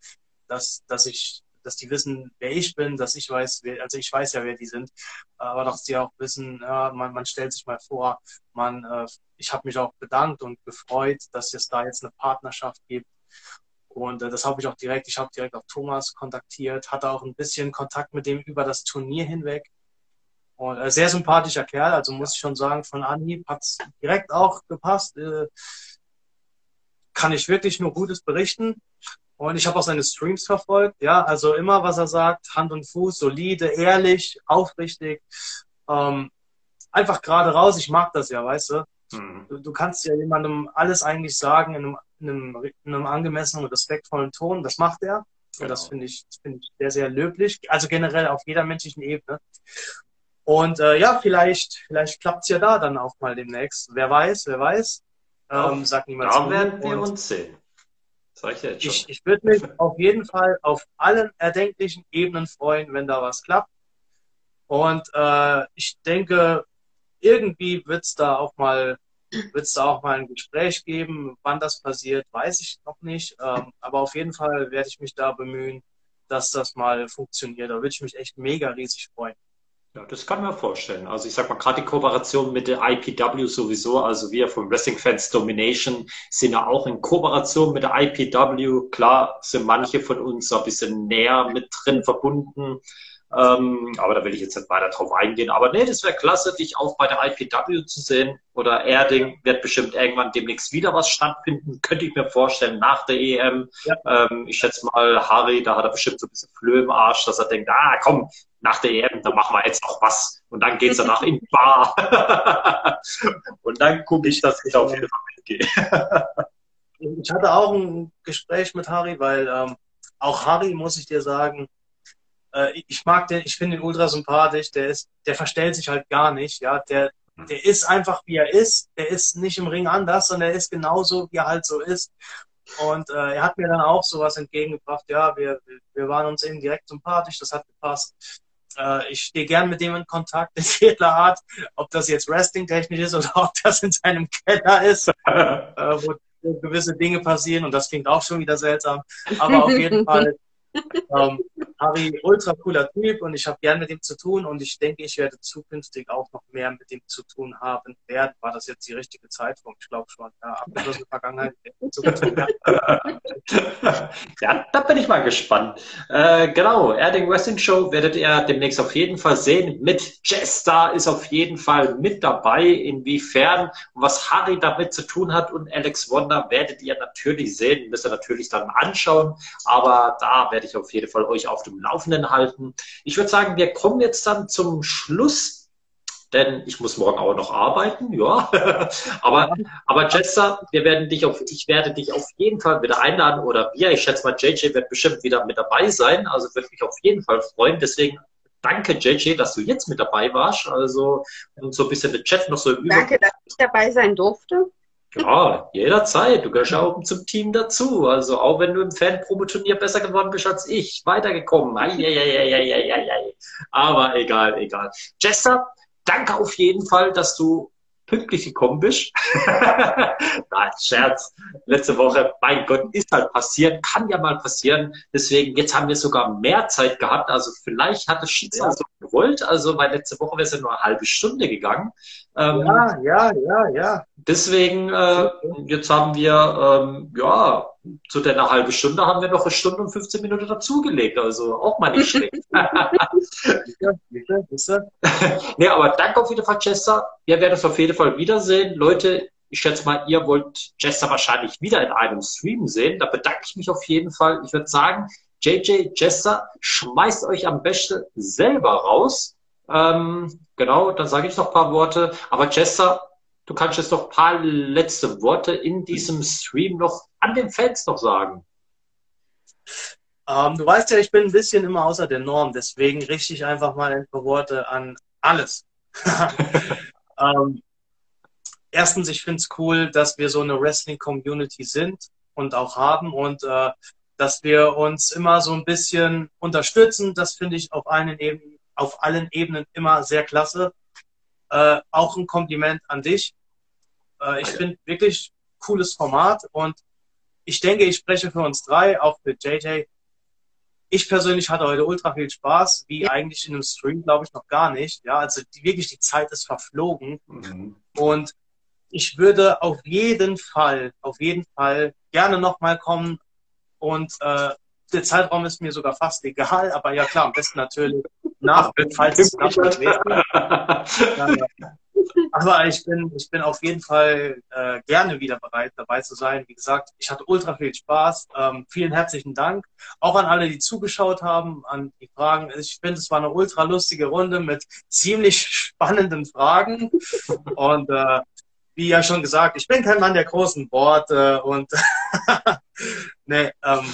dass, dass ich dass die wissen, wer ich bin, dass ich weiß, wer, also ich weiß ja, wer die sind, aber dass die auch wissen, ja, man, man stellt sich mal vor, man, äh, ich habe mich auch bedankt und gefreut, dass es da jetzt eine Partnerschaft gibt. Und äh, das habe ich auch direkt, ich habe direkt auch Thomas kontaktiert, hatte auch ein bisschen Kontakt mit dem über das Turnier hinweg. Und äh, sehr sympathischer Kerl, also muss ich schon sagen, von Anhieb hat es direkt auch gepasst. Äh, kann ich wirklich nur Gutes berichten. Und ich habe auch seine Streams verfolgt. Ja, also immer, was er sagt, Hand und Fuß, solide, ehrlich, aufrichtig. Ähm, einfach gerade raus. Ich mag das ja, weißt du? Mhm. du? Du kannst ja jemandem alles eigentlich sagen in einem, in einem, in einem angemessenen und respektvollen Ton. Das macht er. Genau. Und das finde ich, find ich sehr, sehr löblich. Also generell auf jeder menschlichen Ebene. Und äh, ja, vielleicht, vielleicht klappt es ja da dann auch mal demnächst. Wer weiß, wer weiß. Ähm, sag niemand da werden wir uns sehen. Sag ich jetzt schon. Ich, ich würde mich auf jeden Fall auf allen erdenklichen Ebenen freuen, wenn da was klappt. Und äh, ich denke, irgendwie wird es da auch mal wird es da auch mal ein Gespräch geben. Wann das passiert, weiß ich noch nicht. Ähm, aber auf jeden Fall werde ich mich da bemühen, dass das mal funktioniert. Da würde ich mich echt mega riesig freuen. Ja, das kann man vorstellen. Also ich sag mal, gerade die Kooperation mit der IPW sowieso, also wir vom Wrestling Fans Domination sind ja auch in Kooperation mit der IPW. Klar sind manche von uns ein bisschen näher mit drin verbunden. Ähm, aber da will ich jetzt nicht weiter drauf eingehen. Aber nee, das wäre klasse, dich auch bei der IPW zu sehen. Oder Erding wird bestimmt irgendwann demnächst wieder was stattfinden. Könnte ich mir vorstellen, nach der EM. Ja. Ähm, ich schätze mal, Harry, da hat er bestimmt so ein bisschen Flöhe im Arsch, dass er denkt, ah komm, nach der EM, da machen wir jetzt noch was. Und dann geht es danach in die Bar. [laughs] Und dann gucke ich, dass ich auf jeden Fall mitgehe. ich hatte auch ein Gespräch mit Harry, weil ähm, auch Harry, muss ich dir sagen, äh, ich mag den, ich finde ihn ultra sympathisch, der ist, der verstellt sich halt gar nicht, ja, der, der ist einfach wie er ist, der ist nicht im Ring anders, sondern er ist genauso, wie er halt so ist. Und äh, er hat mir dann auch sowas entgegengebracht, ja, wir, wir waren uns eben direkt sympathisch, das hat gepasst. Äh, ich stehe gern mit dem in Kontakt in jeder Art, ob das jetzt Wrestling-technisch ist oder ob das in seinem Keller ist, [laughs] äh, wo gewisse Dinge passieren. Und das klingt auch schon wieder seltsam. Aber auf jeden [laughs] Fall ähm, Harry, ultra cooler Typ und ich habe gern mit ihm zu tun und ich denke, ich werde zukünftig auch noch mehr mit ihm zu tun haben werden. War das jetzt die richtige Zeitpunkt? Ich glaube schon. Ja, abgeschlossene Vergangenheit. [laughs] ja, da bin ich mal gespannt. Äh, genau, Erding Wrestling Show werdet ihr demnächst auf jeden Fall sehen. Mit Jester ist auf jeden Fall mit dabei. Inwiefern und was Harry damit zu tun hat und Alex Wonder werdet ihr natürlich sehen, müsst ihr natürlich dann anschauen. Aber da werdet werde ich auf jeden Fall euch auf dem Laufenden halten. Ich würde sagen, wir kommen jetzt dann zum Schluss, denn ich muss morgen auch noch arbeiten, ja. [laughs] aber, aber Jester, wir werden dich auf, ich werde dich auf jeden Fall wieder einladen oder wir, ich schätze mal, JJ wird bestimmt wieder mit dabei sein, also würde mich auf jeden Fall freuen. Deswegen danke, JJ, dass du jetzt mit dabei warst. Also, und so ein bisschen den Chat noch so über. Danke, dass ich dabei sein durfte. Ja, jederzeit. Du gehörst ja auch zum Team dazu. Also auch wenn du im Fan-Promo-Turnier besser geworden bist als ich, weitergekommen. Eieieiei. Aber egal, egal. Jester, danke auf jeden Fall, dass du pünktlich gekommen bist. [laughs] Nein, Scherz. Letzte Woche, mein Gott, ist halt passiert, kann ja mal passieren. Deswegen, jetzt haben wir sogar mehr Zeit gehabt. Also vielleicht hat das Schicksal ja. so gewollt. Also, weil letzte Woche wäre es ja nur eine halbe Stunde gegangen. Ähm, ja, ja, ja, ja. Deswegen, äh, jetzt haben wir, ähm, ja, zu der halben Stunde haben wir noch eine Stunde und 15 Minuten dazugelegt. Also auch mal nicht schlecht. [laughs] [laughs] nee, aber danke auf jeden Fall, Chester. Wir werden uns auf jeden Fall wiedersehen. Leute, ich schätze mal, ihr wollt Chester wahrscheinlich wieder in einem Stream sehen. Da bedanke ich mich auf jeden Fall. Ich würde sagen, JJ Chester, schmeißt euch am besten selber raus. Ähm, genau, dann sage ich noch ein paar Worte. Aber Chester, du kannst jetzt noch ein paar letzte Worte in diesem Stream noch an den Fans noch sagen. Ähm, du weißt ja, ich bin ein bisschen immer außer der Norm, deswegen richte ich einfach mal ein paar Worte an alles. [laughs] Ähm, erstens, ich finde es cool, dass wir so eine Wrestling-Community sind und auch haben und äh, dass wir uns immer so ein bisschen unterstützen. Das finde ich auf, einen Eben, auf allen Ebenen immer sehr klasse. Äh, auch ein Kompliment an dich. Äh, ich finde wirklich cooles Format und ich denke, ich spreche für uns drei, auch für JJ. Ich persönlich hatte heute ultra viel Spaß, wie eigentlich in einem Stream, glaube ich, noch gar nicht. Ja, also die, wirklich die Zeit ist verflogen. Mhm. Und ich würde auf jeden Fall, auf jeden Fall gerne nochmal kommen. Und äh, der Zeitraum ist mir sogar fast egal, aber ja klar, am besten natürlich nach, falls es nachher [laughs] wäre. Aber ich bin, ich bin auf jeden Fall äh, gerne wieder bereit, dabei zu sein. Wie gesagt, ich hatte ultra viel Spaß. Ähm, vielen herzlichen Dank. Auch an alle, die zugeschaut haben, an die Fragen. Ich finde, es war eine ultra lustige Runde mit ziemlich spannenden Fragen. Und äh, wie ja schon gesagt, ich bin kein Mann der großen Worte. Und [laughs] nee, ähm,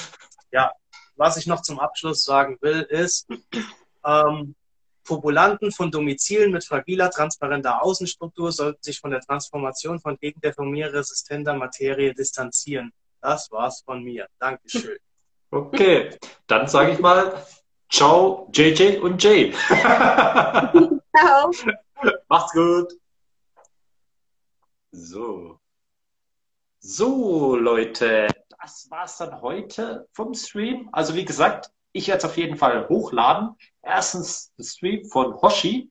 ja, was ich noch zum Abschluss sagen will, ist, ähm, Populanten von Domizilen mit fragiler, transparenter Außenstruktur sollten sich von der Transformation von gegendeformierresistenter Materie distanzieren. Das war's von mir. Dankeschön. [laughs] Okay, dann sage ich mal Ciao, JJ und Jay. [laughs] [laughs] Ciao. Macht's gut. So. So, Leute, das war's dann heute vom Stream. Also wie gesagt, ich werde es auf jeden Fall hochladen. Erstens den Stream von Hoshi.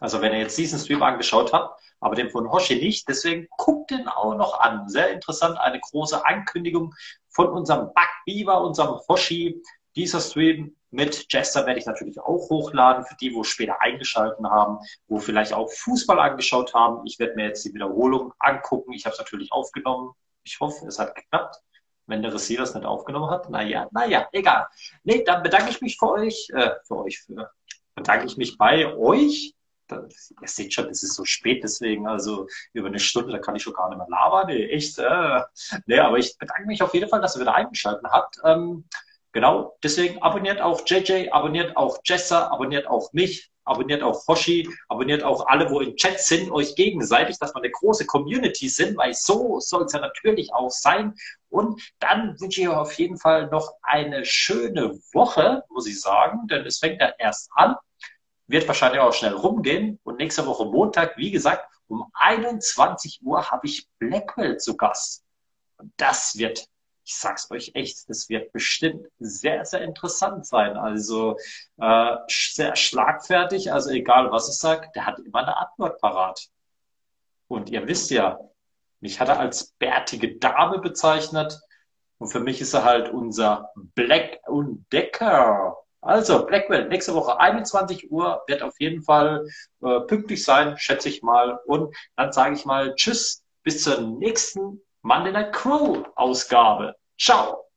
Also wenn ihr jetzt diesen Stream angeschaut habt, aber den von Hoshi nicht. Deswegen guckt den auch noch an. Sehr interessant. Eine große Ankündigung von unserem Bug Beaver, unserem Hoshi. Dieser Stream mit Jester werde ich natürlich auch hochladen für die, wo später eingeschaltet haben, wo vielleicht auch Fußball angeschaut haben. Ich werde mir jetzt die Wiederholung angucken. Ich habe es natürlich aufgenommen. Ich hoffe, es hat geklappt wenn der Receiver es nicht aufgenommen hat. Naja, naja, egal. Nee, dann bedanke ich mich für euch, äh, für euch, für, bedanke ich mich bei euch. Das, ihr seht schon, es ist so spät, deswegen, also über eine Stunde, da kann ich schon gar nicht mehr labern. Nee, echt. Äh, nee, aber ich bedanke mich auf jeden Fall, dass ihr wieder eingeschaltet habt. Ähm, genau, deswegen abonniert auch JJ, abonniert auch Jessa, abonniert auch mich abonniert auch Hoshi, abonniert auch alle, wo im Chat sind, euch gegenseitig, dass wir eine große Community sind, weil so soll es ja natürlich auch sein. Und dann wünsche ich euch auf jeden Fall noch eine schöne Woche, muss ich sagen, denn es fängt ja erst an, wird wahrscheinlich auch schnell rumgehen. Und nächste Woche Montag, wie gesagt, um 21 Uhr habe ich Blackwell zu Gast. Und das wird ich sag's euch echt, das wird bestimmt sehr, sehr interessant sein. Also äh, sehr schlagfertig, also egal was ich sage, der hat immer eine Antwort parat. Und ihr wisst ja, mich hat er als bärtige Dame bezeichnet. Und für mich ist er halt unser Black und Decker. Also, Blackwell, nächste Woche 21 Uhr wird auf jeden Fall äh, pünktlich sein, schätze ich mal. Und dann sage ich mal Tschüss, bis zur nächsten Night Crow Ausgabe. Ciao!